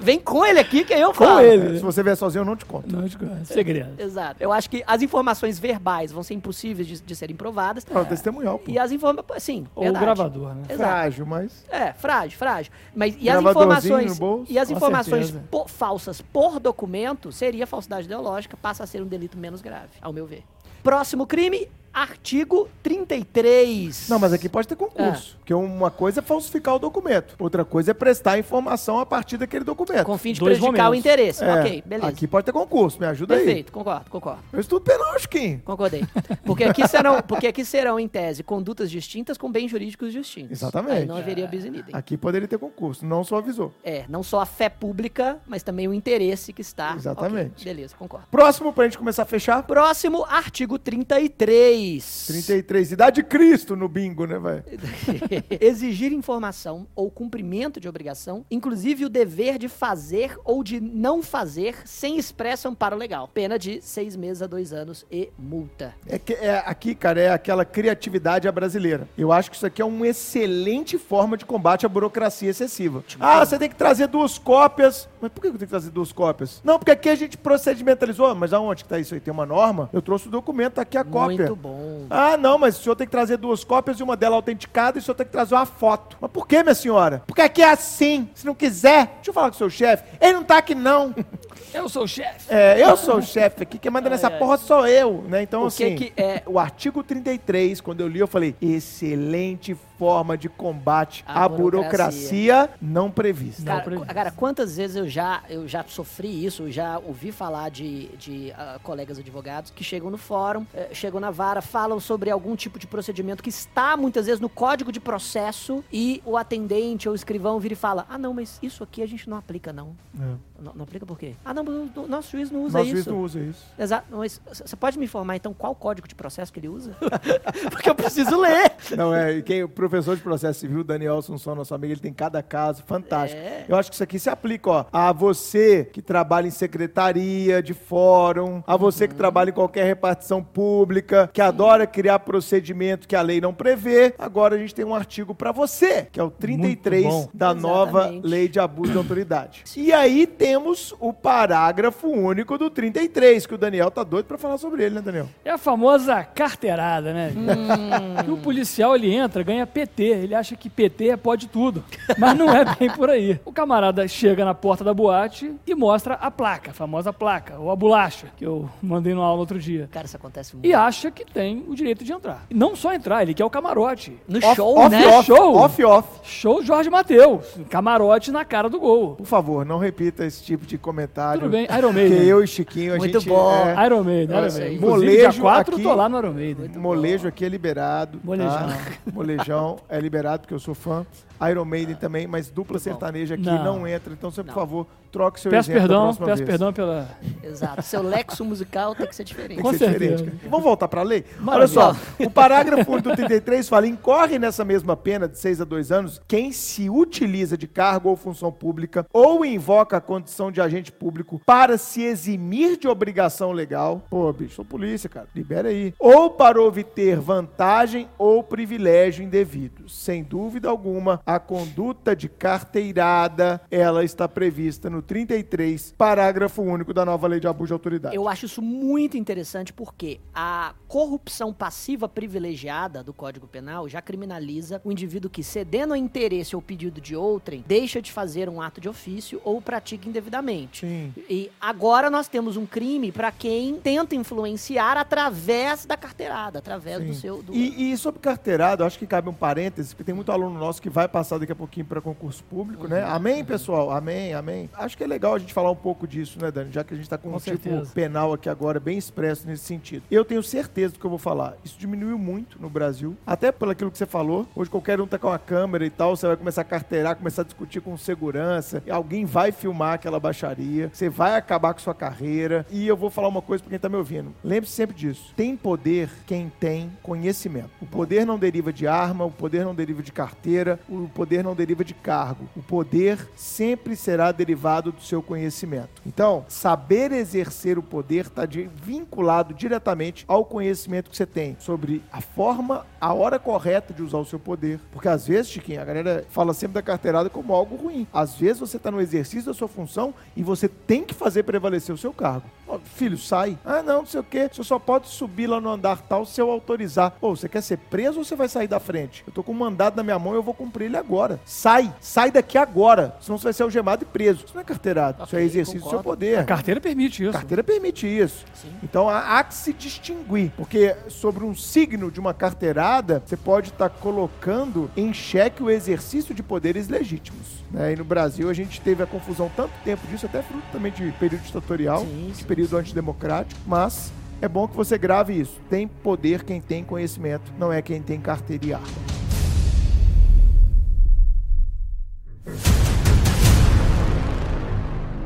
Vem com ele aqui que eu Com falo. ele. Se você vier sozinho, eu não te conto. Não, segredo. Exato. Eu acho que as informações verbais vão ser impossíveis de, de serem provadas. Não, testemunhal, pô. E as informações. Sim, Ou o verdade. gravador, né? Exato. Frágil, mas... É, frágil, frágil. Mas e as informações e as Com informações falsas por documento seria falsidade ideológica, passa a ser um delito menos grave, ao meu ver. Próximo crime, artigo 33. Não, mas aqui pode ter concurso. Porque uma coisa é falsificar o documento. Outra coisa é prestar informação a partir daquele documento. com fim de Dois prejudicar o momentos. interesse. É, OK, beleza. Aqui pode ter concurso, me ajuda aí. Perfeito, concordo, concordo. Eu estudo penal, Chiquinho. Concordei. Porque aqui serão, porque aqui serão em tese condutas distintas com bens jurídicos distintos. Exatamente. Aí não haveria bis in idem. Aqui poderia ter concurso, não só avisou. É, não só a fé pública, mas também o interesse que está. Exatamente. Ok, beleza, concordo. Próximo, pra gente começar a fechar. Próximo, artigo 33. 33, idade de Cristo no bingo, né, vai? Exigir informação ou cumprimento de obrigação, inclusive o dever de fazer ou de não fazer sem expresso amparo legal. Pena de seis meses a dois anos e multa. É que é, aqui, cara, é aquela criatividade à brasileira. Eu acho que isso aqui é uma excelente forma de combate à burocracia excessiva. Ah, você tem que trazer duas cópias. Mas por que eu tenho que trazer duas cópias? Não, porque aqui a gente procedimentalizou. Mas aonde que tá isso aí? Tem uma norma? Eu trouxe o documento, tá aqui a cópia. Muito bom. Ah, não, mas o senhor tem que trazer duas cópias e uma dela autenticada e o senhor tem que trazer uma foto. Mas por que, minha senhora? Porque aqui é assim. Se não quiser, deixa eu falar com o seu chefe. Ele não tá aqui, não. Eu sou o chefe. É, eu sou o chefe aqui, quem manda nessa ai. porra sou eu, né? Então, O que assim, que é- o artigo 33, quando eu li, eu falei, excelente forma de combate à burocracia não prevista. Não, Cara, previsto. qu- cara, quantas vezes eu já, eu já sofri isso, eu já ouvi falar de, de ah, colegas advogados que chegam no fórum, eh, chegam na vara, falam sobre algum tipo de procedimento que está muitas vezes no código de processo e o atendente ou o escrivão vira e fala: Ah, não, mas isso aqui a gente não aplica, não. É. Não, não aplica por quê? Ah, não, não, o nosso juiz não usa Nosso isso. juiz não usa isso. Exato. Mas você pode me informar, então, qual código de processo que ele usa? Porque eu preciso ler. Não, é, e quem, professor de processo civil, Daniel Assunção, nosso amigo, ele tem cada caso fantástico. É. Eu acho que isso aqui se aplica, ó, a você que trabalha em secretaria, de fórum, a você Uhum. que trabalha em qualquer repartição pública, que adora criar procedimento que a lei não prevê. Agora a gente tem um artigo pra você, que é o 33 bom. da nova Exatamente. lei de abuso de autoridade. E aí temos o parágrafo único do 33, que o Daniel tá doido pra falar sobre ele, né, Daniel? É a famosa carteirada, né? Que o policial ele entra, ganha PT. Ele acha que PT pode tudo. Mas não é bem por aí. O camarada chega na porta da boate e mostra a placa, a famosa placa, ou a bolacha, que eu mandei no aula outro dia. Cara, isso acontece muito. E acha que tem o direito de entrar. E não só entrar, ele quer o camarote. No Off, show, off, né? Off, Show. off, off. Show Jorge Mateus. Camarote na cara do gol. Por favor, não repita esse tipo de comentário. Tudo bem, Iron Que Maiden. eu e Chiquinho, a Muito gente... bom. é, Iron Maiden, Iron Maiden. Molejo dia 4 aqui- tô lá no Iron Maiden. molejo aqui é liberado. Molejão. Tá? Molejão é liberado porque eu sou fã. Iron Maiden também, mas dupla sertaneja aqui não, Não. entra. Então, você, por Não. favor, troque seu Peço perdão, peço vez. perdão pela. Exato. Seu lexo musical tem que ser diferente. Tem Com que ser certeza. diferente. Vamos voltar para a lei? Olha Maravilha. só, o parágrafo único do 33 fala: incorre nessa mesma pena de 6 a 2 anos quem se utiliza de cargo ou função pública ou invoca a condição de agente público para se eximir de obrigação legal. Pô, bicho, sou polícia, cara. Libera aí. Ou para obter vantagem ou privilégio indevido. Sem dúvida alguma, a conduta de carteirada, ela está prevista no 33, parágrafo único da nova lei de abuso de autoridade. Eu acho isso muito interessante porque a corrupção passiva privilegiada do Código Penal já criminaliza o indivíduo que, cedendo a interesse ou pedido de outrem, deixa de fazer um ato de ofício ou pratica indevidamente. Sim. E agora nós temos um crime para quem tenta influenciar através da carteirada, através do Sim. seu. do- E, e sobre carteirada, eu acho que cabe um parêntese, porque tem muito aluno nosso que vai passar daqui a pouquinho para concurso público, né? Amém, pessoal? Amém, amém. Acho que é legal a gente falar um pouco disso, né, Dani? Já que a gente está com, Com um tipo certeza. penal aqui agora bem expresso nesse sentido. Eu tenho certeza do que eu vou falar. Isso diminuiu muito no Brasil, até pelo aquilo que você falou. Hoje qualquer um tá com uma câmera e tal, você vai começar a carteirar, começar a discutir com segurança, e alguém vai filmar aquela baixaria, você vai acabar com sua carreira. E eu vou falar uma coisa para quem tá me ouvindo. Lembre-se sempre disso. Tem poder quem tem conhecimento. O poder não deriva de arma, o poder não deriva de carteira, o poder não deriva de cargo. O poder sempre será derivado do seu conhecimento. Então, saber exercer o poder está vinculado diretamente ao conhecimento que você tem sobre a forma, a hora correta de usar o seu poder. Porque às vezes, Chiquinho, a galera fala sempre da carteirada como algo ruim. Às vezes você está no exercício da sua função e você tem que fazer prevalecer o seu cargo. Ó, filho, sai. Ah, não, não sei o quê. Você só pode subir lá no andar tal se eu autorizar. Pô, você quer ser preso ou você vai sair da frente? Eu tô com um mandado na minha mão e eu vou cumprir ele agora. Sai. Sai daqui agora. Senão você vai ser algemado e preso. Isso não é carteirado. isso é exercício do seu poder. A carteira permite A isso. carteira permite isso. Sim. Então há, há que se distinguir, porque sobre um signo de uma carteirada, você pode estar colocando em xeque o exercício de poderes legítimos. Né? E no Brasil a gente teve a confusão tanto tempo disso, até fruto também de período ditatorial, Sim, de sim, período antidemocrático, mas é bom que você grave isso. Tem poder quem tem conhecimento, não é quem tem carteira e arma.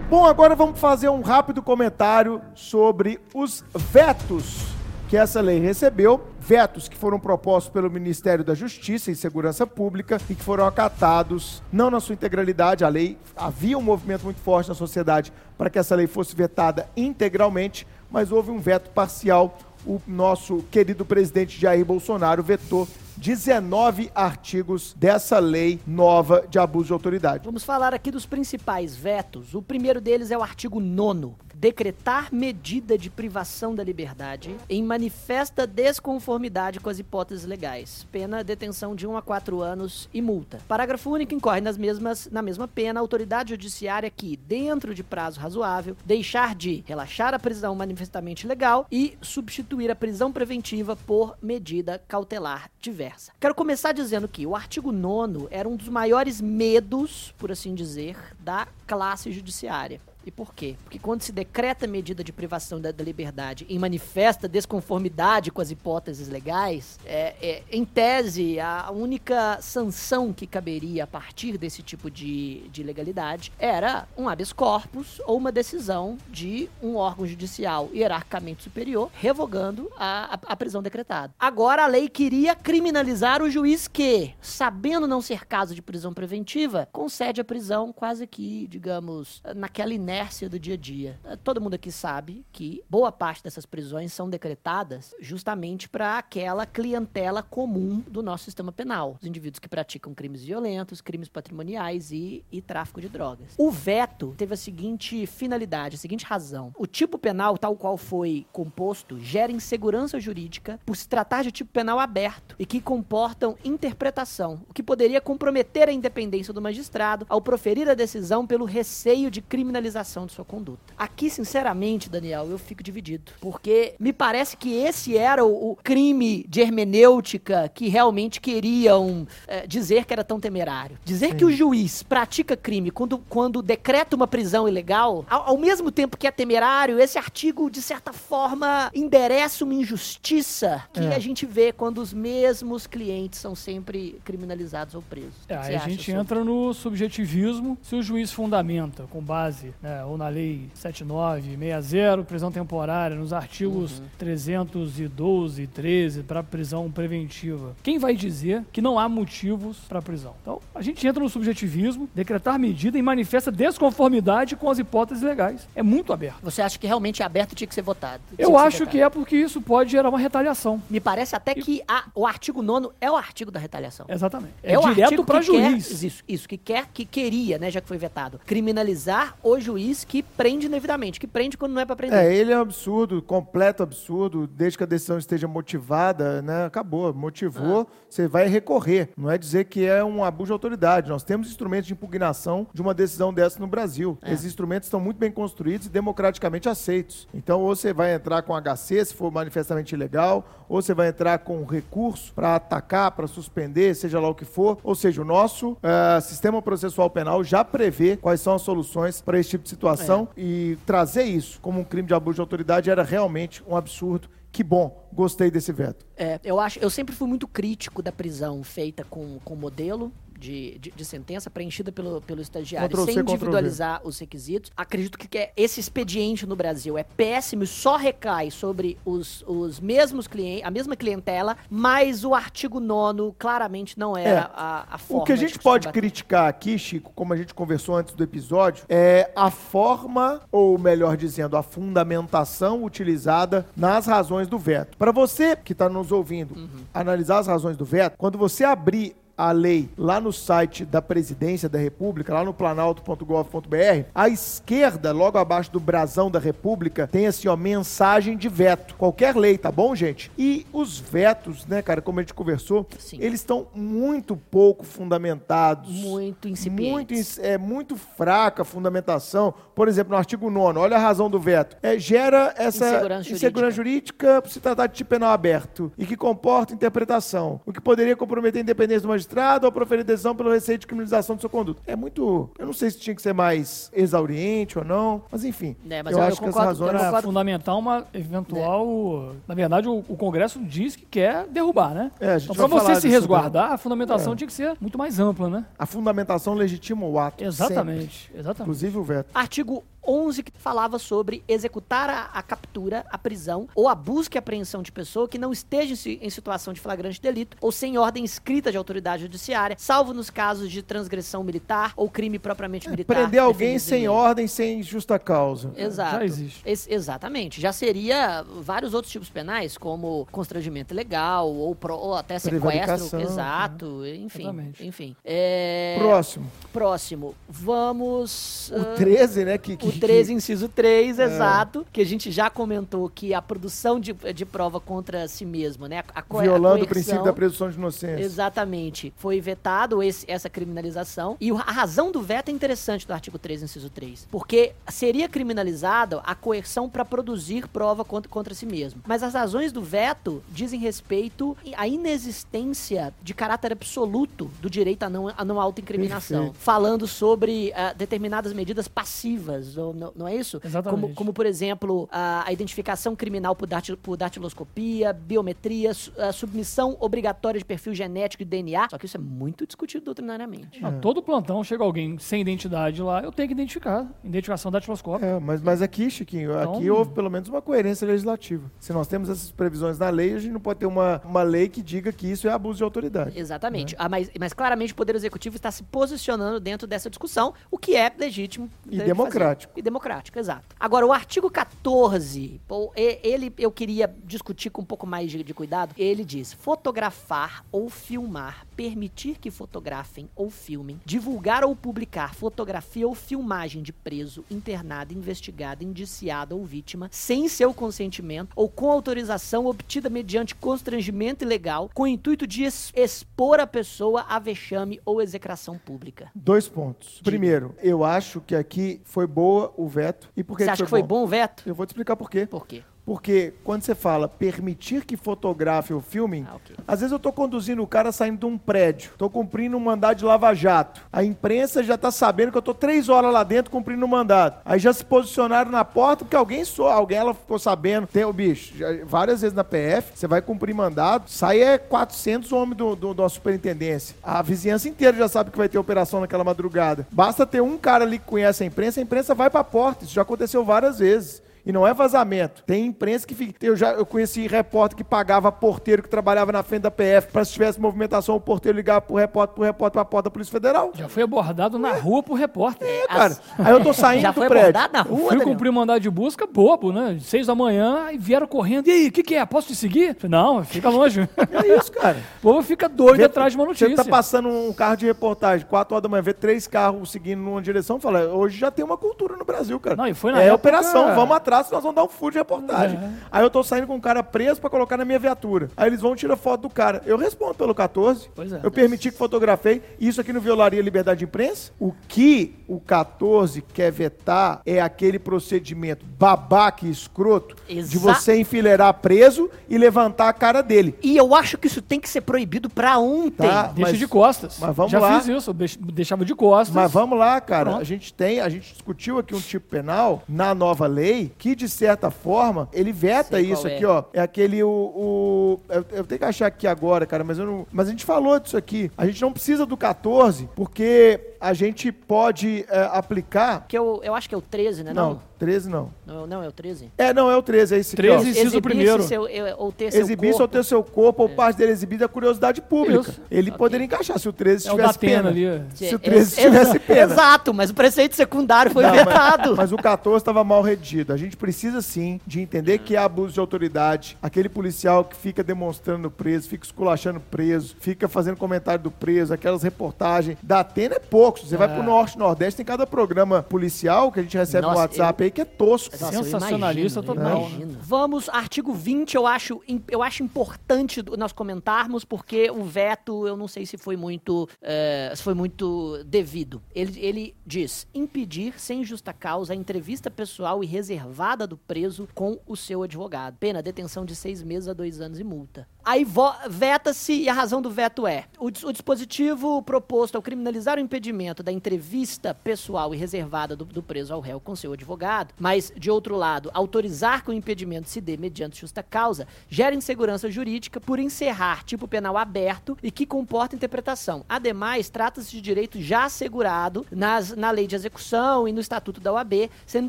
Bom, agora vamos fazer um rápido comentário sobre os vetos que essa lei recebeu. Vetos que foram propostos pelo Ministério da Justiça e Segurança Pública e que foram acatados, não na sua integralidade. A lei havia um movimento muito forte na sociedade para que essa lei fosse vetada integralmente, mas houve um veto parcial. O nosso querido presidente Jair Bolsonaro vetou 19 artigos dessa lei nova de abuso de autoridade. Vamos falar aqui dos principais vetos. O primeiro deles é o artigo 9 decretar medida de privação da liberdade em manifesta desconformidade com as hipóteses legais. Pena detenção de 1 a 4 anos e multa. Parágrafo único incorre nas mesmas, na mesma pena a autoridade judiciária que, dentro de prazo razoável, deixar de relaxar a prisão manifestamente legal e substituir a prisão preventiva por medida cautelar diversa. Quero começar dizendo que o artigo 9 era um dos maiores medos, por assim dizer, da classe judiciária. E por quê? Porque quando se decreta medida de privação da, da liberdade e manifesta desconformidade com as hipóteses legais, é, é, em tese, a única sanção que caberia a partir desse tipo de, de legalidade era um habeas corpus ou uma decisão de um órgão judicial hierarquicamente superior revogando a, a, a prisão decretada. Agora a lei queria criminalizar o juiz que, sabendo não ser caso de prisão preventiva, concede a prisão quase que, digamos, naquela inércia do dia a dia. Todo mundo aqui sabe que boa parte dessas prisões são decretadas justamente para aquela clientela comum do nosso sistema penal. Os indivíduos que praticam crimes violentos, crimes patrimoniais e, e tráfico de drogas. O veto teve a seguinte finalidade, a seguinte razão. O tipo penal, tal qual foi composto, gera insegurança jurídica por se tratar de tipo penal aberto e que comportam interpretação, o que poderia comprometer a independência do magistrado ao proferir a decisão pelo receio de criminalização de sua conduta. Aqui, sinceramente, Daniel, eu fico dividido, porque me parece que esse era o, o crime de hermenêutica que realmente queriam é, dizer que era tão temerário. Dizer Sim. que o juiz pratica crime quando, quando decreta uma prisão ilegal, ao, ao mesmo tempo que é temerário, esse artigo, de certa forma, endereça uma injustiça que é. a gente vê quando os mesmos clientes são sempre criminalizados ou presos. É, aí a gente entra no subjetivismo. Se o juiz fundamenta com base né, ou na lei 7960, prisão temporária, nos artigos uhum. 312 e 13 para prisão preventiva, quem vai dizer que não há motivos para prisão? Então, a gente entra no subjetivismo, decretar medida e manifesta desconformidade com as hipóteses legais. É muito aberto. Você acha que realmente é aberto e tinha que ser votado? Eu acho que é porque isso pode gerar uma retaliação. Me parece até e... que a, o artigo 9 é o artigo da retaliação. Exatamente. É, é direto para juiz. Quer, isso, isso, que quer, que queria, né, já que foi vetado, criminalizar o juiz que prende indevidamente, que prende quando não é para prender. É, ele é um absurdo, completo absurdo, desde que a decisão esteja motivada, né, acabou, motivou, ah. você vai recorrer. Não é dizer que é um abuso de autoridade. Nós temos instrumentos de impugnação de uma decisão dessa no Brasil. É. Esses instrumentos estão muito bem construídos e democraticamente aceitos. Então, ou você vai entrar com HC, se for manifestamente ilegal, ou você vai entrar com recurso para atacar, para suspender, seja lá o que for. Ou seja, o nosso uh, sistema processual penal já prevê quais são as soluções para esse tipo de situação é. e trazer isso como um crime de abuso de autoridade era realmente um absurdo. Que bom, gostei desse veto. É, eu acho, eu sempre fui muito crítico da prisão feita com, com modelo de, de, de, sentença preenchida pelo, pelo estagiário Ctrl sem individualizar os requisitos. Acredito que é, esse expediente no Brasil é péssimo e só recai sobre os, os mesmos clientes, a mesma clientela, mas o artigo 9 claramente não era é. a, a forma. O que a gente pode criticar aqui, Chico, como a gente conversou antes do episódio, é a forma, ou melhor dizendo, a fundamentação utilizada nas razões do veto. Para você que está nos ouvindo uhum. analisar as razões do veto, quando você abrir a lei lá no site da Presidência da República, lá no planalto.gov.br, à esquerda, logo abaixo do brasão da República, tem assim, ó, mensagem de veto. Qualquer lei, tá bom, gente? E os vetos, né, cara, como a gente conversou, Sim. eles estão muito pouco fundamentados. Muito incipientes. Muito, é, muito fraca a fundamentação. Por exemplo, no artigo 9 olha a razão do veto. É, gera essa insegurança, insegurança jurídica. jurídica por se tratar de tipo penal aberto e que comporta interpretação, o que poderia comprometer a independência do magistrado magistrado ao proferir decisão pelo receio de criminalização de sua conduta. É muito. Eu não sei se tinha que ser mais exauriente ou não, mas enfim. É, mas eu, eu, acho eu concordo, que essa razão era fundamental uma eventual. É. Na verdade, o, o, Congresso diz que quer derrubar, né? É, a gente então, pra você se resguardar, a fundamentação é. tinha que ser muito mais ampla, né? A fundamentação legitima o ato. Exatamente, sempre. exatamente. Inclusive o veto. Artigo 11 que falava sobre executar a, a, captura, a prisão ou a busca e apreensão de pessoa que não esteja em, em, situação de flagrante delito ou sem ordem escrita de autoridade judiciária, salvo nos casos de transgressão militar ou crime propriamente é, militar. Prender alguém sem ordem, sem justa causa. Exato. Já existe. Ex exatamente. Já seria vários outros tipos penais, como constrangimento legal ou, pro, ou até sequestro. Exato. Né? Enfim. Exatamente. Enfim. É... Próximo. Próximo. Vamos. O uh... 13, né? Que, que 13, inciso 3, é. exato. Que a gente já comentou que a produção de, de prova contra si mesmo, né? A, a Violando a o princípio da presunção de inocência. Exatamente. 2017 foi vetado esse- essa criminalização. E a razão do veto é interessante do artigo 3, inciso 3. Porque seria criminalizada a coerção para produzir prova contra, contra si mesmo. Mas as razões do veto dizem respeito à inexistência de caráter absoluto do direito à não, à não autoincriminação. Falando sobre ah, determinadas medidas passivas, ou não, não é isso? Exatamente. Como, como, por exemplo, a, a identificação criminal por, por datiloscopia, biometria, su- a submissão obrigatória de perfil genético e DNA. Só que isso é muito discutido doutrinariamente. Ah, todo plantão chega alguém sem identidade lá, eu tenho que identificar. Identificação datiloscópica. É, mas, mas aqui, Chiquinho, Então- aqui houve pelo menos uma coerência legislativa. Se nós temos essas previsões na lei, a gente não pode ter uma, uma lei que diga que isso é abuso de autoridade. Exatamente. Ah, mas, mas claramente o Poder Executivo está se posicionando dentro dessa discussão, o que é legítimo. E democrático. fazer. E democrático, exato. Agora, o artigo 14, pô, e- ele eu queria discutir com um pouco mais de, de cuidado. Ele diz: fotografar ou filmar, permitir que fotografem ou filmem, divulgar ou publicar fotografia ou filmagem de preso, internado, investigado, indiciado ou vítima, sem seu consentimento ou com autorização obtida mediante constrangimento ilegal, com o intuito de expor a pessoa a vexame ou execração pública. Dois pontos. Primeiro, eu acho que aqui foi boa o veto. E por que Você acha que foi bom o veto? Eu vou te explicar por quê. Por quê? Porque quando você fala permitir que fotografe ou filmem, Ah, ok. às vezes eu tô conduzindo o cara saindo de um prédio, tô cumprindo um mandado de lava-jato. A imprensa já tá sabendo que eu tô três horas lá dentro cumprindo um mandado. Aí já se posicionaram na porta porque alguém só, alguém ela ficou sabendo. Tem o bicho, já- várias vezes na PF, você vai cumprir mandado, sai é 400 homens do, do, da superintendência. A vizinhança inteira já sabe que vai ter operação naquela madrugada. Basta ter um cara ali que conhece a imprensa, a imprensa vai pra porta. Isso já aconteceu várias vezes. E não é vazamento. Tem imprensa que fica. Eu já eu conheci repórter que pagava porteiro que trabalhava na frente da PF para se tivesse movimentação, o porteiro ligava pro repórter, pro repórter, pra porta da Polícia Federal. Já foi abordado na rua por repórter. É, cara. Aí eu tô saindo Já do foi prédio. abordado na Eu rua, fui Daniel? cumprir o mandado de busca, bobo, né? Seis da manhã, e vieram correndo. E aí, o que, que é? Posso te seguir? Falei, Não, fica longe. É isso, cara. o povo fica doido Vê- atrás de uma Você notícia. tá passando um carro de reportagem, 4 horas da manhã, vê três carros seguindo numa direção, fala, hoje já tem uma cultura no Brasil, cara. Não, e foi na é época- operação, vamos atrás, nós vamos dar um furo de reportagem. É. Aí eu tô saindo com um cara preso pra colocar na minha viatura. Aí eles vão tirar foto do cara. Eu respondo pelo 14. Pois é. Eu permiti que fotografei. Isso aqui não violaria a liberdade de imprensa? O que o 14 quer vetar é aquele procedimento babaca e escroto de Exa- você enfileirar preso e levantar a cara dele. E eu acho que isso tem que ser proibido pra ontem. Tá. Deixa mas- de costas. mas vamos Já lá. fiz isso, eu deix- deixava de costas. Mas vamos lá, cara. Pronto. A gente tem, a gente discutiu aqui um tipo penal na nova lei que, de certa forma, ele veta Sei isso qual é. aqui, ó. É aquele o. o- eu, eu tenho que achar aqui agora, cara, mas eu não. Mas a gente falou disso aqui. A gente não precisa do 14, porque a gente pode é, aplicar. Que eu, eu acho que é o 13, né? Não, Não, 13 não. não, não é o 13. É, não, é o 13, é esse aqui, 13 ó. inciso primeiro. Seu, eu- ou ter seu Exibir corpo. ou ter seu corpo ou parte dele exibida a curiosidade pública. Isso. Ele Ok. poderia encaixar se o 13 É tivesse da pena pena. ali. Se o É, 13 é, tivesse pena. Exato, mas o preceito secundário foi Não, mas- vetado. Mas, o 14 estava mal redigido. A gente precisa sim de entender que é abuso de autoridade. Aquele policial que fica demonstrando preso, fica esculachando preso, fica fazendo comentário do preso, aquelas reportagens. Da Atena é pouco. Você vai pro Norte Nordeste, tem cada programa policial que a gente recebe no Nossa, WhatsApp aí que é tosco. Nossa, Sensacionalista total, imagino. Vamos, artigo 20, eu acho, eu acho importante nós comentarmos, porque o veto, eu não sei se foi muito, eh, se foi muito devido. Ele, ele diz, impedir, sem justa causa, a entrevista pessoal e reservada do preso com o seu advogado. Pena, detenção de seis meses a dois anos e multa. Aí veta-se, e a razão do veto é, o, o dispositivo proposto ao criminalizar o impedimento da entrevista pessoal e reservada do, do preso ao réu com seu advogado, mas, de outro lado, autorizar que o impedimento se dê mediante justa causa, gera insegurança jurídica por encerrar tipo penal aberto e que comporta interpretação. Ademais, trata-se de direito já assegurado nas, na lei de execução e no estatuto da OAB, sendo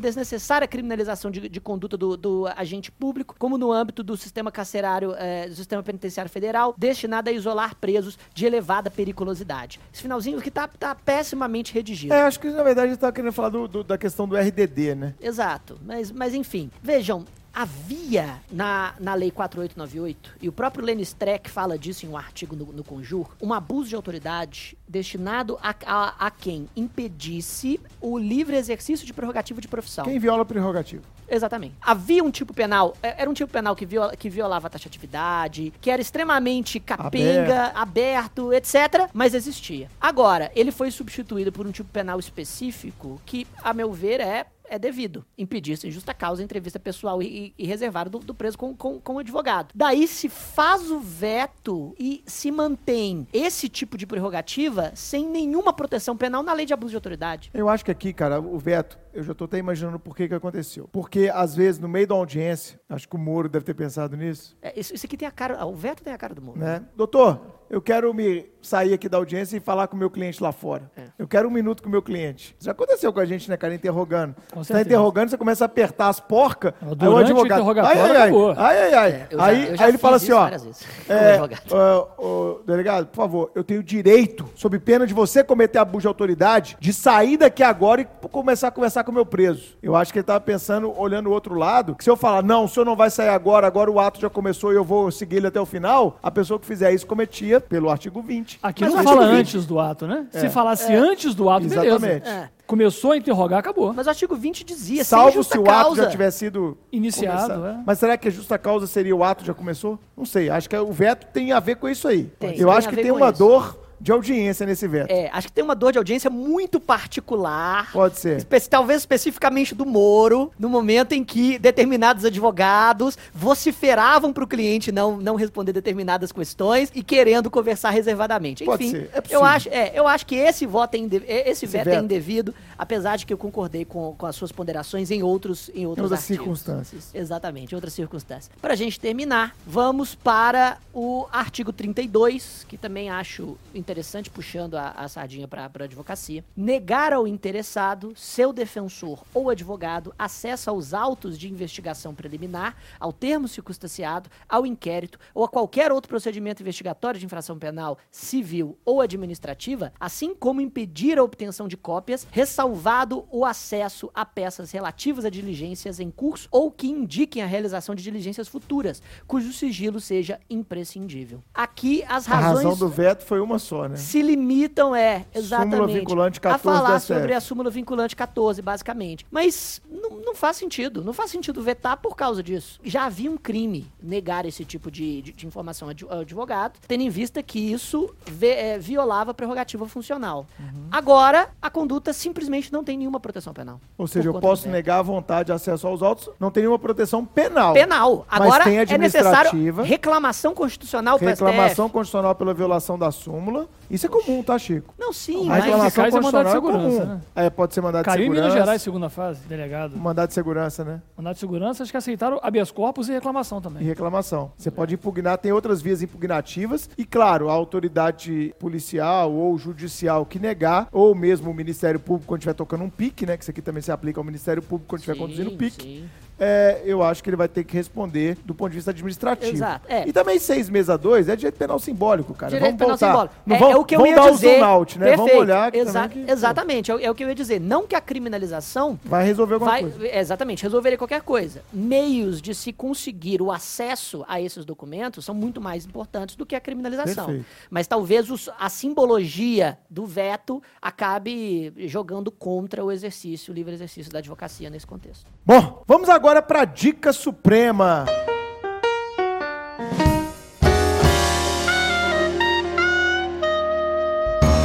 desnecessária a criminalização de, de conduta do, do agente público, como no âmbito do sistema carcerário, eh, do sistema penitenciário federal, destinado a isolar presos de elevada periculosidade. Esse finalzinho aqui tá, tá pessimamente redigido. É, acho que na verdade gente tava querendo falar do- do- da questão do RDD, né? Exato. Mas, mas enfim, vejam, havia na, na Lei 4898, e o próprio Lenny Streck fala disso em um artigo no, no Conjur, um abuso de autoridade destinado a, a, a quem impedisse o livre exercício de prerrogativa de profissão. Quem viola prerrogativa? Exatamente. Havia um tipo penal, é, era um tipo penal que, viola, que violava a taxatividade, que era extremamente capenga, aberto. etc. Mas existia. Agora, ele foi substituído por um tipo penal específico que, a meu ver, é é devido impedir sem justa causa entrevista pessoal e, e reservada do, do, preso com, com, com o advogado. Daí se faz o veto e se mantém esse tipo de prerrogativa sem nenhuma proteção penal na lei de abuso de autoridade. Eu acho que aqui, cara, o veto eu já estou até imaginando por que que aconteceu. Porque, às vezes, no meio da audiência, acho que o Moro deve ter pensado nisso. É, isso, isso, aqui tem a cara, o veto tem a cara do Moro. Né? Doutor, eu quero me sair aqui da audiência e falar com o meu cliente lá fora. É. Eu quero um minuto com o meu cliente. Isso já aconteceu com a gente, né, cara, interrogando. você está interrogando, você começa a apertar as porcas, aí o advogado, o ai, ai, ai, ai, ai, ai. É, aí, já, aí ele fala assim, ó, é, uh, uh, delegado, por favor, eu tenho direito, sob pena de você cometer abuso de autoridade, de sair daqui agora e começar a conversar com o meu preso. Eu acho que ele estava pensando, olhando o outro lado, que se eu falar, não, o senhor não vai sair agora, agora o ato já começou e eu vou seguir ele até o final, a pessoa que fizer isso cometia pelo artigo 20. Aqui Mas não fala antes do ato, né? É. Se falasse é. antes do ato, Exatamente. beleza. É. Começou a interrogar, acabou. Mas o artigo 20 dizia, Salvo se o causa. ato já tivesse sido iniciado. É. Mas será que a justa causa seria o ato já começou? Não sei. Acho que o veto tem a ver com isso aí. Tem, eu tem acho que tem uma isso. dor de audiência nesse veto. É, acho que tem uma dor de audiência muito particular. Pode ser. Espe talvez especificamente do Moro, no momento em que determinados advogados vociferavam para o cliente não, não responder determinadas questões e querendo conversar reservadamente. Enfim, Pode ser. É eu, acho, é, eu acho que esse voto é esse, esse veto, veto, é indevido, apesar de que eu concordei com, com as suas ponderações em outros em outros em outras circunstâncias. Exatamente, em outras circunstâncias. Para a gente terminar, vamos para o artigo 32, que também acho interessante, puxando a, a sardinha para a advocacia, negar ao interessado, seu defensor ou advogado acesso aos autos de investigação preliminar, ao termo circunstanciado, ao inquérito ou a qualquer outro procedimento investigatório de infração penal, civil ou administrativa, assim como impedir a obtenção de cópias, ressalvado o acesso a peças relativas a diligências em curso ou que indiquem a realização de diligências futuras, cujo sigilo seja imprescindível. Aqui as razões. A razão do veto foi uma só né? Se limitam, é, exatamente. Súmula vinculante 14 a falar sobre a súmula vinculante 14, basicamente. Mas não, não, faz sentido. Não faz sentido vetar por causa disso. Já havia um crime negar esse tipo de, de, de informação ao advogado, tendo em vista que isso ve, é, violava a prerrogativa funcional. Uhum. Agora, a conduta simplesmente não tem nenhuma proteção penal. Ou seja, eu posso negar a vontade de acesso aos autos, não tem nenhuma proteção penal. Penal. Agora é necessário reclamação constitucional Reclamação constitucional pela violação da súmula isso é comum, tá, Chico? Não, sim, a mas... reclamação é mandado de segurança, é né? É, pode ser mandado Caiu de segurança. Caiu em Minas Gerais, segunda fase, delegado. Mandado de segurança, né? Mandado de segurança, acho que aceitaram habeas corpus e reclamação também. E reclamação. Você é. pode impugnar, tem outras vias impugnativas e, claro, a autoridade policial ou judicial que negar, ou mesmo o Ministério Público quando estiver tocando um pique, né? Que isso aqui também se aplica ao Ministério Público quando estiver conduzindo pique. Sim é, eu acho que ele vai ter que responder do ponto de vista administrativo. Exato. É. E também seis meses a dois é direito penal simbólico, cara. Direito vamos penal voltar. simbólico. Não é, é o que eu ia dizer. out, né? Vamos olhar Exa que... Exatamente, é, é o que eu ia dizer. Não que a criminalização vai resolver alguma vai, coisa. Exatamente, resolveria qualquer coisa. Meios de se conseguir o acesso a esses documentos são muito mais importantes do que a criminalização. Perfeito. Mas talvez os, a simbologia do veto acabe jogando contra o exercício, o livre exercício da advocacia nesse contexto. Bom, vamos agora para a Dica Suprema.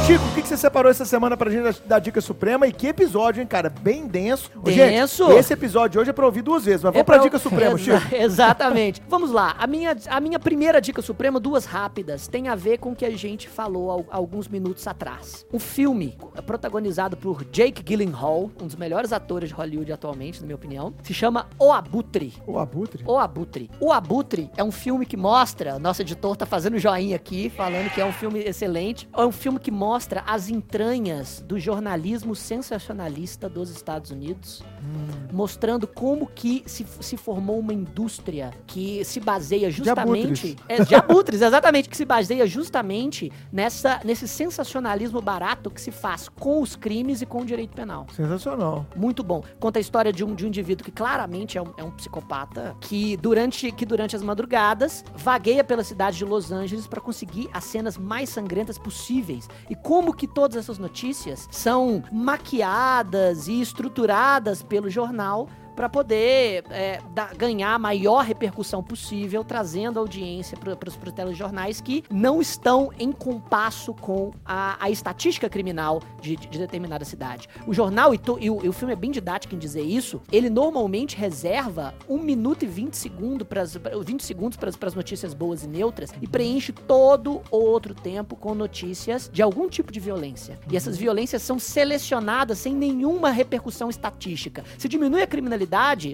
Chico, o que, que você separou essa semana pra gente da, Dica Suprema? E que episódio, hein, cara? Bem denso. Denso. Gente, esse episódio hoje é pra ouvir duas vezes, mas vamos é pra, pra Dica Suprema, Chico. Exatamente. vamos lá. A minha, a minha primeira Dica Suprema, duas rápidas, tem a ver com o que a gente falou alguns minutos atrás. Um filme protagonizado por Jake Gyllenhaal, um dos melhores atores de Hollywood atualmente, na minha opinião, se chama O Abutre. O Abutre? O Abutre. O Abutre é um filme que mostra, nosso editor tá fazendo joinha aqui, falando que é um filme excelente. É um filme que mostra mostra as entranhas do jornalismo sensacionalista dos Estados Unidos, hum. mostrando como que se, se formou uma indústria que se baseia justamente... De abutres. É, de abutres, exatamente, que se baseia justamente nessa, nesse sensacionalismo barato que se faz com os crimes e com o direito penal. Sensacional. Muito bom. Conta a história de um, de um indivíduo que claramente é um, é um psicopata, que durante, que durante as madrugadas vagueia pela cidade de Los Angeles para conseguir as cenas mais sangrentas possíveis e como que todas essas notícias são maquiadas e estruturadas pelo jornal pra poder é, dar- ganhar a maior repercussão possível, trazendo audiência para os telejornais que não estão em compasso com a, a estatística criminal de, de determinada cidade. O jornal, e, to- e o, e o filme é bem didático em dizer isso, ele normalmente reserva 1 minuto e 20 segundos para 20 segundos para as notícias boas e neutras e preenche todo o outro tempo com notícias de algum tipo de violência. E essas violências são selecionadas sem nenhuma repercussão estatística. Se diminui a criminalidade,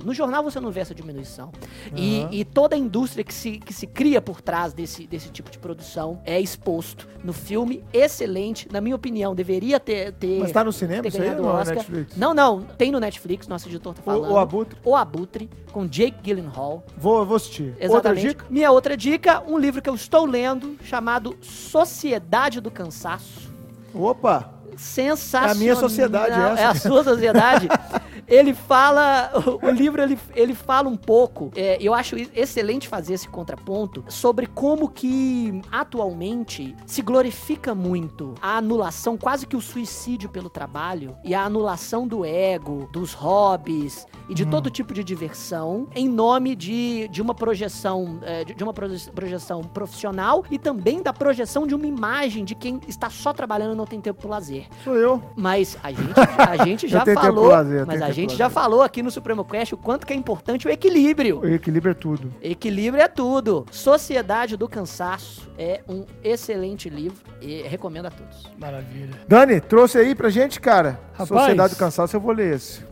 no jornal você não vê essa diminuição. E, e toda a indústria que se, que se cria por trás desse, desse tipo de produção é exposto no filme. Excelente, na minha opinião, deveria ter. ter Mas tá no cinema isso aí ou não é Oscar. Netflix? Não, não, tem no Netflix, nosso editor tá O, falando. o Abutre. O Abutre, com Jake Gyllenhaal. Vou, vou assistir. Outra Exatamente. dica? Minha outra dica, um livro que eu estou lendo, chamado Sociedade do Cansaço. Opa! Sensacional. É a minha sociedade essa. É a sua sociedade. ele fala, o, o livro ele, ele fala um pouco, é, eu acho excelente fazer esse contraponto, sobre como que atualmente se glorifica muito a anulação, quase que o suicídio pelo trabalho e a anulação do ego, dos hobbies e de todo tipo de diversão em nome de, de uma projeção, é, de, uma proje- projeção profissional e também da projeção de uma imagem de quem está só trabalhando e não tem tempo pro lazer. Sou eu. Mas a gente, a gente já falou, mas a tempo gente já falou aqui no Supremo Quest o quanto que é importante o equilíbrio. O equilíbrio é tudo. Equilíbrio é tudo. Sociedade do Cansaço é um excelente livro e recomendo a todos. Maravilha. Dani, trouxe aí pra gente, cara? Rapaz. Sociedade do Cansaço, eu vou ler esse.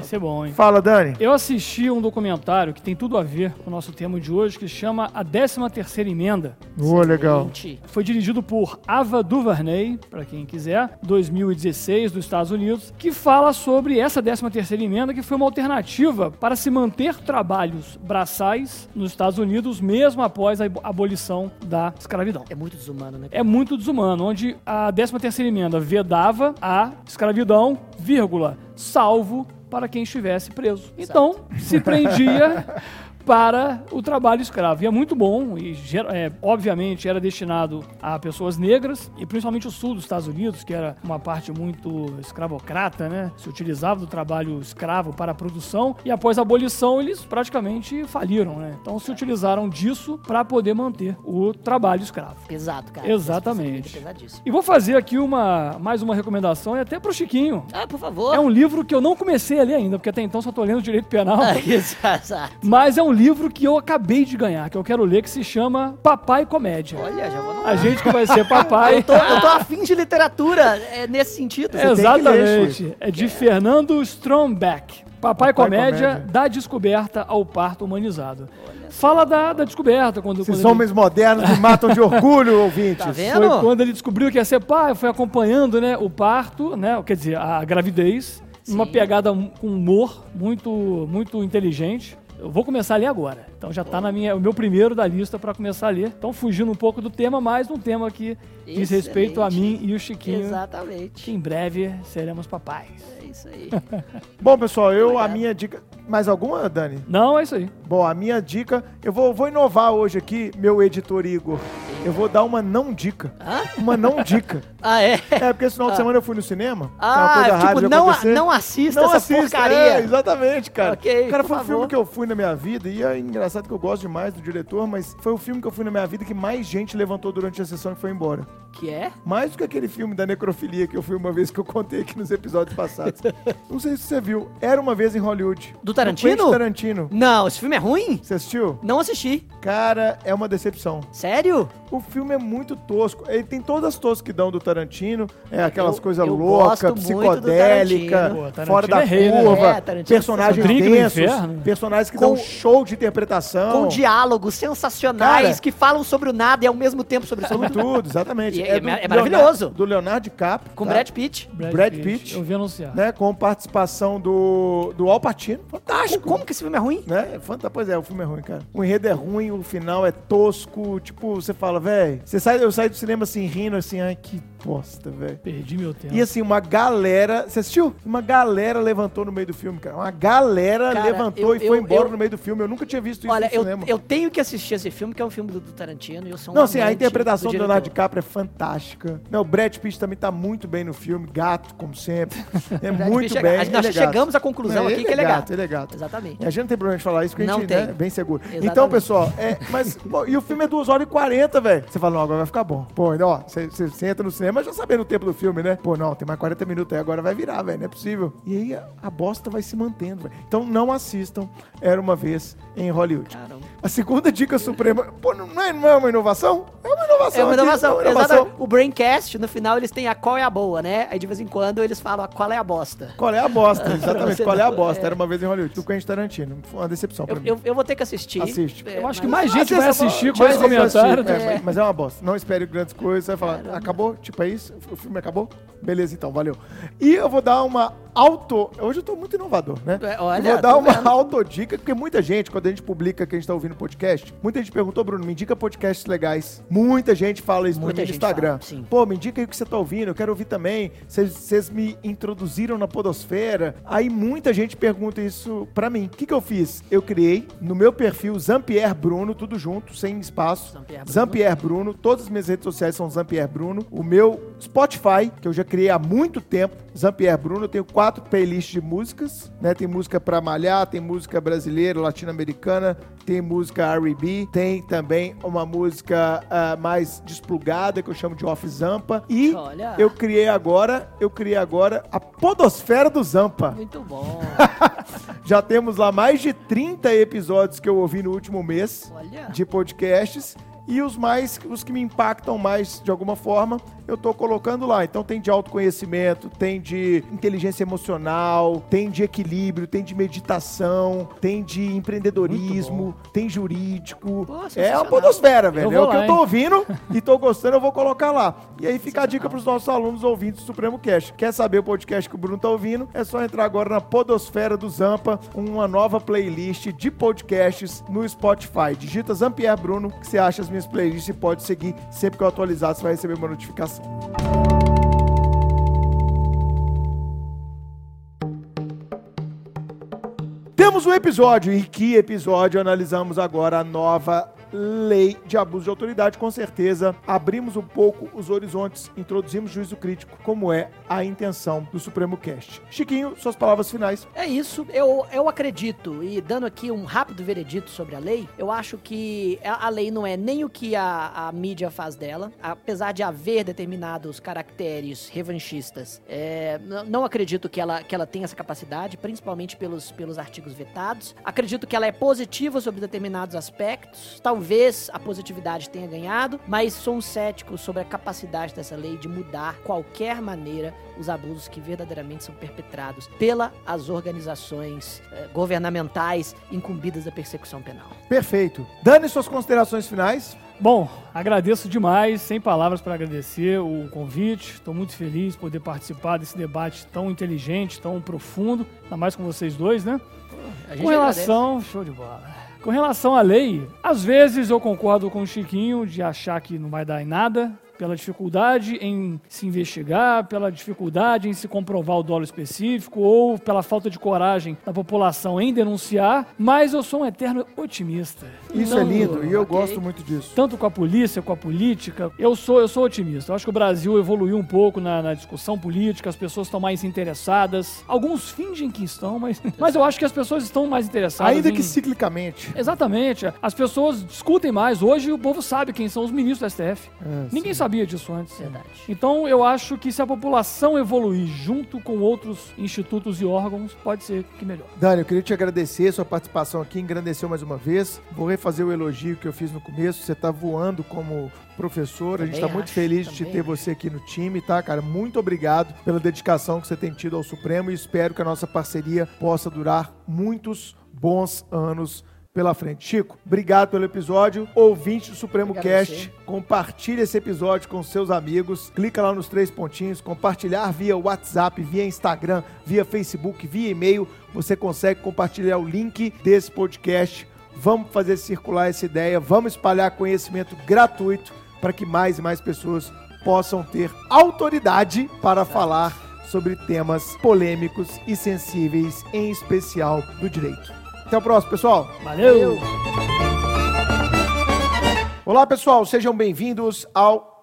Esse é bom, hein? Fala, Dani. Eu assisti um documentário que tem tudo a ver com o nosso tema de hoje, que chama A 13ª Emenda. Boa, legal. Foi dirigido por Ava DuVernay, para quem quiser, 2016, dos Estados Unidos, que fala sobre essa 13ª emenda, que foi uma alternativa para se manter trabalhos braçais nos Estados Unidos, mesmo após a abo- abolição da escravidão. É muito desumano, né? É muito desumano, onde a 13ª emenda vedava a escravidão, vírgula, salvo para quem estivesse preso. Então, se prendia para o trabalho escravo. E é muito bom, e é, obviamente era destinado a pessoas negras, e principalmente o sul dos Estados Unidos, que era uma parte muito escravocrata, né? Se utilizava do trabalho escravo para a produção, e após a abolição eles praticamente faliram, né? Então se utilizaram disso para poder manter o trabalho escravo. Pesado, cara. Exatamente. E vou fazer aqui uma mais uma recomendação e até pro Chiquinho. Ah, por favor. É um livro que eu não comecei a ler ainda, porque até então só tô lendo direito penal. Ah, Exato. Mas é um livro que eu acabei de ganhar, que eu quero ler, que se chama Papai Comédia. Olha, já vou A gente que vai ser papai. Eu tô, eu tô afim de literatura é, nesse sentido. tem que ler, Exatamente. É de Fernando Strombeck. Papai, Papai Comédia, Comédia. da descoberta ao parto humanizado. Fala da, da descoberta, quando, Esses quando ele- homens modernos me matam de orgulho, ouvintes. Tá vendo? Foi quando ele descobriu que ia ser pai, foi acompanhando, né, o parto, né, quer dizer, a gravidez, numa Sim. pegada um- com humor muito, muito inteligente. Eu vou começar a ler agora. Então já tá na minha, o meu primeiro da lista para começar a ler. Então fugindo um pouco do tema, mas um tema que diz respeito a mim e o Chiquinho, Exatamente. que em breve seremos papais. É isso aí. Bom, pessoal, eu, a Obrigado. minha dica... Mais alguma, Dani? Não, é isso aí. Bom, a minha dica... Eu vou, vou inovar hoje aqui, meu editor Igor. Eu vou dar uma não dica. Hã? Uma não dica. Ah, é? É, porque esse final de semana eu fui no cinema. é Ah, rara tipo, não, a- não assista Não essa assista, porcaria. É, exatamente, cara. Ok, cara, foi um favor. filme que eu fui na minha vida, e é engraçado que eu gosto demais do diretor, mas foi o filme que eu fui na minha vida que mais gente levantou durante a sessão e foi embora. Que é? Mais do que aquele filme da necrofilia que eu fui uma vez que eu contei aqui nos episódios passados. Não sei se você viu. Era uma vez em Hollywood. Do Tarantino? Quentin Tarantino. Não, esse filme é ruim? Você assistiu? Não assisti. Cara, é uma decepção. Sério? O filme é muito tosco. Ele tem todas as tosquidão do Tarantino. É aquelas coisas loucas, do psicodélica, Tarantino. Pô, Tarantino fora da é rei, né? curva, É, Tarantino é personagens densos, personagens que Com- dão show de interpretação. Com diálogos sensacionais Cara- que falam sobre o nada e ao mesmo tempo sobre Sobre tudo, exatamente. E é- do é maravilhoso. Leonardo- do Leonardo DiCaprio. Com tá? Brad Pitt. Brad Pitt. Eu vi anunciar. Né, com participação do, do Al Pacino. Fantástico. Como que esse filme é ruim? Né? É fanta- Pois é, o filme é ruim, cara. O enredo é ruim, o final é tosco. Tipo, você fala, velho. Você sai, eu saí do cinema assim, rindo, assim, ai, que bosta, velho. Perdi meu tempo. E assim, uma galera. Você assistiu? Uma galera levantou no meio do filme, cara. Uma galera Cara, levantou eu- e foi eu- embora eu- no meio do filme. Eu nunca tinha visto isso Olha, no eu, cinema. eu tenho que assistir esse filme, que é um filme do, do Tarantino, e eu sou um Não, assim, a interpretação do, diretor. Leonardo DiCaprio é fantástica. Não, o Brad Pitt também tá muito bem no filme. Gato, como sempre. É muito é bem. gato. Nós ele é gato. chegamos à conclusão Não, aqui ele que ele é gato. gato. Ele é gato. Exatamente. A gente não tem problema de falar isso, porque a Não gente tem. né, é bem seguro. Exatamente. Então, pessoal, é, mas. e o filme é 2 horas e 40, velho. Você fala, não, agora vai ficar bom. Pô, então, ó, você entra no cinema já sabendo o tempo do filme, né? Pô, não, tem mais 40 minutos aí, agora vai virar, velho. Não é possível. E aí a, a bosta vai se mantendo, velho. Então não assistam Era uma vez em Hollywood. Caramba. A segunda dica suprema. Pô, não é, não é uma inovação? É uma inovação. É uma aqui, inovação. é uma inovação. Exatamente. O Braincast, no final, eles têm a qual é a boa, né? Aí de vez em quando eles falam a qual é a bosta. Qual é a bosta? Exatamente. Qual é a bosta? é. Era uma vez em Hollywood. Do Quentin Tarantino. Foi uma decepção pra Eu, mim. eu, eu vou ter que assistir. Assiste. É, Eu acho que mais gente vai assistir com esse comentário. É, mas- Mas é uma bosta. Não espere grandes coisas. Você vai falar, Caramba. acabou? Tipo, isso? O filme acabou? Beleza, então, valeu. E eu vou dar uma auto... Hoje eu tô muito inovador, né? É, olha, eu vou dar tô uma vendo. autodica, porque muita gente, quando a gente publica que a gente tá ouvindo podcast, muita gente perguntou, Bruno, me indica podcasts legais. Muita gente fala isso Muita pra mim no Instagram. fala. Pô, me indica aí o que você tá ouvindo, eu quero ouvir também. Vocês- Vocês me introduziram na podosfera. Aí muita gente pergunta isso pra mim. O que que eu fiz? Eu criei no meu perfil Zampier Bruno, tudo junto, sem espaço. Zampier Bruno. Zampier Bruno. Todas as minhas redes sociais são Zampier Bruno. O meu Spotify, que eu já criei há muito tempo, Zampier Bruno. Eu tenho quatro playlists de músicas, né? Tem música pra malhar, tem música brasileira, latino-americana, tem música R&B, tem também uma música ah, mais desplugada, que eu chamo de Off Zampa. E Olha. eu criei agora, eu criei agora a Podosfera do Zampa. Muito bom. Já temos lá mais de 30 episódios que eu ouvi no último mês Olha. de podcasts. E os mais, os que me impactam mais de alguma forma, eu tô colocando lá. Então tem de autoconhecimento, tem de inteligência emocional, tem de equilíbrio, tem de meditação, tem de empreendedorismo, tem jurídico. Pô, é a podosfera, velho. Eu É o que lá, eu tô hein? ouvindo e tô gostando, eu vou colocar lá. E aí fica a dica pros nossos alunos ouvintes do Supremo Cast. Quer saber o podcast que o Bruno tá ouvindo? É só entrar agora na Podosfera do Zampa, uma nova playlist de podcasts no Spotify. Digita Zampier Bruno, que você acha as minhas playlists e pode seguir. Sempre que eu atualizar, você vai receber uma notificação. Temos um episódio, e que episódio analisamos agora a nova lei de abuso de autoridade. Com certeza, abrimos um pouco os horizontes, introduzimos juízo crítico, como é a intenção do Supremo Cast. Chiquinho, suas palavras finais. É isso, eu, eu acredito, e dando aqui um rápido veredito sobre a lei, eu acho que a, lei não é nem o que a, a mídia faz dela, apesar de haver determinados caracteres revanchistas, é, não acredito que ela, que ela tenha essa capacidade, principalmente pelos, pelos artigos vetados. Acredito que ela é positiva sobre determinados aspectos, talvez a positividade tenha ganhado, mas sou um cético sobre a capacidade dessa lei de mudar qualquer maneira os abusos que verdadeiramente são perpetrados pelas organizações eh, governamentais incumbidas da persecução penal. Perfeito. Dane suas considerações finais. Bom, agradeço demais, sem palavras para agradecer o convite. Estou muito feliz de poder participar desse debate tão inteligente, tão profundo, ainda mais com vocês dois, né? A gente Com relação, show de bola. Com relação à lei, às vezes eu concordo com o Chiquinho de achar que não vai dar em nada, pela dificuldade em se investigar, pela dificuldade em se comprovar o dolo específico ou pela falta de coragem da população em denunciar, mas eu sou um eterno otimista. Isso Então, é lindo e eu ok. gosto muito disso. tanto com a polícia, com a política. Eu sou, eu sou otimista. Eu acho que o Brasil evoluiu um pouco na, na discussão política, as pessoas estão mais interessadas. Alguns fingem que estão, mas, mas eu acho que as pessoas estão mais interessadas. Ainda em- que ciclicamente. Exatamente. As pessoas discutem mais. Hoje o povo sabe quem são os ministros do STF. É, Ninguém sabia disso antes. Verdade. Então eu acho que se a população evoluir junto com outros institutos e órgãos, pode ser que melhor. Dani, eu queria te agradecer sua participação aqui, engrandeceu mais uma vez. Vou refazer o elogio que eu fiz no começo. Você tá voando como professor. a gente Também tá muito feliz de te também ter acho. você aqui no time, tá, cara? Muito obrigado pela dedicação que você tem tido ao Supremo e espero que a nossa parceria possa durar muitos bons anos pela frente. Chico, obrigado pelo episódio. Ouvinte do Supremo Obrigado Cast, compartilhe esse episódio com seus amigos. Clica lá nos três pontinhos, compartilhar via WhatsApp, via Instagram, via Facebook, via e-mail. Você consegue compartilhar o link desse podcast. Vamos fazer circular essa ideia, vamos espalhar conhecimento gratuito para que mais e mais pessoas possam ter autoridade para falar sobre temas polêmicos e sensíveis, em especial do direito. Até o próximo, pessoal. Valeu. Olá, pessoal, sejam bem-vindos ao